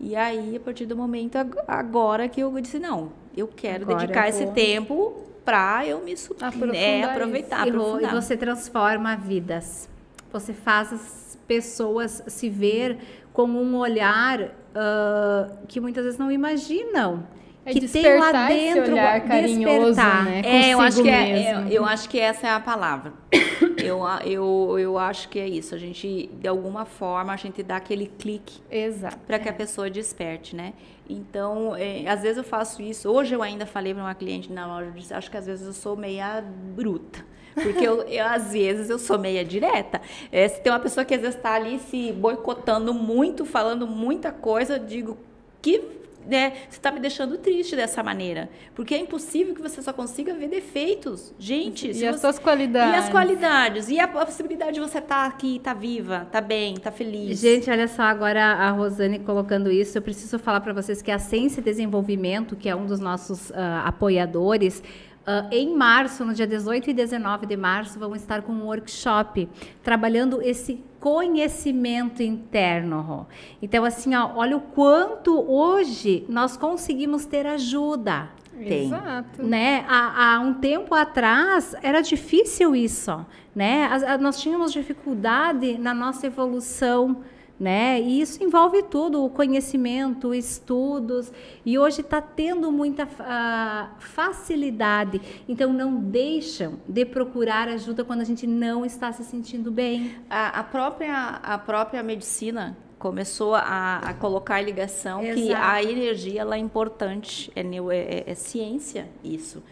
E aí, a partir do momento ag- agora que eu disse, não, eu quero Agora dedicar eu esse tempo para eu me su- Aprofundar é, aproveitar, E, e você transforma vidas. Você faz as pessoas se ver com um olhar ah, que muitas vezes não imaginam. É que tem lá despertar esse dentro olhar carinhoso, despertar. né? É, eu acho, que é, é, eu acho que essa é a palavra. eu, eu, eu acho que é isso. A gente, de alguma forma, a gente dá aquele clique Exato. para que a pessoa desperte, né? Então, é, às vezes eu faço isso. Hoje eu ainda falei para uma cliente na loja, eu disse, acho que às vezes eu sou meia bruta. Porque eu, eu, às vezes eu sou meia direta. É, se tem uma pessoa que às vezes está ali se boicotando muito, falando muita coisa, eu digo que né, você está me deixando triste dessa maneira. Porque é impossível que você só consiga ver defeitos. Gente, E as você- suas qualidades. e as qualidades? E a possibilidade de você estar aqui, estar viva, estar bem, estar feliz. Gente, olha só, agora a Rosane colocando isso, eu preciso falar para vocês que a Ciência e Desenvolvimento, que é um dos nossos ah, apoiadores, ah, em março, no dia 18 e 19 de março, vão estar com um workshop trabalhando esse conhecimento interno. Rô. Então, assim, ó, olha o quanto hoje nós conseguimos ter ajuda Tem. Exato. né? Há, há um tempo atrás era difícil isso, né? As- a- nós tínhamos dificuldade na nossa evolução, né? E isso envolve tudo, o conhecimento, estudos. E hoje está tendo muita ah, facilidade. Então não deixam de procurar ajuda quando a gente não está se sentindo bem. A, a própria, a própria medicina começou a, a colocar ligação que Exato. a energia ela é importante, é, é, é- é ciência isso.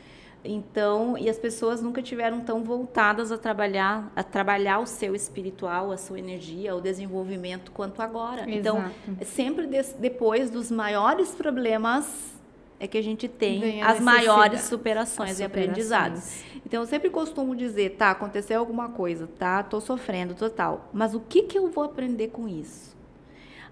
Então, e as pessoas nunca tiveram tão voltadas a trabalhar, a trabalhar o seu espiritual, a sua energia, o desenvolvimento quanto agora. Então, Exato. é sempre des- depois dos maiores problemas é que a gente tem a as maiores superações As e aprendizados. superações. Então, eu sempre costumo dizer, tá, aconteceu alguma coisa, tá, tô sofrendo, total. Mas o que que eu vou aprender com isso?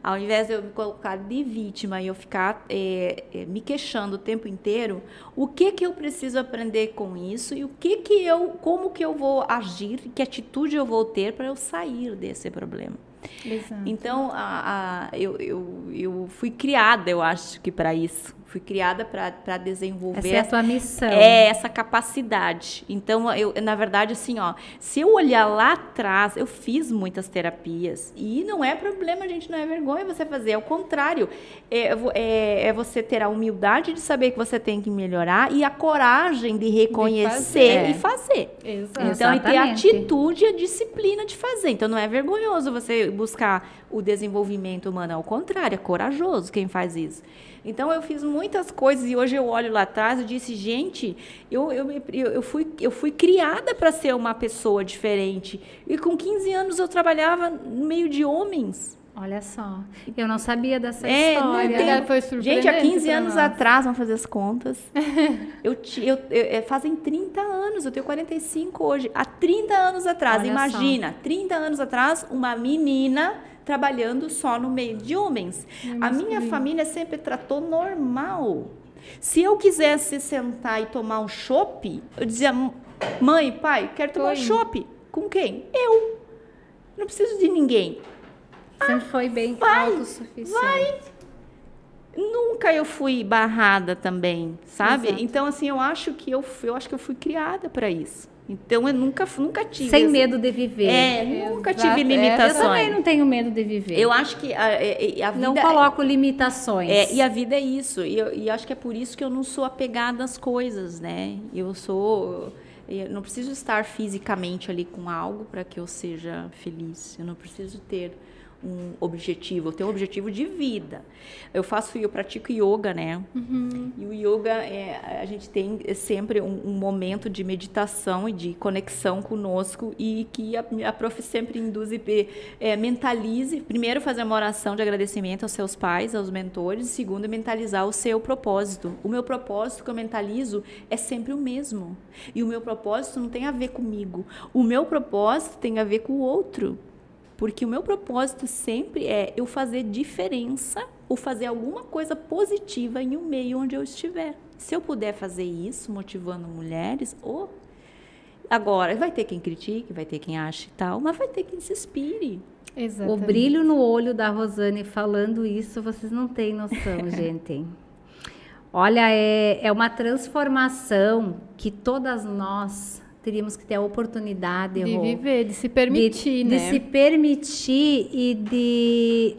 Ao invés de eu me colocar de vítima e eu ficar é, é, me queixando o tempo inteiro, o que que eu preciso aprender com isso e o que que eu, como que eu vou agir, que atitude eu vou ter para eu sair desse problema? Exato. Então, a, a- eu, eu, eu fui criada, eu acho que para isso. Fui criada para desenvolver Essa é a tua missão. é essa capacidade. Então, eu, na verdade, assim, ó, se eu olhar lá atrás, eu fiz muitas terapias. E não é problema, gente, não é vergonha você fazer. Ao contrário, é, é, é você ter a humildade de saber que você tem que melhorar e a coragem de reconhecer fazer. e fazer. Exato. Então, e ter a atitude e a disciplina de fazer. Então, não é vergonhoso você buscar o desenvolvimento humano. Ao contrário, é corajoso quem faz isso. Então, eu fiz muitas coisas e hoje eu olho lá atrás e disse, gente, eu, eu, eu, fui, eu fui criada para ser uma pessoa diferente. E com 15 anos eu trabalhava no meio de homens. Olha só, eu não sabia dessa É, não história. tem- foi Gente, há surpreendente 15 pra anos nós. atrás, vamos fazer as contas. eu, eu, eu- é, fazem 30 anos, eu tenho 45 hoje. Há 30 anos atrás, Olha imagina, 30 anos atrás, uma menina trabalhando só no meio de homens. A minha família sempre tratou normal. Se eu quisesse sentar e tomar um chopp, eu dizia, mãe, pai, quero tomar um chopp. Com quem? Eu. Não preciso de ninguém. Sempre foi bem vai, autossuficiente. vai. Nunca eu fui barrada também, sabe? Exato. Então assim, eu acho que eu, eu acho que eu fui criada para isso. Então eu nunca nunca tive Sem esse- medo de viver. É, nunca Exato, tive é, eu limitações. também não tenho medo de viver. Eu acho que a, a- a vida não coloco limitações. é, e a vida é isso. E, eu, e acho que é por isso que eu não sou apegada às coisas, né? Eu sou. Eu não preciso estar fisicamente ali com algo para que eu seja feliz. Eu não preciso ter um objetivo. Eu tenho um objetivo de vida. Eu faço, eu pratico yoga, né? E o yoga, é, a gente tem sempre um, um momento de meditação e de conexão conosco e que a, a prof sempre induz e é, mentalize. Primeiro, fazer uma oração de agradecimento aos seus pais, aos mentores. Segundo, mentalizar o seu propósito. O meu propósito que eu mentalizo é sempre o mesmo. E o meu propósito não tem a ver comigo. O meu propósito tem a ver com o outro. Porque o meu propósito sempre é eu fazer diferença ou fazer alguma coisa positiva em um meio onde eu estiver. Se eu puder fazer isso, motivando mulheres, oh, agora vai ter quem critique, vai ter quem ache e tal, mas vai ter quem se inspire. O Exatamente. brilho no olho da Rosane falando isso, vocês não têm noção, gente. Olha, é, é uma transformação que todas nós teríamos que ter a oportunidade De Rô, viver, de se permitir, de, né? de se permitir e de